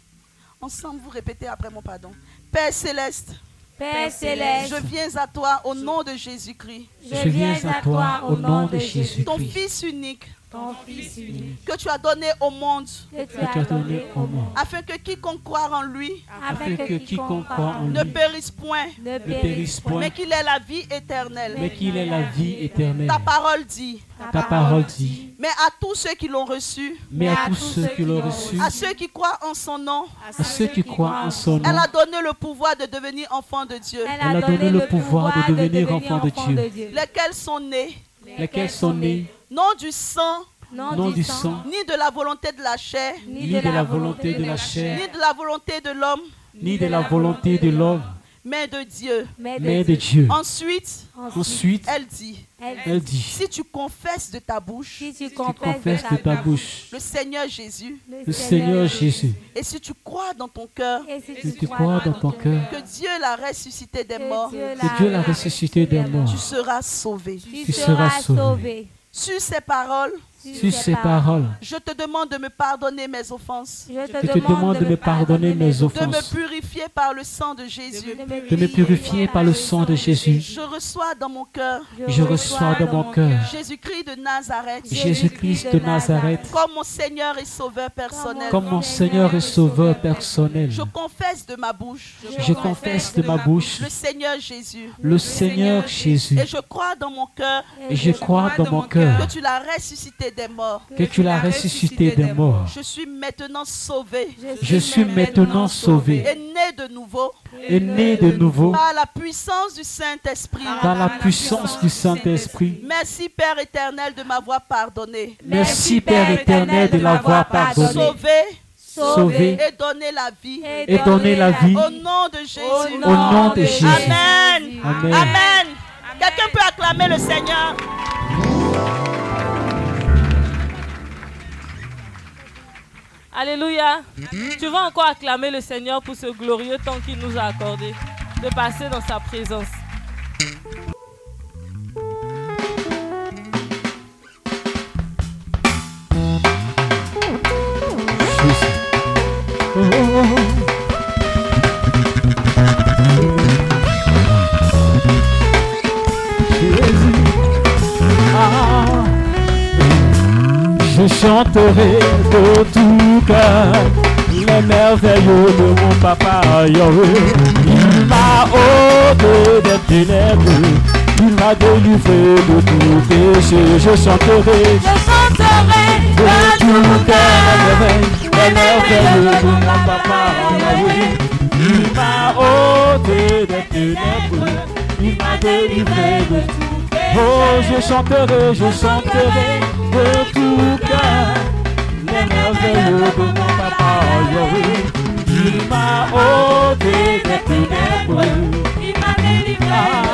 Speaker 5: Ensemble, vous répétez après mon pardon. Père céleste.
Speaker 8: Père céleste.
Speaker 5: Je viens à toi au nom de Jésus-Christ.
Speaker 8: Je viens à toi au nom de Jésus-Christ.
Speaker 5: Ton Fils unique.
Speaker 8: Ton Fils unique.
Speaker 5: Que tu as donné au monde.
Speaker 8: Que tu as donné au monde.
Speaker 5: Afin que quiconque croit en lui.
Speaker 8: Afin que quiconque croit en lui.
Speaker 5: Ne périsse point.
Speaker 8: Ne
Speaker 3: périsse point.
Speaker 5: Mais qu'il ait la vie éternelle.
Speaker 3: Mais qu'il ait la vie éternelle.
Speaker 5: Ta parole dit.
Speaker 3: Ta parole dit.
Speaker 5: Mais à tous ceux qui l'ont reçu.
Speaker 3: Mais à tous ceux qui l'ont reçu.
Speaker 5: À ceux qui croient en son nom.
Speaker 3: À ceux qui croient en son nom.
Speaker 5: Elle a donné le pouvoir de devenir enfant de Dieu.
Speaker 3: Elle a donné le pouvoir de devenir enfant de Dieu.
Speaker 5: Lesquels sont nés?
Speaker 3: Lesquels sont nés?
Speaker 5: Non du sang.
Speaker 3: Non du sang.
Speaker 5: Ni de la volonté de la chair.
Speaker 3: Ni de la volonté de la chair.
Speaker 5: Ni de la volonté de l'homme.
Speaker 3: Ni de la volonté de l'homme.
Speaker 5: Mais de Dieu.
Speaker 3: Mais de Dieu.
Speaker 5: Ensuite.
Speaker 3: Ensuite.
Speaker 5: Elle dit.
Speaker 3: Elle dit.
Speaker 5: Si tu confesses de ta bouche.
Speaker 8: Si tu
Speaker 3: confesses de ta bouche.
Speaker 5: Le Seigneur Jésus.
Speaker 3: Le Seigneur Jésus.
Speaker 5: Et si tu crois dans ton cœur.
Speaker 3: Si tu crois dans ton cœur.
Speaker 5: Que Dieu l'a ressuscité des morts.
Speaker 3: Que Dieu l'a ressuscité des morts.
Speaker 5: Tu seras sauvé.
Speaker 3: Tu seras sauvé.
Speaker 5: Sur ces paroles.
Speaker 3: Sur ces paroles.
Speaker 5: Je te demande de me pardonner mes offenses.
Speaker 8: Je
Speaker 3: te demande de me pardonner mes offenses.
Speaker 5: De me purifier par le sang de Jésus.
Speaker 3: De me purifier par le sang de Jésus.
Speaker 5: Je reçois dans mon cœur.
Speaker 3: Je reçois dans mon cœur.
Speaker 5: Jésus-Christ de Nazareth.
Speaker 3: Jésus-Christ de Nazareth.
Speaker 5: Comme mon Seigneur et Sauveur personnel.
Speaker 3: Comme mon Seigneur et Sauveur personnel.
Speaker 5: Je confesse de ma bouche.
Speaker 3: Je confesse de ma bouche.
Speaker 5: Le Seigneur Jésus.
Speaker 3: Le Seigneur Jésus.
Speaker 5: Et je crois dans mon cœur.
Speaker 3: Et je crois dans mon cœur.
Speaker 5: Que tu l'as ressuscité des morts.
Speaker 3: Que tu l'as ressuscité des morts.
Speaker 5: Je suis maintenant sauvé.
Speaker 3: Je suis maintenant sauvé.
Speaker 5: Et né de nouveau.
Speaker 3: Et né de nouveau.
Speaker 5: Par la puissance du Saint-Esprit.
Speaker 3: Par la puissance du Saint-Esprit.
Speaker 5: Merci Père éternel de m'avoir pardonné.
Speaker 3: Merci Père éternel de l'avoir pardonné.
Speaker 5: Sauvé.
Speaker 3: Sauvé.
Speaker 5: Et donner la vie.
Speaker 3: Et donner la vie.
Speaker 5: Au nom de Jésus.
Speaker 3: Au nom de Jésus.
Speaker 5: Amen.
Speaker 3: Amen.
Speaker 5: Amen. Quelqu'un peut acclamer le Seigneur?
Speaker 6: Alléluia. Tu vas encore acclamer le Seigneur pour ce glorieux temps qu'il nous a accordé de passer dans sa présence.
Speaker 3: Je chanterai de tout cœur les merveilleux de mon papa Yahweh. Il m'a ôté des ténèbres, il m'a délivré de tout péché. Je chanterai,
Speaker 8: Je chanterai
Speaker 3: de tout cœur les merveilleux de mon papa Yahweh. Il m'a ôté des ténèbres, il m'a délivré de tout. Oh, je chanterai, je chanterai de tout cœur les merveilleux de mon papa. Il m'a ôté des ténèbres.
Speaker 8: Il m'a délivré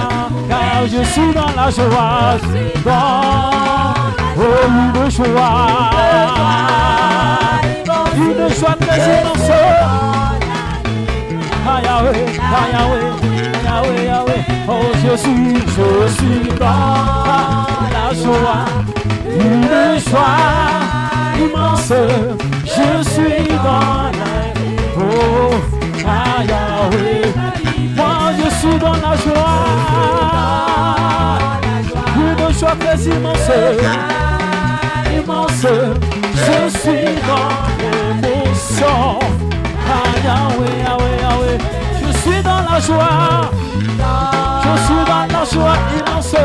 Speaker 3: car je suis dans la joie, dans oh, une joie, une joie très immense. Ah, Yahweh, ah, Yahweh, Yahweh, Yahweh. Oh, je suis, je suis dans la joie, une joie immense. Je suis dans la oh, ah, Yahweh. Moi, je suis dans la joie, une joie très immense, immense. Je suis dans l'émotion. Ah, Yahweh, Yahweh, Yahweh. Suis dans la joie. Je suis dans la joie immense.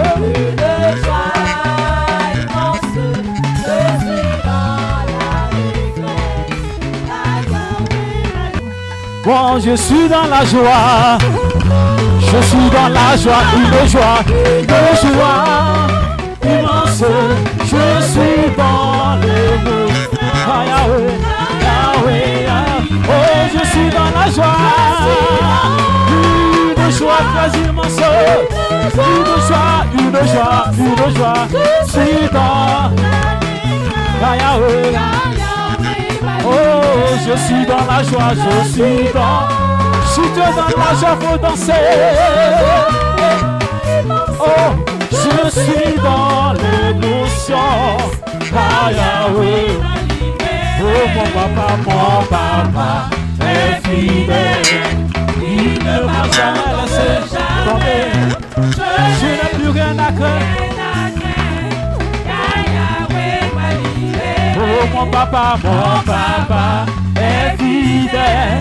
Speaker 3: Bon, je suis dans la joie. Je suis dans la joie, une joie, une joie immense. Je suis dans le Ah, Yahweh, Yahweh. Oh, je suis dans la joie. Une joie très immense. Une joie, une joie, une joie. Je suis dans Yahweh. Oh, je suis dans la joie, je suis dans. Si tu es dans la joie, faut danser. Oh, je suis dans l'émotion. Ah, Yahweh. Oh, mon papa, mon papa est fidèle. Il ne m'a jamais laissé tomber. Je n'ai plus rien à craindre. Oh, mon papa, mon papa est fidèle.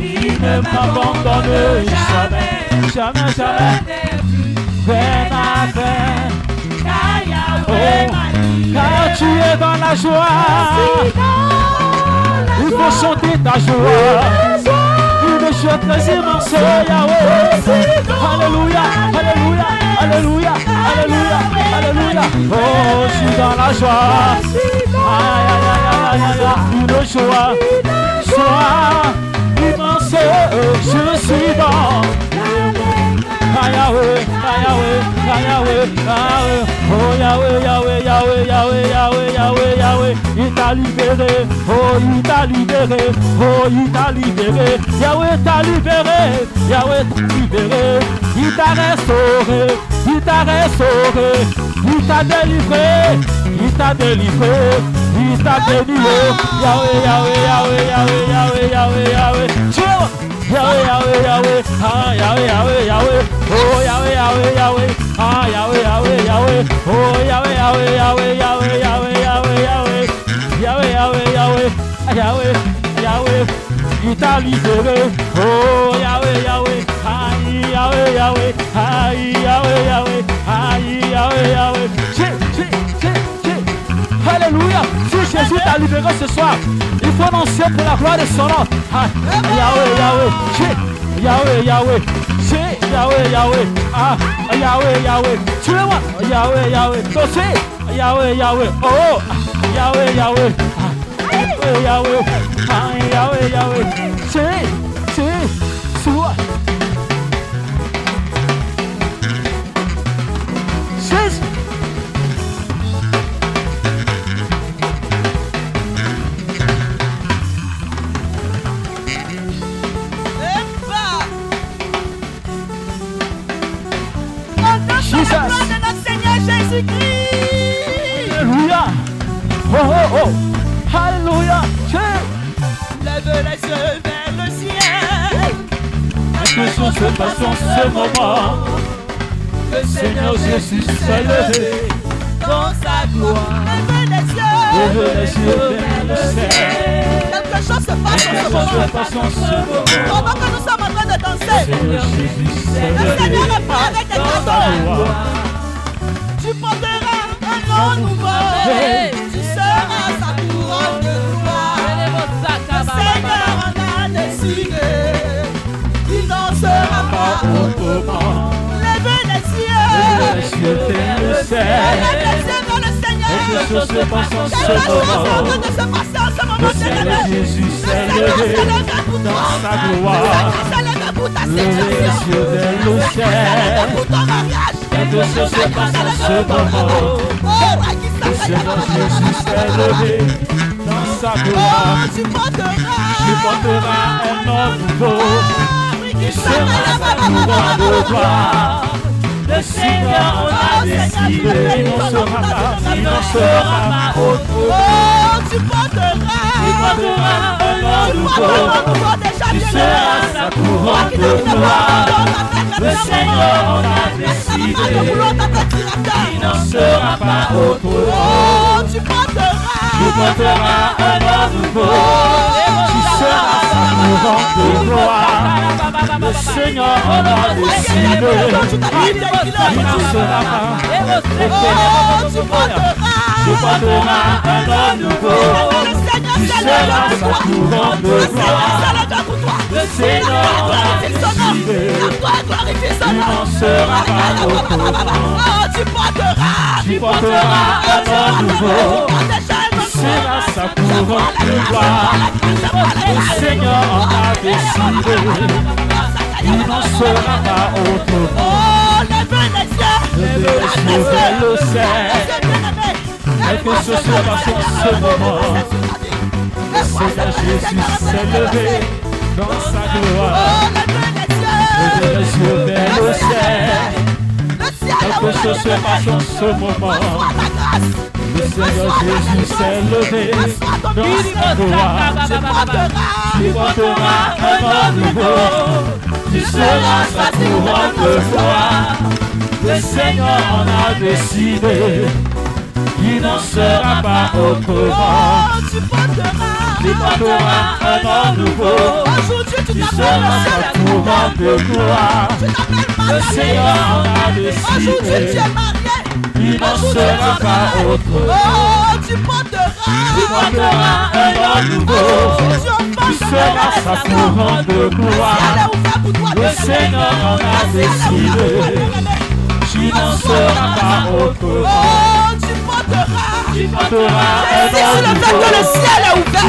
Speaker 3: Il ne m'abandonne jamais, jamais, jamais. Rien à craindre. Oh, car tu es dans la joie. Il faut chanter ta joie. Une joie très immense, Yahweh. Alléluia, Alléluia, Alléluia, Alléluia, Alléluia. Oh, je suis dans la joie. Aïe, aïe, aïe, aïe. Une joie, joie immense. Je suis dans Ah, Yahweh, ah, Yahweh, ah, Yahweh, ah, Yahweh. Oh Yahweh, Yahweh, Yahweh, Yahweh, Yahweh, Yahweh, Yahweh. Il t'a libéré, oh il t'a libéré, oh il t'a libéré. Yahweh t'a libéré, Yahweh t'a libéré. Il t'a restauré, il t'a restauré, il t'a délivré, il t'a délivré, il t'a oh. Yahweh, Yahweh, Yahweh, Yahweh, Yahweh, Yahweh, Yahweh. Yahweh, Yahweh, Yahweh, ah Yahweh, Yahweh, Yahweh, oh Yahweh, Yahweh, Yahweh, ah Yahweh, Yahweh, Yahweh, oh Yahweh, Yahweh, Yahweh, Yahweh, Yahweh, Yahweh, Yahweh, Yahweh, Yahweh, Yahweh, ah, Yahweh, Yahweh, t'a libéré, oh Yahweh, Yahweh, ah Yahweh, Yahweh, ah Yahweh, Yahweh, ah Yahweh, Yahweh, Alléluia. Si Jésus t'a libéré ce soir, il faut annoncer pour la gloire de son nom. Ah, Yahweh, Yahweh, Yahweh, Yahweh, Yahweh, Yahweh, ah, Yahweh, Yahweh, tu le vois, Yahweh, Yahweh, Tosé, Yahweh, Yahweh, oh, Yahweh, Yahweh, ah, Yahweh, Yahweh, ah, Yahweh, Yahweh, Que en ce moment.
Speaker 5: Le
Speaker 3: Seigneur Jésus s'est levé.
Speaker 5: dans sa gloire. Lève les
Speaker 3: yeux vers le ciel.
Speaker 5: Quelque chose se passe en ce moment. Pendant que nous sommes en train de danser,
Speaker 3: Seigneur Jésus, s'est
Speaker 5: le Seigneur est prêt avec des
Speaker 3: gloire.
Speaker 5: Tu porteras un nom nouveau. Les yeux.
Speaker 3: Lève les yeux vers le ciel.
Speaker 5: Levez les yeux vers le Seigneur.
Speaker 3: Chose se passe en
Speaker 5: Quelque
Speaker 3: ce
Speaker 5: chose est en train
Speaker 3: moment.
Speaker 5: de se passer en ce moment.
Speaker 3: Le Seigneur Jésus s'est levé dans sa gloire. Les
Speaker 5: situation.
Speaker 3: yeux vers le
Speaker 5: Le Seigneur s'est levé
Speaker 3: ciel.
Speaker 5: pour ton mariage.
Speaker 3: Quelque chose se passe en ce moment.
Speaker 5: Rakisa,
Speaker 3: Le Seigneur Jésus s'est levé dans sa gloire.
Speaker 5: Tu porteras.
Speaker 3: Tu porteras un nom nouveau. Tu seras sa couronne de gloire. Le Seigneur en a décidé. Il n'en sera pas, il n'en sera pas autre.
Speaker 5: Oh, tu porteras.
Speaker 3: Tu porteras un
Speaker 5: Tu
Speaker 3: nouveau. Tu seras sa couronne de gloire. Le Seigneur en a décidé. Il n'en sera pas autre.
Speaker 5: Oh, tu porteras.
Speaker 3: Tu porteras un nouveau. Sa couronne de. Le Seigneur en a décidé. Il sera.
Speaker 5: Oh. Tu porteras
Speaker 3: un nouveau. Tu seras sa couronne de gloire. Le Seigneur sera.
Speaker 5: Oh, tu porteras.
Speaker 3: Un nouveau. Tu seras sa couronne de gloire. Le Seigneur en a décidé. Il n'en sera pas autrement.
Speaker 5: Oh, levez les yeux.
Speaker 3: Vers le ciel. Quelque chose se passe en ce moment. Le Seigneur Jésus s'est levé dans sa gloire. Levez les yeux vers le ciel. Quelque chose se passe en ce moment. Le Seigneur Jésus s'est levé dans sa gloire. Tu porteras un nom nouveau. Tu seras sa couronne de gloire. Le Seigneur en a décidé. Il n'en sera pas autrement.
Speaker 5: Tu porteras.
Speaker 3: Tu porteras un nom nouveau.
Speaker 5: Aujourd'hui, tu
Speaker 3: seras sa couronne de gloire. Le Seigneur en a
Speaker 5: Aujourd'hui, tu
Speaker 3: décidé. Il n'en sera pas autrement.
Speaker 5: Oh, tu porteras.
Speaker 3: Tu porteras un nom nouveau. Tu seras sa couronne de gloire. Le Seigneur en a décidé. Tu n'en seras pas autrement.
Speaker 5: Oh, tu porteras.
Speaker 3: Tu porteras un
Speaker 5: C'est sur le
Speaker 3: nom
Speaker 5: fait que le
Speaker 3: nouveau.
Speaker 5: ciel est ouvert.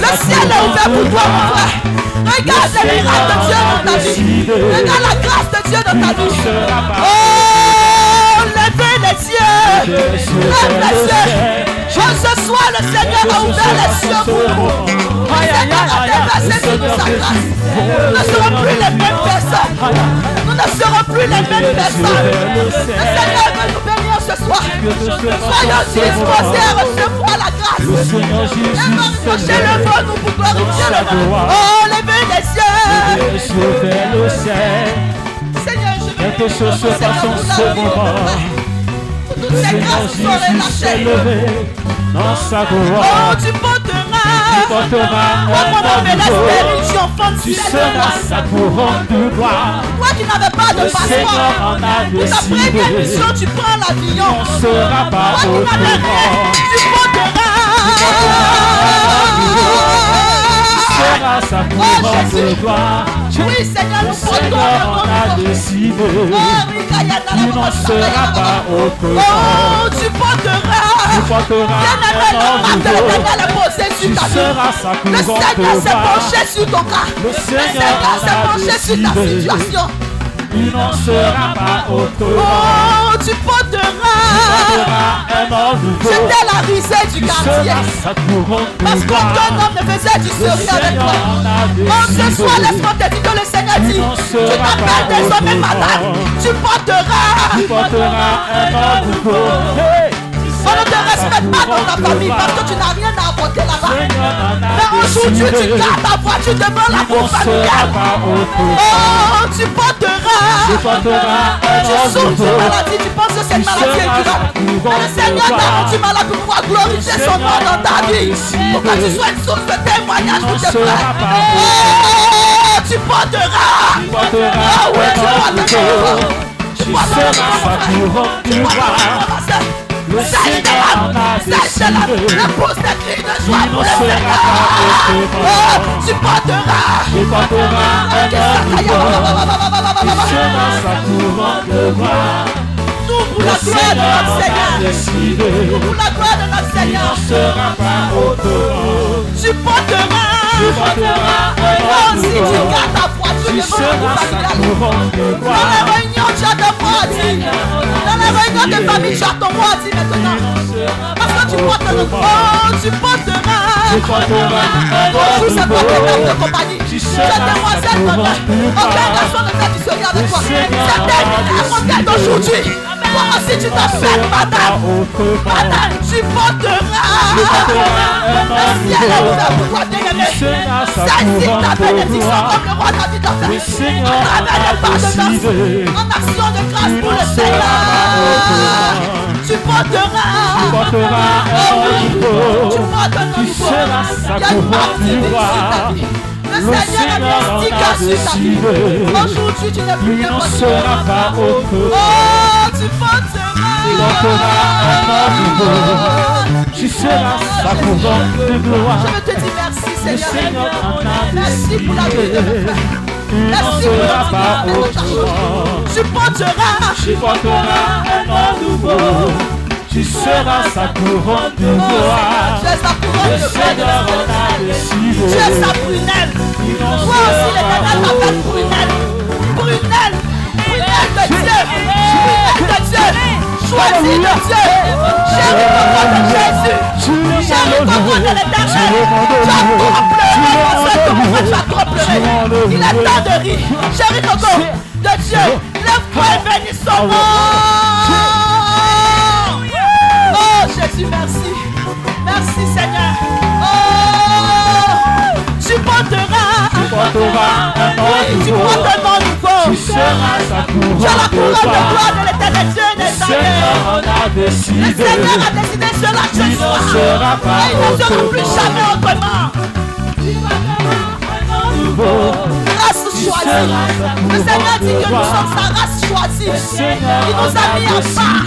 Speaker 5: Le ciel est ouvert pour toi, mon frère. Regarde les miracles de Dieu dans ta vie. Regarde la grâce de Dieu dans ta vie. Oh, ce soir, le Seigneur a ouvert les cieux pour nous. Le Seigneur a nous sa grâce. Nous ne serons plus les mêmes personnes. Nous ne serons plus les mêmes personnes. Le Seigneur veut nous bénir ce soir. Soyons disposés à recevoir la grâce.
Speaker 3: S'est
Speaker 5: le vent, nous pour glorifier le nom. Oh, levez les
Speaker 3: ciel.
Speaker 5: Seigneur, je
Speaker 3: Quelque chose se passe en ce moment. Seigneur
Speaker 5: grâces relâchées.
Speaker 3: levé dans sa
Speaker 5: Oh,
Speaker 3: gloire.
Speaker 5: tu porteras.
Speaker 3: Tu porteras nouveau.
Speaker 5: l'espérance enfant de
Speaker 3: Tu
Speaker 5: ciel.
Speaker 3: seras sa couronne de gloire.
Speaker 5: Toi qui n'avais pas de passeport. Pour ta première mission, tu prends l'avion.
Speaker 3: On ne sera pas autrement.
Speaker 5: tu porteras.
Speaker 3: Tu seras sa couronne de gloire.
Speaker 5: Oui, Seigneur, nous portons
Speaker 3: Seigneur
Speaker 5: nom
Speaker 3: a décidé.
Speaker 5: Oh, Rikayana,
Speaker 3: Il n'en sera pas autrement.
Speaker 5: Oh, tu porteras.
Speaker 3: Tu porteras
Speaker 5: le. Seigneur
Speaker 3: Tu seras sa
Speaker 5: Le s'est penché sur ton cas.
Speaker 3: Le Seigneur
Speaker 5: s'est penché sur ta situation.
Speaker 3: Il n'en sera pas autrement.
Speaker 5: Oh, tu porteras.
Speaker 3: Un nom nouveau.
Speaker 5: C'était la risée du quartier. Parce qu'aucun homme ne faisait du sérieux avec toi. Oh, ce soir, laisse-moi te dire que le Seigneur dit Tu t'appelles
Speaker 3: pas
Speaker 5: désormais
Speaker 3: autrement.
Speaker 5: malade. Tu porteras.
Speaker 3: Tu porteras un nom nouveau.
Speaker 5: On ne te respecte pas dans ta famille parce que tu n'as rien à apporter là-bas. Mais aujourd'hui, tu gardes ta voiture devant la cour familiale. Oh, tu porteras.
Speaker 3: Tu porteras
Speaker 5: Tu souffres de maladie, tu penses que cette maladie incurable. Mais le Seigneur t'a rendu malade pour pouvoir glorifier son nom dans ta vie. Pour que tu sois une source de témoignage pour tes frères. Oh, tu porteras. Ah oui, tu porteras. Tu porteras du roi. Le Seigneur a décidé L'épouse des cris de joie pour le Seigneur. Oh, Tu porteras
Speaker 3: Tu porteras un homme Tu seras sa couronne de roi
Speaker 5: Tout pour la gloire de notre Seigneur Tout pour la gloire de notre Seigneur
Speaker 3: Il ne sera pas
Speaker 5: Tu porteras
Speaker 3: Tu porteras un homme
Speaker 5: si tu gardes ta foi, tu
Speaker 3: Tu seras sa couronne de
Speaker 5: réunions, tu as de moi à dire. Dans les réunions de famille, tu as ton mot à dire maintenant. Parce que tu portes le oh, tu porteras.
Speaker 3: Tu porteras
Speaker 5: Bonjour, c'est toi qui es de compagnie.
Speaker 3: Tu sa
Speaker 5: demoiselle Aucun garçon ne du seul avec toi. C'est elle qui regarde aujourd'hui. Si tu t'appelles madame. Madame, tu porteras
Speaker 3: un
Speaker 5: ciel
Speaker 3: à vous
Speaker 5: avoir dégainer.
Speaker 3: Celle-ci t'appelle
Speaker 5: bénédiction comme le roi David l'a fait. À de grâce pour le Seigneur. Tu porteras,
Speaker 3: tu porteras
Speaker 5: oh, un renouveau, tu
Speaker 3: porteras.
Speaker 5: Seigneur a ta
Speaker 3: décidé.
Speaker 5: Aujourd'hui, tu n'es plus qu'un
Speaker 3: sera pas au feu.
Speaker 5: Oh, tu porteras
Speaker 3: un nouveau. Tu seras sa couronne de gloire.
Speaker 5: Je te dis merci, Seigneur. Merci pour la vie la
Speaker 3: sera pas autre
Speaker 5: Tu porteras,
Speaker 3: tu porteras un nouveau. Tu seras sa couronne de gloire
Speaker 5: Tu es sa couronne de
Speaker 3: Seigneur
Speaker 5: gloire.
Speaker 3: en a
Speaker 5: Tu es sa prunelle. Toi aussi, l'éternel t'appelle prunelle. Prunelle. Prunelle de Dieu. Prunelle de Dieu. Choisis de Dieu. Chérie de Jésus. Chérie coco de l'éternel. Tu as trop pleuré. Tu as trop pleuré. Il est temps de rire. Chérie coco de Dieu. Lève-toi et bénis son nom. Jésus, merci. Merci Seigneur. Oh, tu porteras.
Speaker 3: Tu porteras un
Speaker 5: tu portes
Speaker 3: nouveau. Tu seras sa
Speaker 5: Tu as la
Speaker 3: couronne de
Speaker 5: couronne gloire de l'éternel Dieu
Speaker 3: Le
Speaker 5: des
Speaker 3: Seigneur a
Speaker 5: Le
Speaker 3: décidé
Speaker 5: Seigneur a décidé cela ce
Speaker 3: Il
Speaker 5: soir.
Speaker 3: sera pas
Speaker 5: Et il ne sera plus
Speaker 3: autrement.
Speaker 5: jamais autrement.
Speaker 3: nouveau
Speaker 5: choisie. Le Seigneur dit que nous sommes sa race choisie. Il nous a mis à part.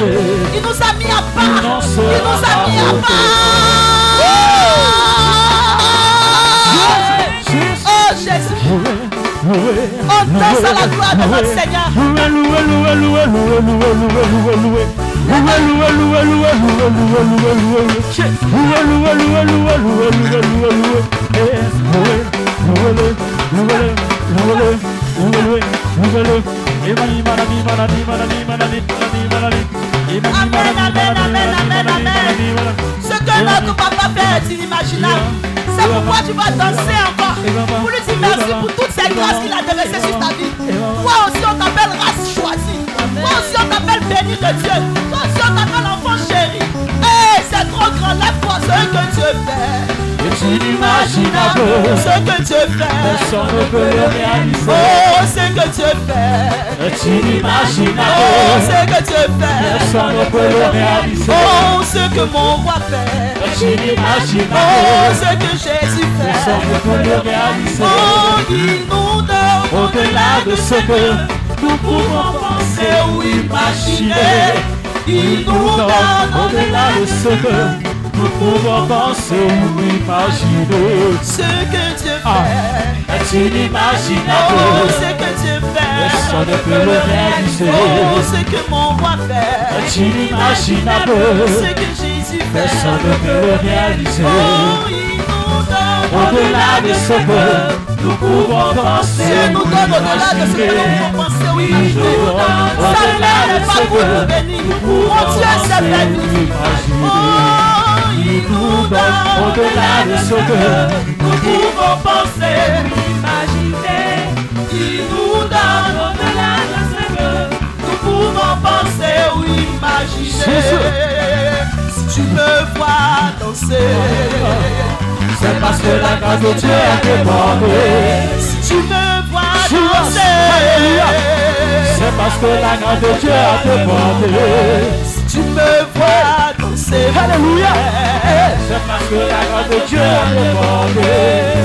Speaker 5: Il nous a mis à part. Il nous a mis à part. Oh Jésus. On danse à la gloire de notre Seigneur.
Speaker 3: Loué, loué, loué, loué, loué, loué, loué, loué, loué. Loué, loué, loué, loué, loué, loué, loué, loué, loué. Loué, loué, loué, loué, loué, loué, loué, loué. Eh, loué, loué, loué, loué, loué, Eh. Eh,
Speaker 5: amen.
Speaker 3: manani, manani.
Speaker 5: Ce que notre papa fait est inimaginable. C'est pourquoi tu vas danser encore. Pour lui dire merci pour toutes ces grâces qu'il a déversées sur ta vie. Toi aussi, on t'appelle race choisie. Toi aussi, on t'appelle béni de Dieu. Toi aussi, on t'appelle enfant chéri. Hé, c'est trop grand. Lève-toi ce que Dieu fait.
Speaker 3: Pas
Speaker 5: Ce que Dieu fait.
Speaker 3: Personne ne peut le réaliser.
Speaker 5: Oh, ce que Dieu fait.
Speaker 3: Et tu n'imagines
Speaker 5: Oh, ce que Dieu fait.
Speaker 3: Personne ne peut le réaliser.
Speaker 5: Oh, ce que mon roi fait.
Speaker 3: Et tu n'imagines
Speaker 5: Oh, ce que Jésus fait.
Speaker 3: Personne ne peut le réaliser.
Speaker 5: Oh, il nous donne
Speaker 3: Au-delà de ce que nous pouvons penser ou imaginer, il nous donne au-delà de ce que nous pouvons penser ou imaginer.
Speaker 5: ce que Dieu
Speaker 3: Ah.
Speaker 5: fait.
Speaker 3: Et tu n'imagines
Speaker 5: Oh, ce que Dieu fait.
Speaker 3: Personne ne peut le réaliser.
Speaker 5: Oh, ce que mon roi fait.
Speaker 3: Et tu n'imagines
Speaker 5: Ce que Jésus fait.
Speaker 3: Personne ne peut le réaliser.
Speaker 5: Oh,
Speaker 3: Au-delà de ce que nous pouvons penser
Speaker 5: nous au-delà de ce que nous pouvons penser ou
Speaker 3: Il nous
Speaker 5: imaginer.
Speaker 3: donne
Speaker 5: Sa
Speaker 3: au-delà
Speaker 5: main
Speaker 3: de
Speaker 5: n'est pas
Speaker 3: ce
Speaker 5: nous
Speaker 3: que nous pouvons
Speaker 5: Dieu. Il nous donne
Speaker 3: Au-delà de ce que
Speaker 5: nous pouvons penser, imaginer. Il nous donne au-delà de ce que nous pouvons penser ou imaginer. Si tu me vois danser,
Speaker 3: c'est parce que la grâce de Dieu a débordé.
Speaker 5: si tu me vois danser,
Speaker 3: C'est parce que la grâce de Dieu a débordé.
Speaker 5: Si tu me vois danser,
Speaker 3: Alléluia. C'est parce que la grâce de Dieu a débordé.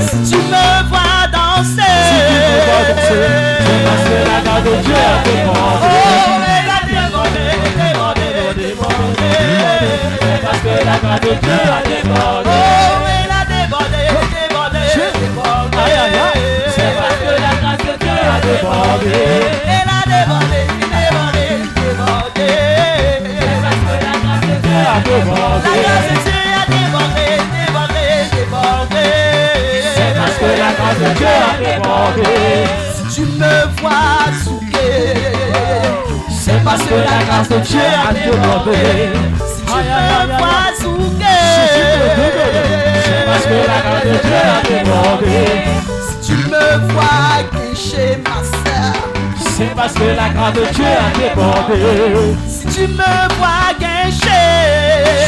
Speaker 5: Si tu me vois danser,
Speaker 3: Si tu me vois danser, c'est parce que la grâce de Dieu a débordé.
Speaker 5: Oh, elle a débordé, débordé, débordé.
Speaker 3: C'est parce que la grâce de Dieu a débordé.
Speaker 5: Si tu me vois souquer,
Speaker 3: C'est parce que la grâce de Dieu a débordé.
Speaker 5: si tu me vois guécher ma sœur,
Speaker 3: C'est parce que la grâce de Dieu a débordé.
Speaker 5: si tu me vois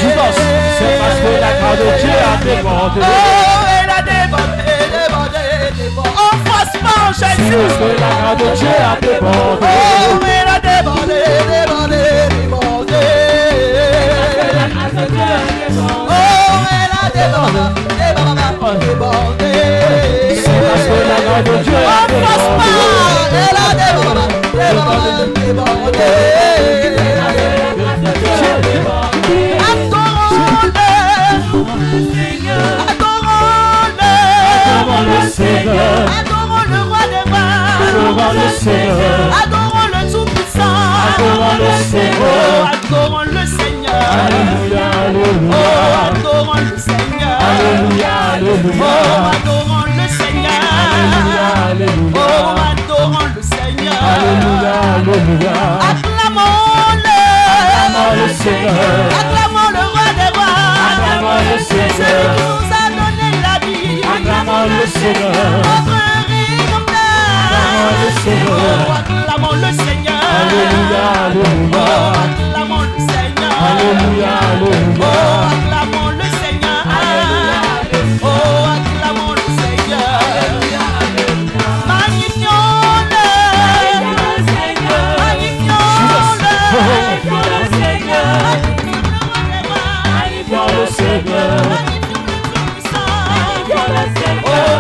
Speaker 3: Judas, c'est parce que la grâce de Dieu a débordé.
Speaker 5: Oh, elle a débordé, débordé, débordé. Enfoncement,
Speaker 3: C'est
Speaker 5: Jésus.
Speaker 3: parce que la grâce de Dieu a débordé.
Speaker 5: Oh, elle a débordé. Oh, elle
Speaker 3: Adorons le
Speaker 5: adorons le tout-puissant,
Speaker 3: adorons le Seigneur,
Speaker 5: adorons le Seigneur.
Speaker 3: Alléluia,
Speaker 5: Oh,
Speaker 3: alléluia.
Speaker 5: adorons le Seigneur.
Speaker 3: Alléluia, alléluia.
Speaker 5: Oh, adorons le Seigneur.
Speaker 3: Alléluia, alléluia.
Speaker 5: Oh, adorons le Seigneur.
Speaker 3: Alléluia, alléluia.
Speaker 5: Acclamons-le.
Speaker 3: Acclamons le Seigneur.
Speaker 5: Acclamons le roi des rois.
Speaker 3: Acclamons le
Speaker 5: Celui
Speaker 3: Seigneur.
Speaker 5: qui nous a donné la vie.
Speaker 3: Acclamons le Seigneur.
Speaker 5: Notre rédempteur.
Speaker 3: Acclamons le Seigneur.
Speaker 5: Oh, acclamons le Seigneur.
Speaker 3: Alléluia, alléluia. Alléluia, alléluia.
Speaker 5: Oh, acclamons le Seigneur. Oh, acclamons le Seigneur. Magnifions-le.
Speaker 3: Magnifions le Seigneur.
Speaker 5: Oh, magnifions le Seigneur.
Speaker 3: Oh,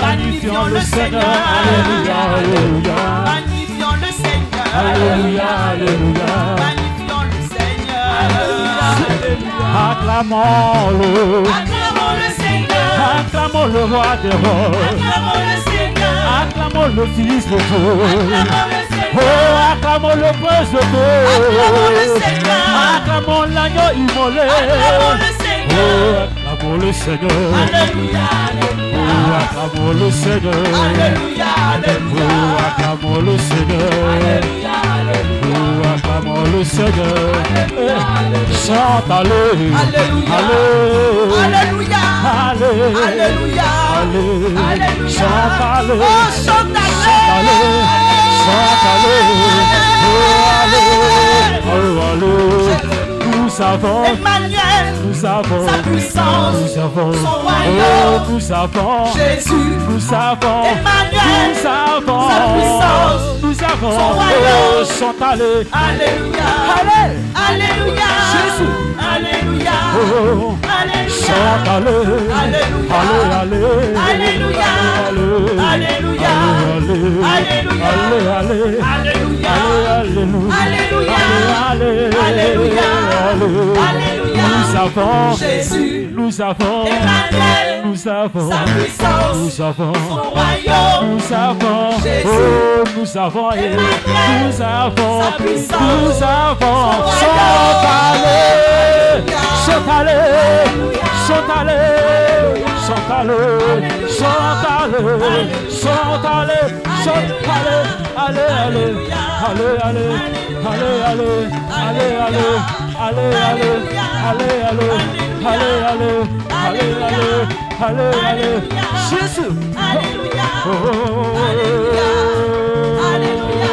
Speaker 3: magnifions le Seigneur. Alléluia, alléluia. Alléluia, alléluia.
Speaker 5: Magnifions le Seigneur.
Speaker 3: Acclamons-le.
Speaker 5: Acclamons le Seigneur.
Speaker 3: Acclamons le roi des rois.
Speaker 5: Acclamons le Seigneur.
Speaker 3: Acclamons le fils de Dieu.
Speaker 5: Acclamons le Seigneur.
Speaker 3: Oh, acclamons le prince de
Speaker 5: Acclamons le
Speaker 3: Dieu.
Speaker 5: Seigneur.
Speaker 3: Acclamons l'agneau immolé.
Speaker 5: Acclamons le Seigneur.
Speaker 3: Oh, acclamons le Seigneur.
Speaker 5: Alléluia, alléluia.
Speaker 3: Oh, acclamons le Seigneur.
Speaker 5: Alléluia, alléluia.
Speaker 3: Oh, acclamons le Seigneur.
Speaker 5: Alléluia,
Speaker 3: Louange maman le Seigneur. Chante
Speaker 5: Alléluia. Alléluia. Alléluia. Alléluia.
Speaker 3: Chante
Speaker 5: Alléluia. Chante
Speaker 3: Alléluia. Chante Alléluia. Nous avons
Speaker 5: Emmanuel,
Speaker 3: nous avons
Speaker 5: sa puissance,
Speaker 3: nous avons
Speaker 5: son royaume,
Speaker 3: nous avons
Speaker 5: Jésus,
Speaker 3: nous avons
Speaker 5: Emmanuel,
Speaker 3: nous avons
Speaker 5: sa puissance.
Speaker 3: Nous savons.
Speaker 5: Son royaume.
Speaker 3: Oh, chante, allez.
Speaker 5: Alléluia.
Speaker 3: Allez.
Speaker 5: Alléluia.
Speaker 3: Jésus.
Speaker 5: Alléluia.
Speaker 3: Oh,
Speaker 5: Alléluia.
Speaker 3: chante, allez.
Speaker 5: Alléluia.
Speaker 3: Allez.
Speaker 5: Alléluia. Alléluia. Alléluia. Alléluia.
Speaker 3: Alléluia.
Speaker 5: Alléluia. Alléluia.
Speaker 3: Alléluia.
Speaker 5: Alléluia.
Speaker 3: Nous avons,
Speaker 5: Jésus.
Speaker 3: Nous avons,
Speaker 5: Emmanuel.
Speaker 3: nous avons,
Speaker 5: Sa puissance.
Speaker 3: nous avons,
Speaker 5: Son royaume.
Speaker 3: nous avons,
Speaker 5: Jésus.
Speaker 3: oh, nous avons, et
Speaker 5: Emmanuel.
Speaker 3: nous avons,
Speaker 5: Sa puissance.
Speaker 3: nous avons,
Speaker 5: Son
Speaker 3: chante allez,
Speaker 5: Alléluia.
Speaker 3: chante allez, allez, allez, allez, allez, allez, allez, allez, allez, allez, allez, allez, Alléluia. Alléluia. Alléluia. Alléluia. Jésus.
Speaker 5: Alléluia.
Speaker 3: Alléluia.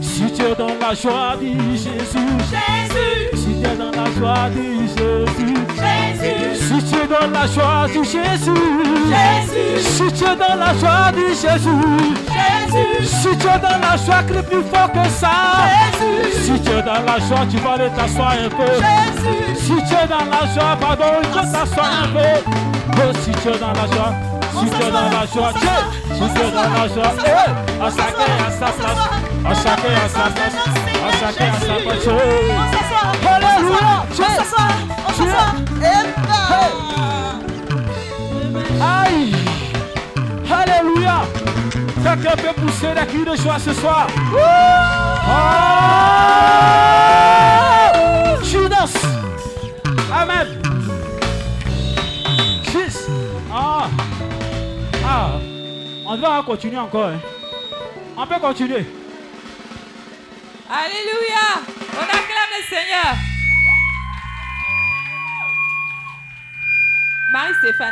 Speaker 3: Si tu es dans la joie, dis Jésus.
Speaker 5: Jésus.
Speaker 3: Si tu es dans la joie, dis Jésus. Jésus. Si tu es dans la joie, dis Jésus.
Speaker 10: Jésus.
Speaker 3: Si tu es dans la joie, dis Jésus.
Speaker 10: Jésus.
Speaker 3: Si tu es dans la joie, crie plus fort que ça.
Speaker 10: Jésus.
Speaker 3: Si tu es dans la joie, tu vas aller t'asseoir un peu.
Speaker 10: Jésus.
Speaker 3: Si tu es dans la joie, pardon, il faut t'asseoir un peu. Oh, si tu es dans la joie, si tu es dans la joie, Dieu, si tu es dans la joie, eh, à chacun à sa place, à chacun à sa place, à chacun à sa place. oh. Alléluia, Dieu, Dieu. Aïe, Alléluia. Quelqu'un peut pousser des cris de joie ce soir. Oh, tu danses. Amen. Jésus. Ah. Ah. On va continuer encore. hein. On peut continuer.
Speaker 7: Alléluia. On acclame le Seigneur. Marie-Stéphane.